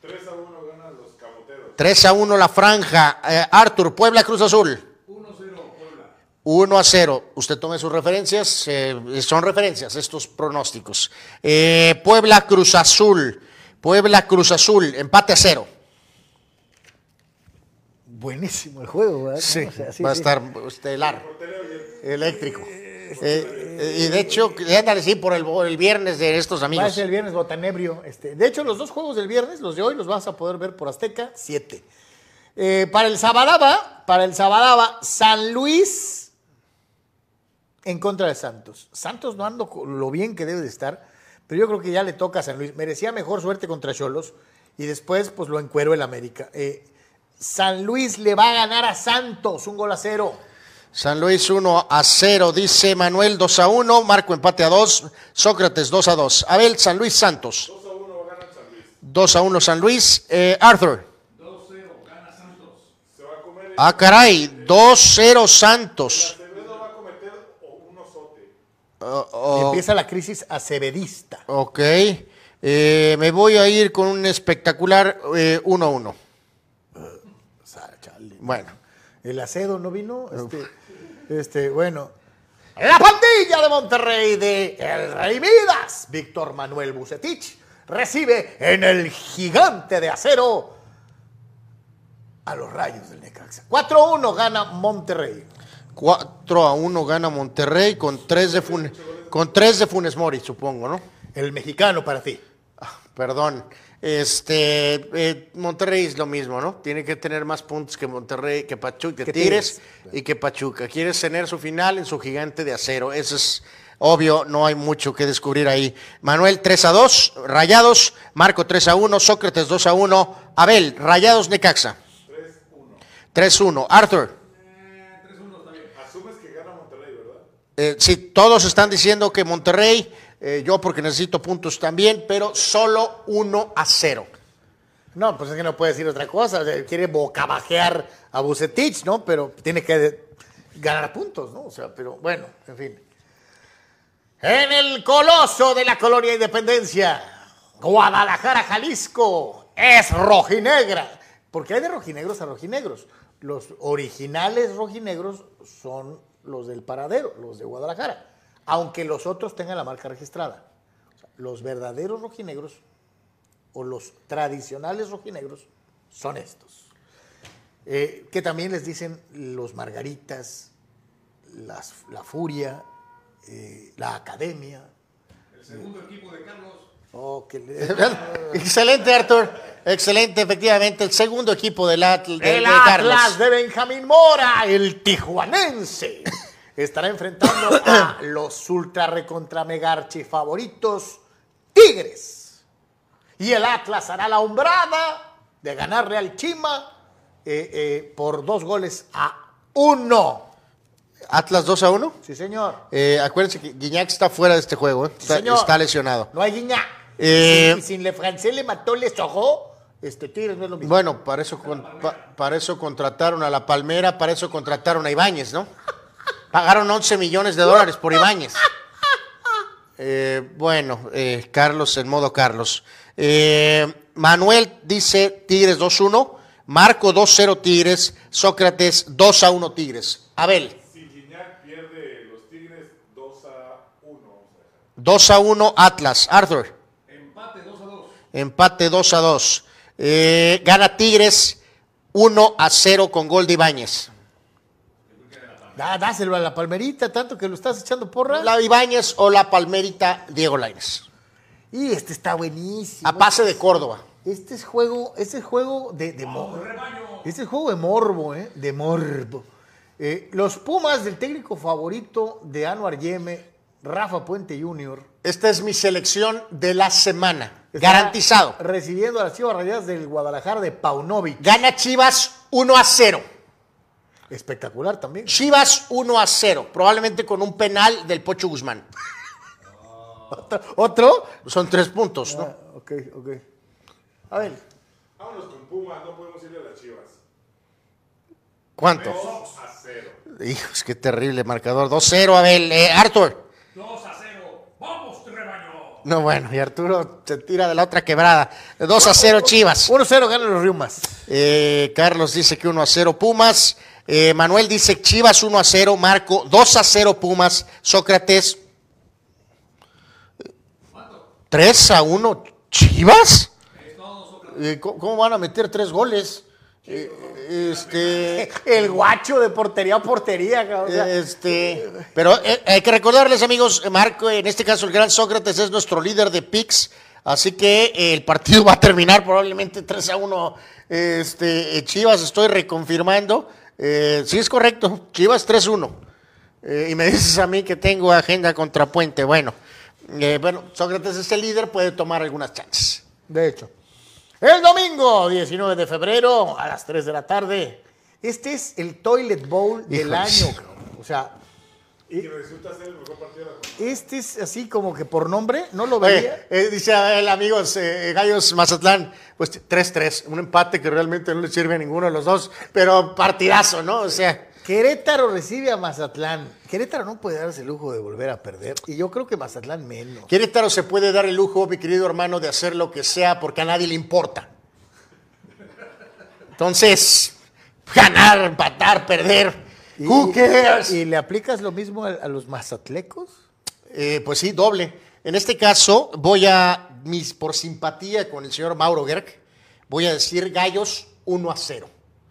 3 a 1 ganan los camoteros. 3 a 1 la franja. Eh, Arthur, Puebla, Cruz Azul. 1 a 0, Puebla. 1 a 0. Usted tome sus referencias. eh, son referencias estos pronósticos. Eh, Puebla, Cruz Azul. Puebla, Cruz Azul. Empate a 0. Buenísimo el juego, ¿verdad? Sí, O sea, sí, va a sí. estar estelar. Eléctrico. Eh, eh, y de hecho, ándale, sí, por el, el viernes de estos Va a amigos. ser el viernes botanebrio. Este. De hecho, los dos juegos del viernes, los de hoy, los vas a poder ver por Azteca 7. Eh, para el Sabadaba, para el Sabadaba, San Luis en contra de Santos. Santos no ando lo bien que debe de estar, pero yo creo que ya le toca a San Luis. Merecía mejor suerte contra Cholos y después pues lo encuero el América. Eh, San Luis le va a ganar a Santos un gol a cero. San Luis 1 a 0, dice Manuel 2 a 1, Marco empate a 2, Sócrates 2 a 2. Abel, San Luis Santos. 2 a 1 gana San Luis. 2 a 1 San Luis. Eh, Arthur. 2 a 0 gana Santos. Se va a comer. Ah, caray, 2-0 Santos. Acevedo va a cometer un osote. Oh, oh, Empieza la crisis acevedista. ok. Eh, me voy a ir con un espectacular eh, 1 a 1. Bueno. El acedo no vino. Este, este, bueno. La pandilla de Monterrey de El Rey Midas, Víctor Manuel Bucetich, recibe en el gigante de acero a los rayos del Necaxa. 4-1 gana Monterrey. 4 a 1 gana Monterrey con 3 de, Funes, con tres de Funes Mori, supongo, ¿no? El mexicano para ti. Perdón. Este, eh, Monterrey es lo mismo, ¿no? Tiene que tener más puntos que Monterrey, que Pachuca, que Que Tigres y que Pachuca. Quieres tener su final en su gigante de acero. Eso es obvio, no hay mucho que descubrir ahí. Manuel 3 a 2, Rayados, Marco 3 a 1, Sócrates 2 a 1, Abel, Rayados Necaxa. 3-1. Arthur. Eh, sí, todos están diciendo que Monterrey, eh, yo porque necesito puntos también, pero solo 1 a 0. No, pues es que no puede decir otra cosa. o sea, quiere bocabajear a Bucetich, ¿no? Pero tiene que ganar puntos, ¿no? O sea, pero bueno, en fin. En el coloso de la colonia Independencia, Guadalajara, Jalisco, es rojinegra. Porque hay de rojinegros a rojinegros. Los originales rojinegros son los del paradero, los de Guadalajara. Aunque los otros tengan la marca registrada. O sea, los verdaderos rojinegros o los tradicionales rojinegros son estos. Eh, que también les dicen los margaritas, las- la furia, eh, la academia. El segundo equipo de Carlos. Oh, que le- [LAUGHS] Excelente, Arthur. Excelente, efectivamente. El segundo equipo del Atl de, el de Atlas Carlos. de Benjamín Mora, el tijuanense, [LAUGHS] estará enfrentando a [COUGHS] los ultra recontra megarchi favoritos Tigres. Y el Atlas hará la hombrada de ganarle al Chima eh, eh, por dos goles a uno. Atlas 2 a 1. Sí, señor. Eh, acuérdense que Guiñac está fuera de este juego. ¿eh? Sí, Está, señor. está lesionado. No hay guiña. Eh, y sin Le Francés le mató, le sojó. Este Tigres no es lo mismo. Bueno, para eso, con- pa- para eso contrataron a la Palmera, para eso contrataron a Ibáñez, ¿no? [LAUGHS] Pagaron 11 millones de dólares por Ibáñez. Eh, bueno, eh, Carlos en modo Carlos. Eh, Manuel dice Tigres 2-1, Marco 2-0 Tigres, Sócrates 2-1 Tigres. Abel. Si Gignac pierde los Tigres 2 a 1. 2 a 1 Atlas. Arthur. Empate 2 a 2. Empate 2 a 2. Eh, gana Tigres 1 a 0 con gol de Ibáñez. Da- dáselo a la palmerita, tanto que lo estás echando porra. La Ibáñez o la Palmerita Diego Lainez. Y este está buenísimo. A pase de Córdoba. Este es juego, este es juego de, de morbo. Este es juego de morbo, ¿eh? De morbo. Eh, los Pumas del técnico favorito de Anuar Yeme, Rafa Puente Jr. Esta es mi selección de la semana. está Garantizado. Recibiendo a las Chivas Rayadas del Guadalajara de Paunovic. Gana Chivas 1 a 0. Espectacular también. Chivas 1 a 0. Probablemente con un penal del Pocho Guzmán. ¿Otro? Son tres puntos, ¿no? Ah, ok, ok. A ver, Vámonos con Pumas, no podemos irle a las Chivas. ¿Cuánto? 2 a 0. Hijos, qué terrible marcador. 2-0, Abel. Eh, Arthur. 2 a 0. ¡Vamos, rebaño! No, bueno, y Arturo se tira de la otra quebrada. 2 a 0 Chivas. 1-0 ganan los Riumas. Eh, Carlos dice que 1 a 0 Pumas. Eh, Manuel dice Chivas 1 a 0. Marco 2 a 0 Pumas. Sócrates 3 a 1 Chivas. Eh, ¿cómo, van a meter tres goles? Eh, este, [LAUGHS] El guacho de portería a portería, cabrón. Este, pero hay que recordarles, amigos, Marco, en este caso el gran Sócrates es nuestro líder de picks, así que el partido [LAUGHS] va a terminar probablemente 3 a 1. Este, Chivas, estoy reconfirmando. Eh, sí, es correcto, Chivas 3-1. Eh, y me dices a mí que tengo agenda contra Puente. Bueno, eh, bueno, Sócrates es el líder, puede tomar algunas chances. De hecho. El domingo 19 de febrero a las 3 de la tarde. Este es el Toilet Bowl del año. O sea, Y resulta ser el mejor partido de la jornada. este es así como que por nombre, no lo Oye, veía. eh, dice el amigos eh, Gallos Mazatlán, pues 3-3, un empate que realmente no le sirve a ninguno de los dos, pero partidazo, ¿no? O sea, Querétaro recibe a Mazatlán. Querétaro no puede darse el lujo de volver a perder. Y yo creo que Mazatlán menos. Querétaro se puede dar el lujo, mi querido hermano, de hacer lo que sea porque a nadie le importa. Entonces, ganar, empatar, perder, Y- who cares? ¿Y le aplicas lo mismo a, a los mazatlecos? Eh, pues sí, doble. En este caso, voy a, mis, por simpatía con el señor Mauro Gerg, voy a decir Gallos 1 a 0.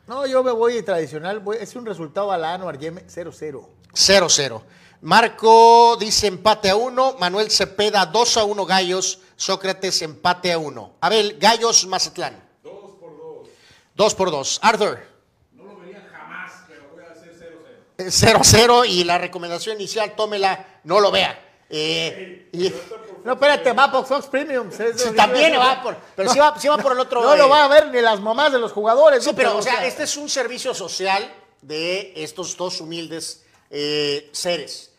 No, yo me voy tradicional. voy- es un resultado a la Anuar Yeme 0-0. 0-0. Marco dice empate a 1, Manuel Cepeda 2 a 1 Gallos, Sócrates empate a uno. Abel, Gallos Mazatlán. Dos por dos. Dos por dos. Arthur. No lo vería jamás, pero voy a hacer 0-0. Eh, 0-0 y la recomendación inicial, tómela, no lo vea. Eh, y- No, espérate, va por Fox Premium. sí, también va por, pero sí va, sí va por el otro. No eh, lo va a ver ni las mamás de los jugadores. Sí, ¿no? pero o sea, este es un servicio social de estos dos humildes eh, seres.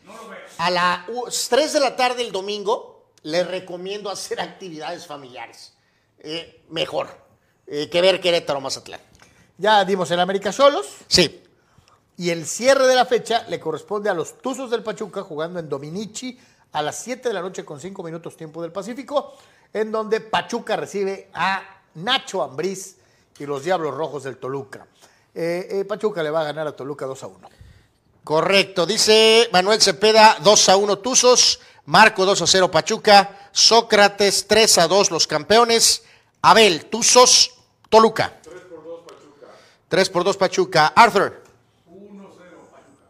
A las 3 de la tarde el domingo les recomiendo hacer actividades familiares. Eh, mejor eh, que ver Querétaro Mazatlán. Ya dimos el América solos. Sí, Y el cierre de la fecha le corresponde a los Tuzos del Pachuca jugando en Dominici a las 7 de la noche con 5 minutos tiempo del Pacífico, en donde Pachuca recibe a Nacho Ambriz y los Diablos Rojos del Toluca. Eh, eh, Pachuca le va a ganar a Toluca 2 a 1. correcto. Dice Manuel Cepeda 2 a 1 Tuzos, Marco 2 a 0 Pachuca, Sócrates 3 a 2 los campeones, Abel Tuzos, Toluca. 3 por 2 Pachuca. Arthur.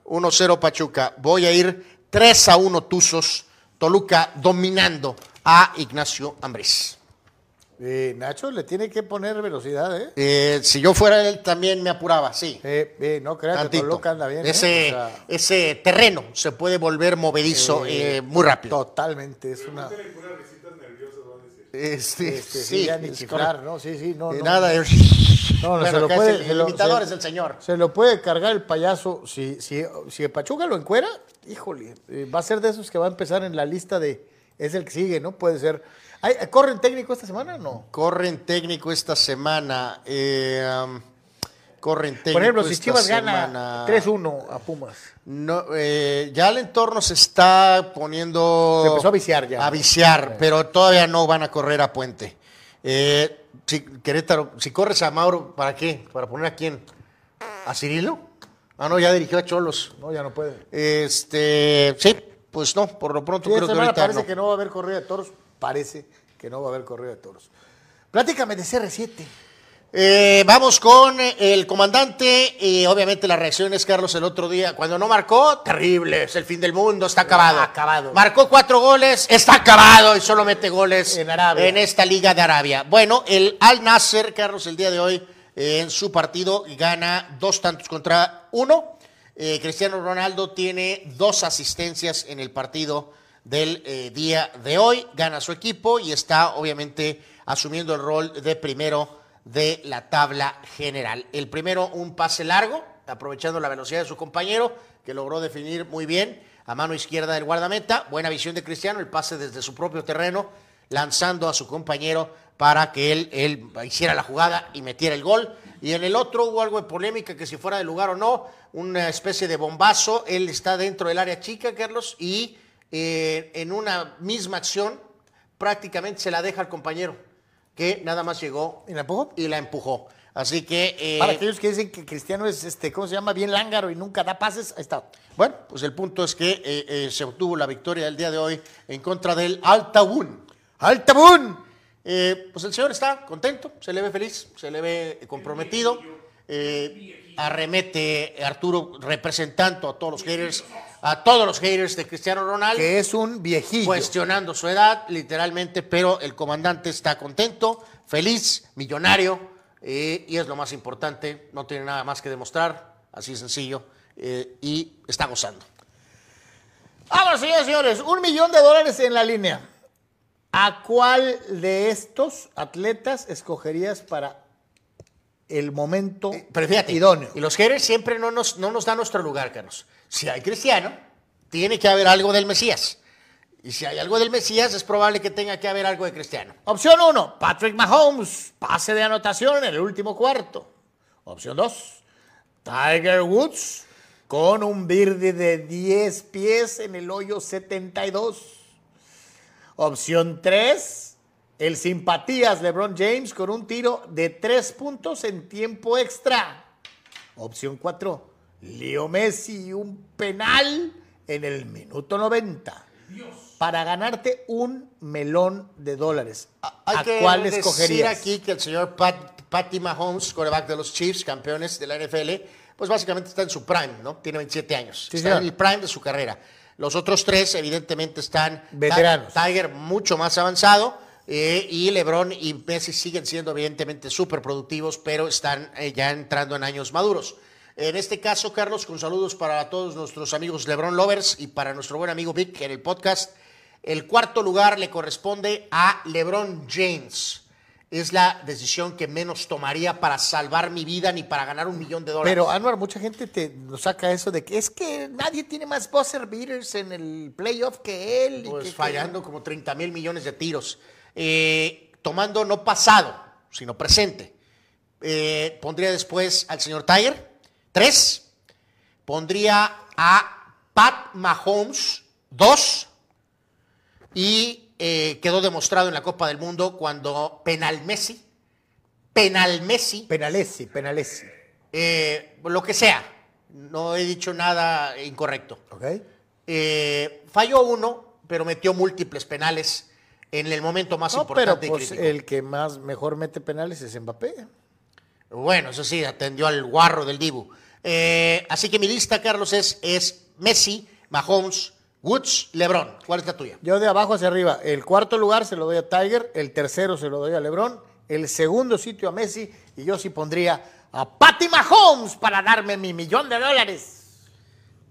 1-0 Pachuca. Voy a ir 3 a 1 Tuzos. Toluca dominando a Ignacio Ambriz. Eh, Nacho le tiene que poner velocidad, ¿eh? Eh, si yo fuera él también me apuraba, sí. Eh, eh, no creas que. Toluca anda bien. ¿eh? ese, O sea, ese terreno se puede volver movedizo eh, muy rápido. Totalmente, es una... Este, Este, sí, sí, ya ni es chiflar, ¿no? Sí, sí, no. Eh, no. Nada, No, no, Bueno, se lo puede, el, se lo- imitador se- es el señor. Se lo puede cargar el payaso. Si, si, si el Pachuca lo encuera, híjole, eh, va a ser de esos que va a empezar en la lista de. Es el que sigue, ¿no? Puede ser. ¿Hay, ¿Corren técnico esta semana o no? Corren técnico esta semana. eh, um, corren técnico Por ejemplo, si Chivas gana 3-1 a Pumas. No, eh, ya el entorno se está poniendo. Se empezó a viciar ya. A viciar, pero todavía no van a correr a Puente. Eh, si, Querétaro, si corres a Mauro, ¿para qué? ¿Para poner a quién? ¿A Cirilo? Ah, no, ya dirigió a Cholos. No, ya no puede. Este, sí, pues no, por lo pronto Sí, creo que ahorita parece no. que no va a haber corrida de toros. Parece que no va a haber corrida de toros. Pláticame de CR7. Eh, vamos con eh, el comandante y obviamente las reacciones, Carlos, el otro día. Cuando no marcó, terrible, es el fin del mundo, está acabado. acabado. Marcó cuatro goles, está acabado y solo mete goles En Arabia. en esta liga de Arabia. Bueno, el Al Nasser, Carlos, el día de hoy eh, en su partido gana dos tantos contra uno. Eh, Cristiano Ronaldo tiene dos asistencias en el partido del día de hoy, gana su equipo y está obviamente asumiendo el rol de primero de la tabla general. El primero, un pase largo, aprovechando la velocidad de su compañero, que logró definir muy bien a mano izquierda del guardameta. Buena visión de Cristiano, el pase desde su propio terreno, lanzando a su compañero para que él, él hiciera la jugada y metiera el gol. Y en el otro hubo algo de polémica, que si fuera de lugar o no, una especie de bombazo. Él está dentro del área chica, Carlos, y eh, en una misma acción prácticamente se la deja al compañero, que nada más llegó ¿Y la empujó? y la empujó. Así que, eh, Para aquellos que dicen que Cristiano es, este, ¿cómo se llama? Bien lángaro y nunca da pases, ahí está. bueno, pues el punto es que eh, eh, se obtuvo la victoria el día de hoy en contra del. ¡Altabún! Eh, pues el señor está contento, se le ve feliz, se le ve comprometido. Arremete Arturo representando a todos los haters, a todos los haters de Cristiano Ronaldo, Que es un viejillo. cuestionando su edad, literalmente, pero el comandante está contento, feliz, millonario, eh, y es lo más importante, no tiene nada más que demostrar, así sencillo, eh, y está gozando. Vámonos, señores y señores. Un millón de dólares en la línea. ¿A cuál de estos atletas escogerías para el momento Pero fíjate, idóneo? y los haters siempre no nos, no nos dan nuestro lugar, Carlos. Si hay cristiano, tiene que haber algo del Mesías. Y si hay algo del Mesías, es probable que tenga que haber algo de cristiano. Opción 1, Patrick Mahomes, pase de anotación en el último cuarto. Opción 2, Tiger Woods, con un birdie de 10 pies en el hoyo 72. Opción 3, el simpatías LeBron James con un tiro de 3 puntos en tiempo extra. Opción 4, Leo Messi, un penal en el minuto 90. Para ganarte un melón de dólares. Hay ¿A que cuál decir escogerías? aquí que el señor Pat, Patty Mahomes, quarterback de los Chiefs, campeones de la NFL, pues básicamente está en su prime, ¿no? Tiene 27 años. Sí, está señor. en el prime de su carrera. Los otros tres, evidentemente, están. Veteranos. Ti- Tiger mucho más avanzado. eh, y LeBron y Messi siguen siendo evidentemente súper productivos, pero están eh, ya entrando en años maduros. En este caso, Carlos, con saludos para todos nuestros amigos LeBron Lovers y para nuestro buen amigo Vic en el podcast. El cuarto lugar le corresponde a LeBron James. Es la decisión que menos tomaría para salvar mi vida ni para ganar un millón de dólares. Pero, Anwar, mucha gente te nos saca eso de que es que nadie tiene más buzzer beaters en el playoff que él. pues que- fallando como 30 mil millones de tiros. Eh, tomando no pasado, sino presente. Eh, pondría después al señor Tiger, tres. Pondría a Pat Mahomes, dos. Y eh, quedó demostrado en la Copa del Mundo cuando penal Messi, penal Messi, Penalesi, penalesi. eh, lo que sea. No he dicho nada incorrecto. ¿Ok? Eh, falló uno, pero metió múltiples penales en el momento más No, pero importante y pues el que más mejor mete penales es Mbappé. Bueno, eso sí, atendió al guarro del Dibu. Eh, así que mi lista, Carlos, es, es Messi, Mahomes, Woods, LeBron. ¿Cuál es la tuya? Yo de abajo hacia arriba. El cuarto lugar se lo doy a Tiger, el tercero se lo doy a LeBron, el segundo sitio a Messi y yo sí pondría a Patty Mahomes para darme mi millón de dólares.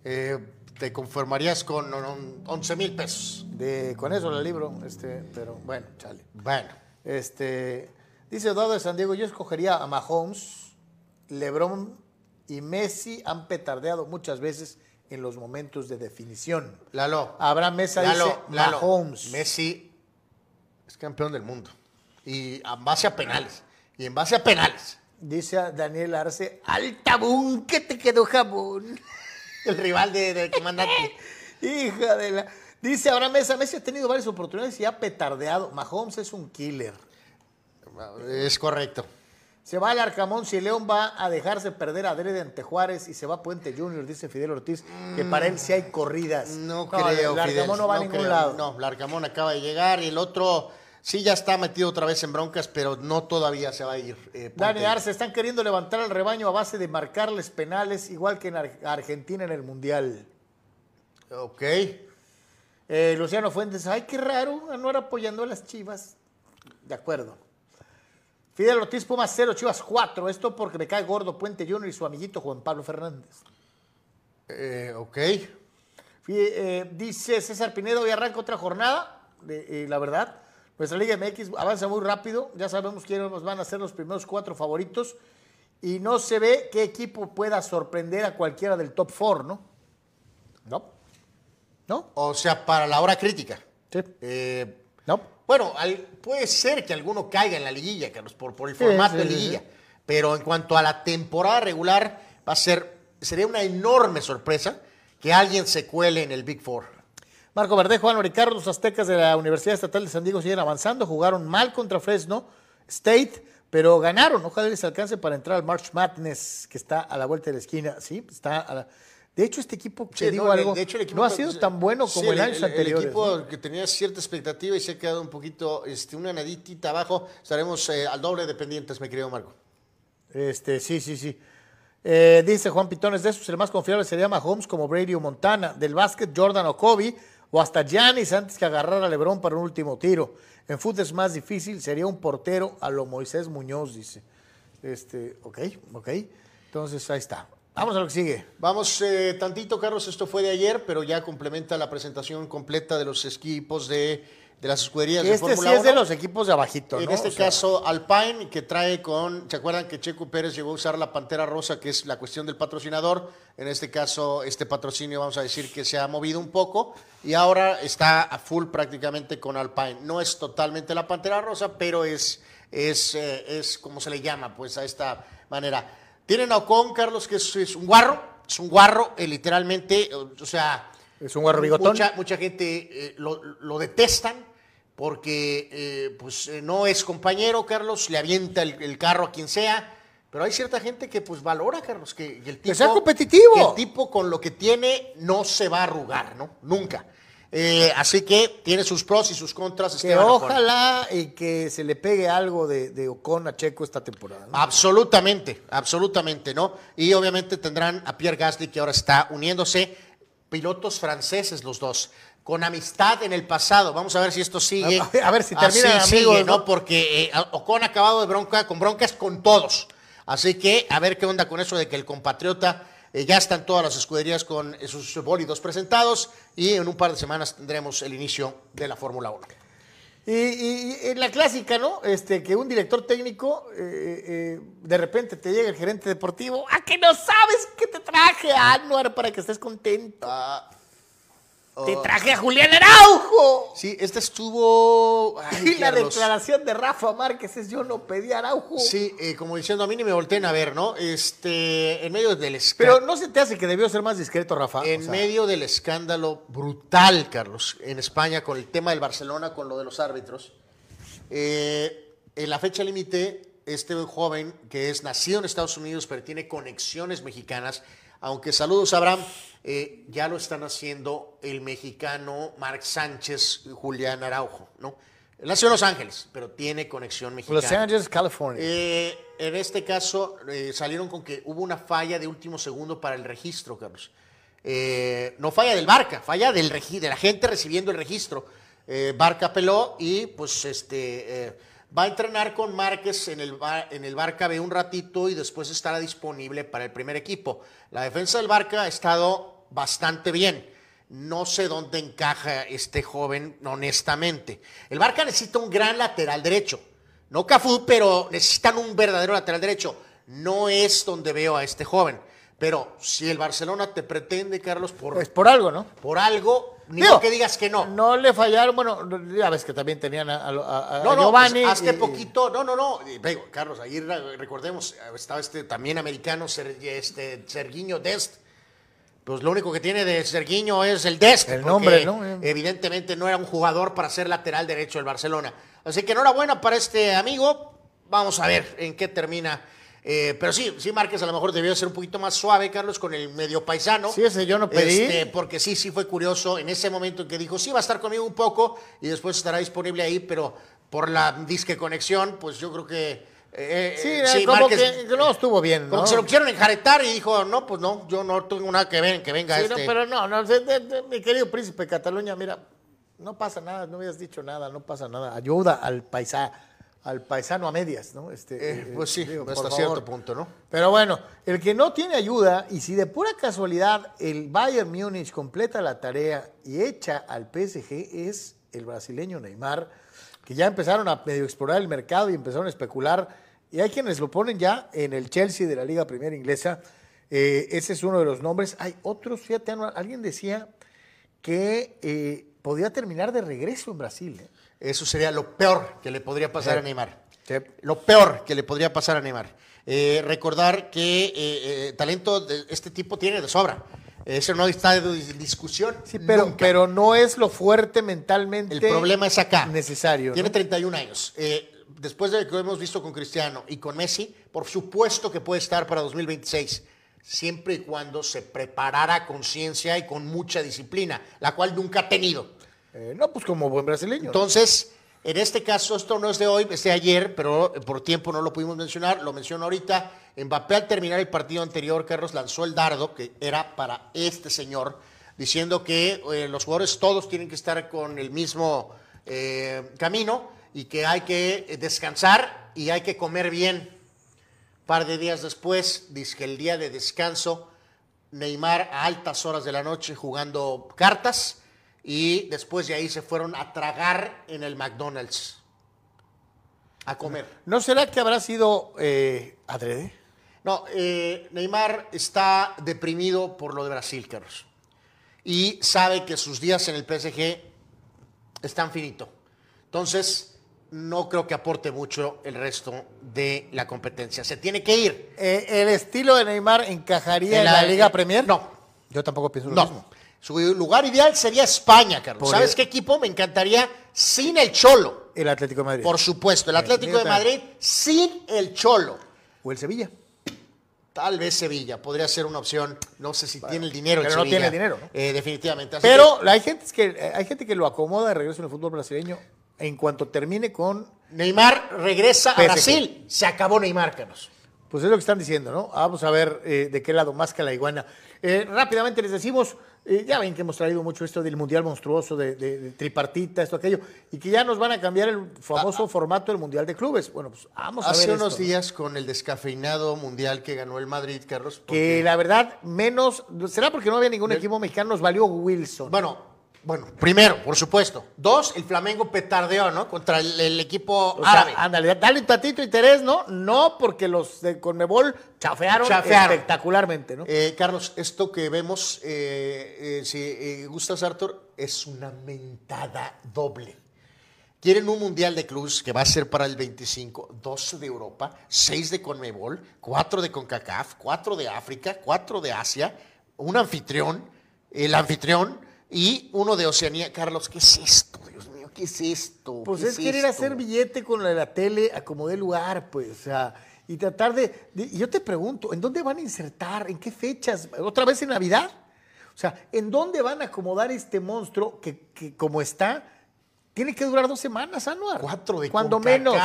Eh, te conformarías con on- 11 mil pesos. De, con eso la libro, este, pero bueno, chale. Bueno, Este, dice Eduardo de San Diego, yo escogería a Mahomes, LeBron y Messi han petardeado muchas veces en los momentos de definición. Lalo. Abraham Mesa Lalo, dice Lalo, Mahomes. Messi es campeón del mundo. Y en base a penales. Y en base a penales. Dice a Daniel Arce, al tabún que te quedó jabón. [LAUGHS] El rival de- del comandante. [LAUGHS] Hija de la... Dice Abraham Mesa, Messi ha tenido varias oportunidades y ha petardeado. Mahomes es un killer. Es correcto. Se va al Arcamón si León va a dejarse perder a Drede ante Juárez y se va a Puente Junior, dice Fidel Ortiz, que para él sí hay corridas. No, creo, El Fidel, Arcamón no va a ningún creo. lado. No, Larcamón acaba de llegar y el otro sí ya está metido otra vez en broncas, pero no todavía se va a ir. eh, Dani. Arce, están queriendo levantar al rebaño a base de marcarles penales, igual que en Ar- Argentina en el Mundial. Ok. Eh, Luciano Fuentes, ay, qué raro, Anuar apoyando a las chivas. De acuerdo. Fidel Ortiz, Pumas 0, Chivas 4. Esto porque me cae gordo Puente Junior y su amiguito Juan Pablo Fernández. Eh, ok. Eh, dice César Pinedo, hoy arranca otra jornada. eh, la verdad, nuestra Liga MX avanza muy rápido. Ya sabemos quiénes van a ser los primeros cuatro favoritos. Y no se ve qué equipo pueda sorprender a cualquiera del top 4, ¿no? No. ¿No? O sea, para la hora crítica. Sí. Eh, No. Bueno, al- puede ser que alguno caiga en la liguilla, Carlos, por, por el formato sí, de liguilla. sí. Pero en cuanto a la temporada regular, va a ser, sería una enorme sorpresa que alguien se cuele en el Big Four. Marco Verdejo, Juan Ricardo, los aztecas de la Universidad Estatal de San Diego siguen avanzando, jugaron mal contra Fresno State, pero ganaron. Ojalá les alcance para entrar al March Madness, que está a la vuelta de la esquina. Sí, está a la- De hecho, este equipo, te Sí, digo no, de- algo, de hecho, el equipo no ha sido tan bueno como el, años el- el equipo ¿no? que tenía cierta expectativa y se ha quedado un poquito, este, una naditita abajo. Estaremos eh, al doble de pendientes, mi querido Marco. Este, sí, sí, sí. Eh, dice Juan Pitones, de esos el más confiable sería Mahomes como Brady o Montana. Del básquet, Jordan o Kobe, o hasta Giannis antes que agarrar a Lebron para un último tiro. En fútbol es más difícil, sería un portero a lo Moisés Muñoz, dice. Este, ok, ok. Entonces, ahí está. Vamos a lo que sigue. Vamos eh, tantito, Carlos, esto fue de ayer, pero ya complementa la presentación completa de los equipos de, de las escuderías de Este sí Fórmula es de 1. los equipos de abajito, En ¿no? este O sea, caso, Alpine, que trae con, ¿se acuerdan que Checo Pérez llegó a usar la Pantera Rosa, que es la cuestión del patrocinador? En este caso, este patrocinio, vamos a decir que se ha movido un poco y ahora está a full prácticamente con Alpine. No es totalmente la Pantera Rosa, pero es, es, eh, es como se le llama, pues, a esta manera. Tienen a Ocon, Carlos, que es, es un guarro, es un guarro, eh, literalmente, eh, o sea... Es un guarro bigotón. Mucha, mucha gente eh, lo, lo detestan porque eh, pues no es compañero, Carlos, le avienta el, el carro a quien sea, pero hay cierta gente que pues valora, Carlos, que el tipo, sea competitivo. que el tipo con lo que tiene no se va a arrugar, ¿no? Nunca. Eh, así que tiene sus pros y sus contras. Que Esteban Ocon. ojalá y que se le pegue algo de, de Ocon a Checo esta temporada. ¿no? Absolutamente, absolutamente, ¿no? Y obviamente tendrán a Pierre Gasly que ahora está uniéndose, pilotos franceses los dos. con amistad en el pasado. Vamos a ver si esto sigue. A ver- a ver si amigos, sigue, ¿no? ¿no? Porque eh, Ocon ha acabado de bronca, con broncas con todos. Así que a ver qué onda con eso de que el compatriota eh, ya están todas las escuderías con eh, sus bólidos presentados y en un par de semanas tendremos el inicio de la Fórmula 1. Y, y- y en la clásica, ¿no? Este, que un director técnico, eh, de repente te llega el gerente deportivo, ¡ah, que no sabes que te traje Anuar para que estés contento! Te traje a Julián Araujo. Sí, este estuvo... ay, [LAUGHS] y la Carlos. declaración de Rafa Márquez es yo no pedí a Araujo. Sí, eh, como diciendo, a mí ni me volteen a ver, ¿no? Este, en medio del escándalo. Pero no se te hace que debió ser más discreto, Rafa. En O sea, medio del escándalo brutal, Carlos, en España con el tema del Barcelona, con lo de los árbitros, eh, en la fecha límite, este joven que es nacido en Estados Unidos, pero tiene conexiones mexicanas, aunque saludos Abraham, eh, ya lo están haciendo el mexicano Marc Sánchez Julián Araujo, ¿no? Él Nació en Los Ángeles, pero tiene conexión mexicana. Los Angeles, California. Eh, en este caso eh, salieron con que hubo una falla de último segundo para el registro, Carlos. No falla del Barca, falla del de la gente recibiendo el registro. Barca peló y pues este va a entrenar con Márquez en el, en el Barca B un ratito y después estará disponible para el primer equipo. La defensa del Barca ha estado bastante bien. No sé dónde encaja este joven, honestamente. El Barca necesita un gran lateral derecho. No Cafú, pero necesitan un verdadero lateral derecho. No es donde veo a este joven. Pero si el Barcelona te pretende, Carlos, por, Es por algo, ¿no? por algo, ni Digo, que digas que no. No le fallaron, bueno, ya ves que también tenían a, a- a- a No, no, Giovanni. pues, hace y- poquito, no, no, no, digo, Carlos, ahí re- recordemos, estaba este también americano, este, Sergiño Dest. Pues lo único que tiene de Sergiño es el Dest. El nombre, ¿no? Evidentemente no era un jugador para ser lateral derecho del Barcelona. Así que enhorabuena para este amigo. Vamos a ver en qué termina. Eh, pero sí, sí, Márquez a lo mejor debió ser un poquito más suave, Carlos, con el medio paisano. Sí, ese yo no pedí. Este, porque sí, sí fue curioso en ese momento en que dijo, sí, va a estar conmigo un poco y después estará disponible ahí, pero por la disque conexión, pues yo creo que... eh, Sí, eh, eh, como Márquez- que no estuvo bien, como ¿no? que se lo quisieron enjaretar y dijo, no, pues no, yo no tengo nada que ver en que venga Sí, no, este... pero no, no, de- de- de- mi querido príncipe de Cataluña, mira, no pasa nada, no habías dicho nada, no pasa nada. Ayuda al paisa, al paisano a medias, ¿no? Este, Eh, pues sí, digo, hasta cierto punto, ¿no? Pero bueno, el que no tiene ayuda, y si de pura casualidad el Bayern Múnich completa la tarea y echa al PSG, es el brasileño Neymar, que ya empezaron a medio explorar el mercado y empezaron a especular, y hay quienes lo ponen ya en el Chelsea de la Liga Primera Inglesa. Eh, ese es uno de los nombres. Hay otros, fíjate, alguien decía que eh, podía terminar de regreso en Brasil. ¿eh? Eso sería lo peor que le podría pasar Sí. a Neymar. Sí. Lo peor que le podría pasar a Neymar. Eh, recordar que talento de este tipo tiene de sobra. Eso no está de discusión. Sí, pero, nunca. pero no es lo fuerte mentalmente. El problema es acá. Necesario. Tiene ¿no? 31 años. Eh, después de lo que hemos visto con Cristiano y con Messi, por supuesto que puede estar para 2026, siempre y cuando se preparara a conciencia y con mucha disciplina, la cual nunca ha tenido. Eh, no, pues como buen brasileño. Entonces, en este caso, esto no es de hoy, es de ayer, pero por tiempo no lo pudimos mencionar, lo menciono ahorita. Mbappé al terminar el partido anterior, Carlos lanzó el dardo, que era para este señor, diciendo que eh, los jugadores todos tienen que estar con el mismo eh, camino y que hay que descansar y hay que comer bien. Un par de días después, dice que el día de descanso, Neymar a altas horas de la noche jugando cartas y después de ahí se fueron a tragar en el McDonald's. A comer. ¿No será que habrá sido eh, adrede? No, eh, Neymar está deprimido por lo de Brasil, Carlos. Y sabe que sus días en el PSG están finito. Entonces, no creo que aporte mucho el resto de la competencia. Se tiene que ir. Eh, ¿El estilo de Neymar encajaría en En la, Liga Premier? no. Yo tampoco pienso lo mismo. No. Su lugar ideal sería España, Carlos. Por ¿Sabes el- qué equipo me encantaría sin el Cholo? El Atlético de Madrid. Por supuesto, el Eh, Atlético de. Madrid sin el Cholo. O el Sevilla. Tal vez Sevilla podría ser una opción. No sé si tiene el dinero. el pero no Sevilla. tiene dinero, ¿no? Eh, definitivamente. Así Pero hay gente, que, hay gente que lo acomoda de regreso en el fútbol brasileño en cuanto termine con... que Neymar regresa a PSG. Brasil. Se acabó Neymar, Carlos. Pues es lo que están diciendo, ¿no? Vamos a ver eh, de qué lado más que la iguana. Eh, rápidamente les decimos, Eh, ya ven que hemos traído mucho esto del mundial monstruoso, de, de- de tripartita, esto, aquello, y que ya nos van a cambiar el famoso formato del mundial de clubes. Bueno, pues vamos a Hace ver unos esto, ¿no? días con el descafeinado mundial que ganó el Madrid, Carlos. Que porque- la verdad, menos. ¿Será porque no había ningún equipo mexicano? Nos valió Wilson. Bueno, bueno, primero, por supuesto. Dos, el Flamengo petardeó, ¿no? Contra el, el equipo O sea, árabe. ándale, dale un tantito interés, ¿no? No, porque los de Conmebol chafearon, Chafearon. espectacularmente, ¿no? Eh, Carlos, esto que vemos, eh, eh, si eh, gustas, Arthur, es una mentada doble. Quieren un mundial de clubes que va a ser para el 25, 12 de Europa, 6 de Conmebol, 4 de CONCACAF, 4 de África, 4 de Asia, un anfitrión, el anfitrión y uno de Oceanía. Carlos, ¿qué es esto? Dios mío, ¿qué es esto? Pues ¿Qué es querer esto? hacer billete con la, la tele a como dé lugar, pues, o sea, y tratar de, de- yo te pregunto, ¿en dónde van a insertar? ¿En qué fechas? ¿Otra vez en Navidad? O sea, ¿en dónde van a acomodar este monstruo que, que como está, tiene que durar dos semanas, Anuar? Cuatro de Cuando CONCACAF, menos.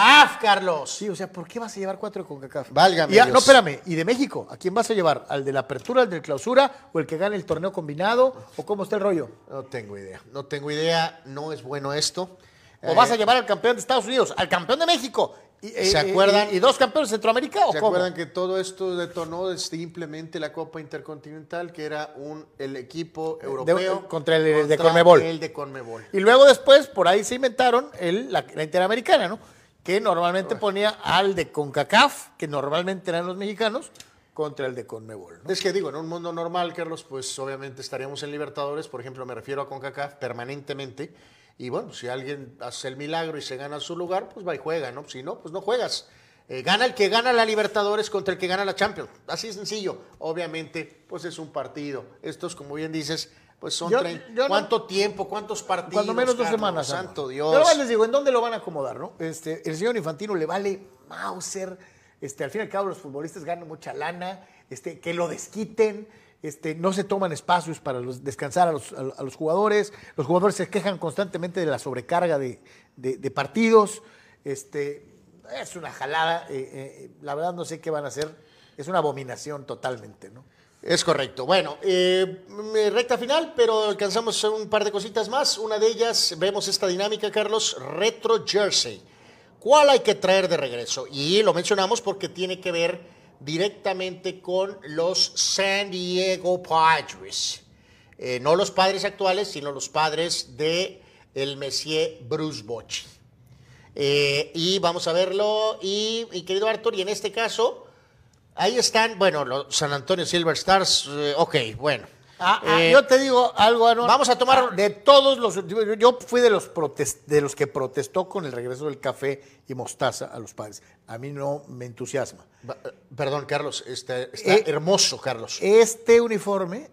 Carlos. Sí, o sea, ¿por qué vas a llevar cuatro de CONCACAF? Válgame Y Dios. no, espérame, ¿y de México? ¿A quién vas a llevar? ¿Al de la apertura, al de la clausura o el que gane el torneo combinado? ¿O cómo está el rollo? No tengo idea, no tengo idea, no es bueno esto. ¿O vas a Eh, llevar al campeón de Estados Unidos, al campeón de México? Y, ¿Se eh, acuerdan? Y, y dos campeones de Centroamérica o ¿Se cómo? acuerdan que todo esto detonó simplemente la Copa Intercontinental, que era un, el equipo europeo contra el de Conmebol. El de Conmebol. Y luego después, por ahí se inventaron el, la, la Interamericana, ¿no? Que normalmente ponía al de CONCACAF, que normalmente eran los mexicanos, contra el de CONMEBOL, ¿no? Es que digo, en un mundo normal, Carlos, pues obviamente estaríamos en Libertadores, por ejemplo, me refiero a CONCACAF permanentemente. Y bueno, si alguien hace el milagro y se gana su lugar, pues va y juega, ¿no? Si no, pues no juegas. Eh, gana el que gana la Libertadores contra el que gana la Champions. Así de sencillo. Obviamente, pues es un partido. Estos, como bien dices, pues son Yo- yo no- ¿Cuánto tiempo? ¿Cuántos partidos? Cuando menos dos Carlos? semanas. Santo. Dios. Pero les digo, ¿en dónde lo van a acomodar, no? Este, el señor Infantino le vale Mauser. Este, al fin y al cabo, los futbolistas ganan mucha lana. Este, que lo desquiten. Este, no se toman espacios para descansar a los, jugadores. Los jugadores se quejan constantemente de la sobrecarga de, partidos. Este, es una jalada. eh, eh, la verdad, no sé qué van a hacer. Es una abominación totalmente. Es correcto. Bueno, eh, mm, recta final, pero alcanzamos un par de cositas más. Una de ellas, vemos esta dinámica, Carlos, Retro Jersey. ¿Cuál hay que traer de regreso? Y lo mencionamos porque tiene que ver directamente con los San Diego Padres. Eh, no los padres actuales, sino los padres de el Messier Bruce Bochy. Eh, y vamos a verlo. Y, querido Arthur, y en este caso, ahí están, bueno, los San Antonio Silver Stars. eh, ok, bueno. Ah, ah, Eh, yo te digo algo, Anuar. vamos a tomar- Ah, de todos los. Yo, fui de los, protes- de los que protestó con el regreso del café y mostaza a los padres. A mí no me entusiasma. eh, Perdón, Carlos, está, está Eh, hermoso, Carlos. Este uniforme,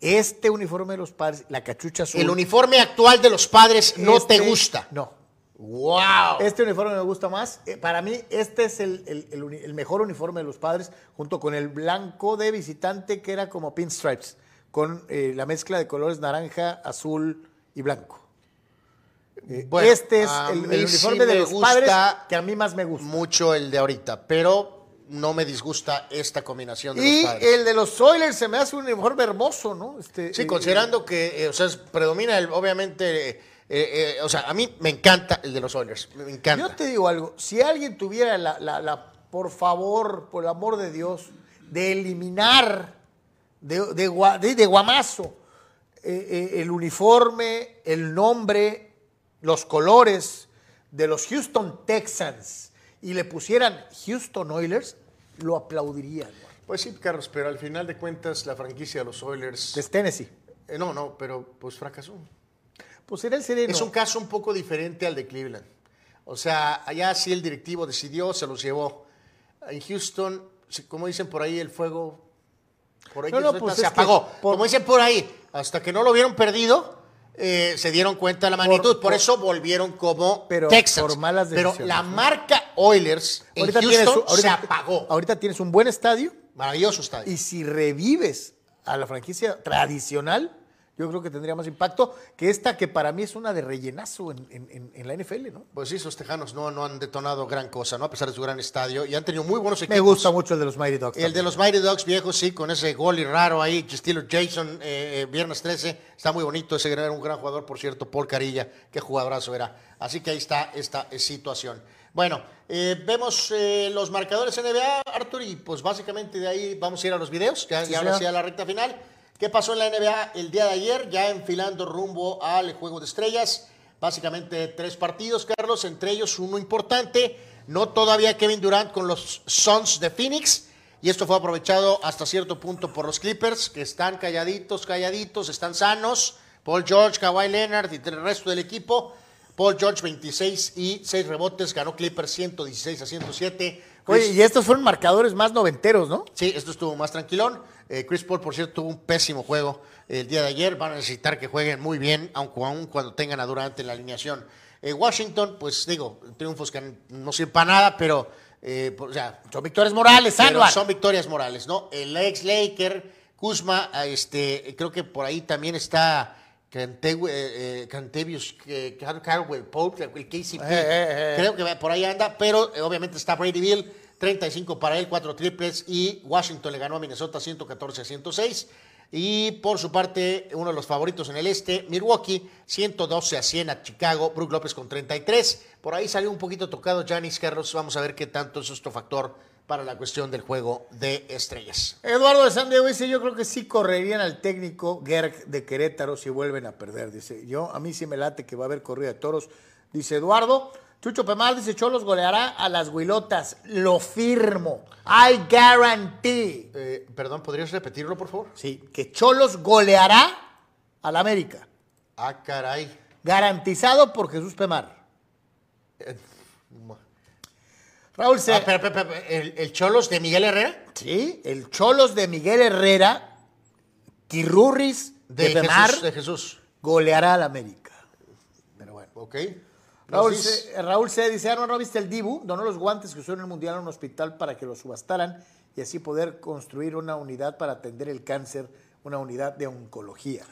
este uniforme de los padres, la cachucha azul. el uniforme actual de los padres no este- te gusta. No. ¡Wow! Este uniforme me gusta más. Para mí, este es el, el- el uni- el mejor uniforme de los padres, junto con el blanco de visitante, que era como pinstripes, con eh, la mezcla de colores naranja, azul y blanco. Eh, Bueno, este es el, sí uniforme de los padres que a mí más me gusta. Mucho el de ahorita, pero no me disgusta esta combinación de Y los padres. el de los Oilers se me hace un uniforme hermoso, ¿no? Este, Sí, eh, considerando que, eh, o sea, predomina el, obviamente, eh, eh, o sea, a mí me encanta el de los Oilers, me encanta. Yo te digo algo, si alguien tuviera la, la- la- por favor, por el amor de Dios, de eliminar de, de, de- guamazo eh, eh, el uniforme, el nombre, los colores de los Houston Texans y le pusieran Houston Oilers, lo aplaudirían. Pues sí, Carlos, pero al final de cuentas la franquicia de los Oilers... Es Tennessee. eh, no, no, pero pues fracasó. Pues será el sereno. Es un caso un poco diferente al de Cleveland. O sea, allá sí el directivo decidió, se los llevó. En Houston, como dicen por ahí, el fuego por ahí No, no, pues se apagó. por- Como dicen por ahí, hasta que no lo vieron perdido, eh, se dieron cuenta de la magnitud. Por, por- eso volvieron como Pero Texans. por malas Pero la ¿no? marca Oilers en Ahorita Houston tienes, se apagó. Ahorita tienes un buen estadio Maravilloso estadio. y si revives a la franquicia tradicional, yo creo que tendría más impacto que esta que para mí es una de rellenazo en, en- en- en la NFL, ¿no? Pues sí, esos tejanos no, no han detonado gran cosa, ¿no? A pesar de su gran estadio. Y han tenido muy buenos equipos. Me gusta mucho el de los Mighty Dogs. El de los Mighty Dogs viejos, sí, con ese gol y raro ahí, estilo Jason, eh, eh, viernes 13, está muy bonito, ese era un gran jugador, por cierto, Paul Carilla, qué jugadorazo era. Así que ahí está esta eh, situación. Bueno, eh, vemos eh, los marcadores NBA, Arthur, y pues básicamente de ahí vamos a ir a los videos, ya, Sí, ya ahora sí a la recta final. ¿Qué pasó en la NBA el día de ayer? Ya enfilando rumbo al Juego de Estrellas. Básicamente tres partidos, Carlos, entre ellos uno importante. No todavía Kevin Durant con los Suns de Phoenix. Y esto fue aprovechado hasta cierto punto por los Clippers, que están calladitos, calladitos, están sanos. Paul George, Kawhi Leonard y el resto del equipo. Paul George 26 y 6 rebotes, ganó Clippers 116 a 107. Oye, y estos fueron marcadores más noventeros, ¿no? Sí, esto estuvo más tranquilón. Eh, Chris Paul, por cierto, tuvo un pésimo juego el día de ayer. Van a necesitar que jueguen muy bien, aunque aún cuando tengan a Durant en la alineación. Eh, Washington, pues digo, triunfos que no sirven para nada, pero eh, pues, o sea, Son victorias morales, pero son victorias morales, ¿no? El ex Laker, Kuzma, este, creo que por ahí también está Cantevius, Car- Caldwell Pope, el KCP. Eh, eh, eh. Creo que por ahí anda, pero obviamente está Brady Bill, 35 para él, 4 triples, y Washington le ganó a Minnesota 114 a 106. Y por su parte, uno de los favoritos en el este, Milwaukee, 112 a 100 a Chicago, Brook López con 33. Por ahí salió un poquito tocado Janis Carlos, vamos a ver qué tanto es esto factor para la cuestión del juego de estrellas. Eduardo de San Diego dice, yo creo que sí correrían al técnico Gerg de Querétaro si vuelven a perder. Dice, yo a mí sí me late que va a haber corrida de toros. Dice Eduardo. Chucho Pemar dice, Cholos goleará a las Huilotas. Lo firmo. I guarantee. Eh, perdón, ¿podrías repetirlo, por favor? Sí, que Cholos goleará al América. Ah, caray. Garantizado por Jesús Pemar. Raúl C. Ah, ¿El, el Cholos de Miguel Herrera? Sí, el Cholos de Miguel Herrera, Quirurris de, De, Jesús, de Jesús. goleará al América. Pero bueno. Ok. Raúl Raúl C. dice, ah, ¿no, ¿no viste el Dibu? Donó los guantes que usó en el Mundial a un hospital para que los subastaran y así poder construir una unidad para atender el cáncer, una unidad de oncología.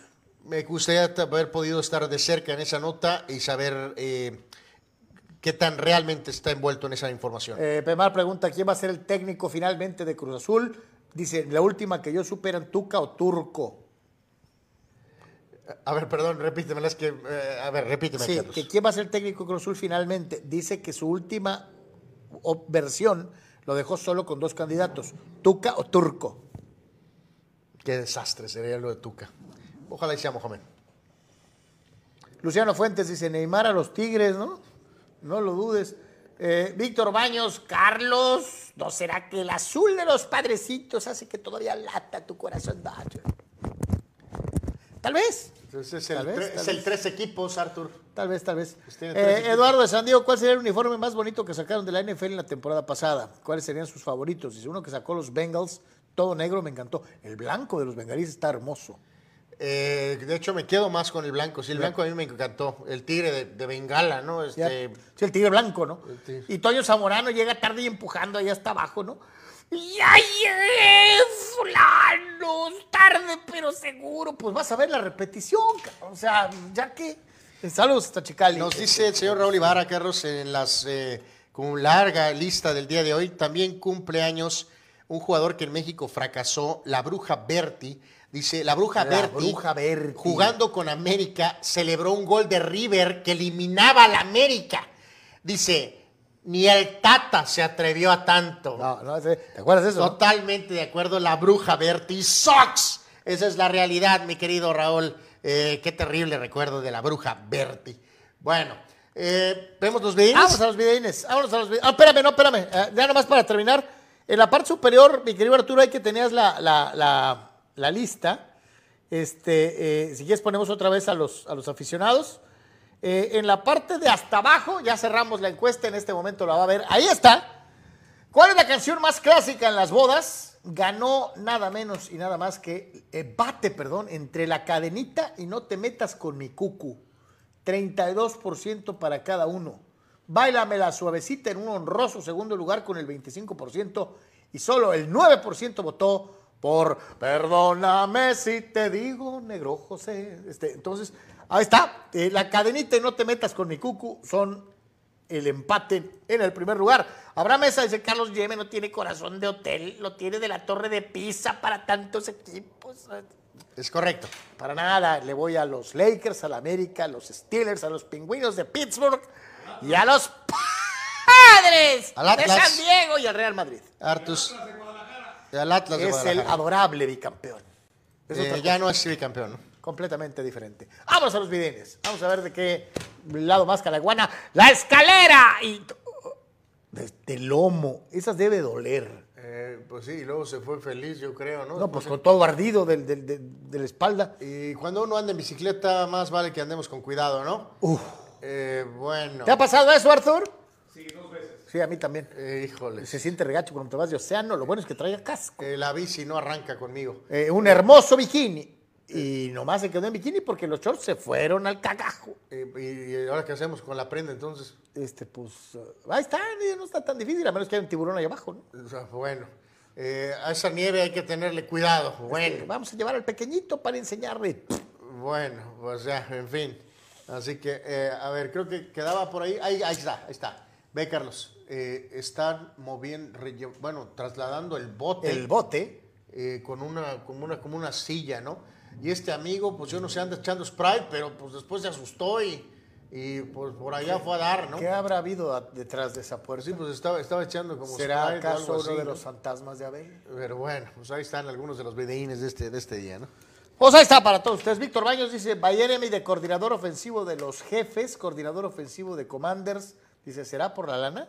Me gustaría haber podido estar de cerca en esa nota y saber eh, qué tan realmente está envuelto en esa información. Eh, Pemar pregunta, ¿quién va a ser el técnico finalmente de Cruz Azul? Dice, la última que yo supe eran Tuca o Turco. A ver, perdón, repítemela, es que... eh, a ver, repíteme, Sí, Carlos. que quién va a ser el técnico de Cruz Azul finalmente. Dice que su última versión lo dejó solo con dos candidatos, Tuca o Turco. Qué desastre sería lo de Tuca. Ojalá y sea Mohamed. Luciano Fuentes dice, Neymar a los Tigres, ¿no? No lo dudes. Eh, Víctor Baños, Carlos, ¿no será que el azul de los padrecitos hace que todavía lata tu corazón? Tal vez, Entonces es el, Tal vez, tal es el tres equipos, Arthur. tal vez, tal vez. Pues Eh. Eduardo de San Diego, ¿cuál sería el uniforme más bonito que sacaron de la NFL en la temporada pasada? ¿Cuáles serían sus favoritos? Dice uno que sacó los Bengals, todo negro, me encantó. El blanco de los bengalíes está hermoso. Eh, de hecho, me quedo más con el blanco. Sí, el blanco a mí me encantó. El tigre de, de Bengala, ¿no? Este, Sí, el tigre blanco, ¿no? Tigre. Y Toño Zamorano llega tarde y empujando ahí hasta abajo, ¿no? ¡Ya llegué, fulano! Tarde, pero seguro. Pues vas a ver la repetición. O sea, ya que... Saludos hasta Chicali. Nos dice el señor Raúl Ibarra, Carlos, en las eh, con larga lista del día de hoy, también cumple años un jugador que en México fracasó, la Bruja Berti. Dice, la Bruja La Berti, Bruja Berti. jugando con América, celebró un gol de River que eliminaba a la América. Dice, ni el Tata se atrevió a tanto. No, no, ¿te acuerdas de eso? Totalmente de acuerdo, la bruja Bertie sucks. Esa es la realidad, mi querido Raúl. Eh, qué terrible recuerdo de la bruja Bertie. Bueno, eh, vemos los videos. Vamos a los videines, vámonos a los videines. Ah, espérame, no, espérame. Eh, ya nomás para terminar. En la parte superior, mi querido Arturo, ahí que tenías la, la, la, la lista. Este, eh, si quieres ponemos otra vez a los, a los aficionados. Eh, en la parte de hasta abajo, ya cerramos la encuesta, en este momento la va a ver. Ahí está. ¿Cuál es la canción más clásica en las bodas? Ganó nada menos y nada más que eh, bate, perdón, entre la cadenita y no te metas con mi cucu. 32% para cada uno. Báilamela suavecita en un honroso segundo lugar con el 25% y solo el 9% votó por perdóname si te digo negro José. Este, entonces, ahí está. Eh, la cadenita y no te metas con mi cucu son el empate en el primer lugar. Habrá mesa, dice Carlos Yeme, no tiene corazón de hotel, lo tiene de la torre de Pisa para tantos equipos. Es correcto. Para nada, le voy a los Lakers, a la América, a los Steelers, a los Pingüinos de Pittsburgh y a los Padres Al de. San Diego y al Real Madrid. Artus. Atlas de Es el adorable bicampeón. Es Eh, ya no es bicampeón, ¿no? completamente diferente. Vamos a los videnes. Vamos a ver de qué lado más calaguana. La escalera y de, de lomo. Esas debe doler. Eh, pues sí, y luego se fue feliz, yo creo, ¿no? No, pues con todo ardido del- del- del- de la espalda. Y cuando uno anda en bicicleta, más vale que andemos con cuidado, ¿no? Uf. Eh, bueno. ¿Te ha pasado eso, Arthur? Sí, a mí también. Eh, híjole. Se siente regacho cuando te vas de océano. Lo bueno es que traiga casco. Eh, la bici no arranca conmigo. Eh, un hermoso bikini. Y nomás se quedó en bikini porque los shorts se fueron al cagajo. Eh, y, ahora qué hacemos con la prenda, entonces. Este, pues, ahí está, no está tan difícil, a menos que haya un tiburón ahí abajo, ¿no? O sea, bueno. A esa nieve hay que tenerle cuidado. Eh, Bueno. vamos a llevar al pequeñito para enseñarle. Bueno, pues ya, en fin. Así que, eh, a ver, creo que quedaba por ahí. Ahí, ahí está, ahí está. Ve, Carlos. Eh, están moviendo, bueno, trasladando el bote. El bote. eh, con una, como una, como una silla, ¿no? Y este amigo, pues yo no sé, anda echando Sprite, pero pues después se asustó y, y pues por allá fue a dar, ¿no? ¿Qué habrá habido detrás de esa puerta? Sí, pues estaba, estaba echando como ¿Será Sprite acaso uno así, de ¿no? los fantasmas de Abel? Pero bueno, pues ahí están algunos de los videínes de este, de este día, ¿no? Pues ahí está para todos ustedes. Víctor Baños dice, Bayeremi de coordinador ofensivo de los jefes, coordinador ofensivo de Commanders. Dice, ¿será por la lana?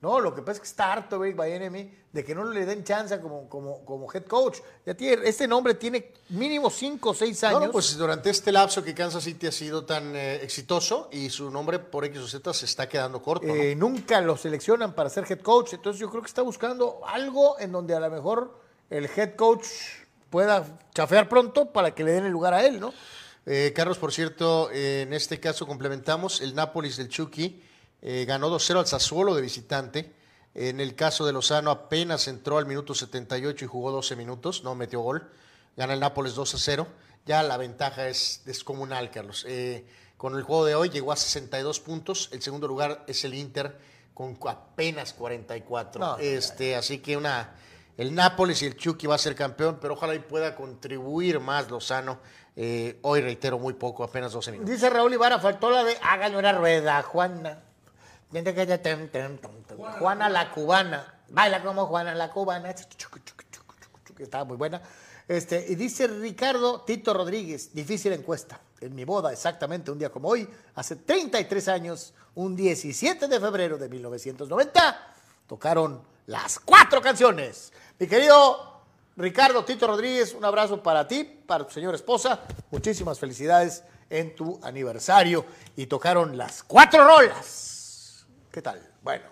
No, lo que pasa es que está harto, Vic Bayeremi, de que no le den chance como, como, como head coach. Ya tiene, este nombre tiene mínimo 5 o 6 años. No, pues durante este lapso que Kansas City ha sido tan eh, exitoso y su nombre por X o Z se está quedando corto, ¿no? Eh, nunca lo seleccionan para ser head coach. Entonces yo creo que está buscando algo en donde a lo mejor el head coach pueda chafear pronto para que le den el lugar a él, ¿no? Eh, Carlos, por cierto, en este caso complementamos, el Nápoles del Chucky eh, ganó 2-0 al Sassuolo de visitante. En el caso de Lozano apenas entró al minuto 78 y jugó 12 minutos, no metió gol. Gana el Nápoles 2-0. Ya la ventaja es descomunal, Carlos. Eh, con el juego de hoy llegó a 62 puntos. El segundo lugar es el Inter con apenas 44. No, este, así que una, el Nápoles y el Chucky va a ser campeón, pero ojalá y pueda contribuir más Lozano. Eh, hoy reitero muy poco, apenas 12 minutos. Dice Raúl Ibarra, faltó la de háganle una rueda, Juana. Juana la cubana. Baila como Juana la cubana. Estaba muy buena. Este, y dice Ricardo Tito Rodríguez, difícil encuesta. En mi boda, exactamente un día como hoy, hace 33 años, un 17 de febrero de 1990, tocaron las cuatro canciones. Mi querido Ricardo Tito Rodríguez, un abrazo para ti, para tu señora esposa. Muchísimas felicidades en tu aniversario. Y tocaron las cuatro rolas. ¿Qué tal? Bueno.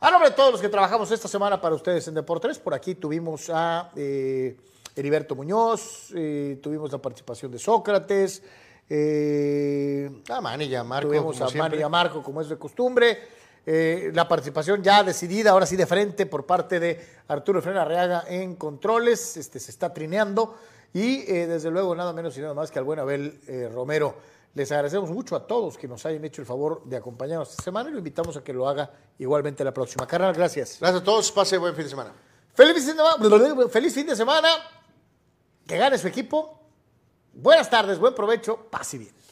A nombre de todos los que trabajamos esta semana para ustedes en Deportes, por aquí tuvimos a eh, Heriberto Muñoz, eh, tuvimos la participación de Sócrates, eh, Ah, Manilla, Marco, tuvimos a siempre. Manny y a Marco, como es de costumbre. eh, la participación ya decidida, ahora sí de frente, por parte de Arturo Efren Arriaga en controles. Este, se está trineando. Y eh, desde luego, nada menos y nada más que al buen Abel Romero. Les agradecemos mucho a todos que nos hayan hecho el favor de acompañarnos esta semana y lo invitamos a que lo haga igualmente la próxima. Carnal, gracias. Gracias a todos, pase buen fin de semana. Feliz fin de semana. Feliz fin de semana. Que gane su equipo. Buenas tardes, buen provecho. Pase bien.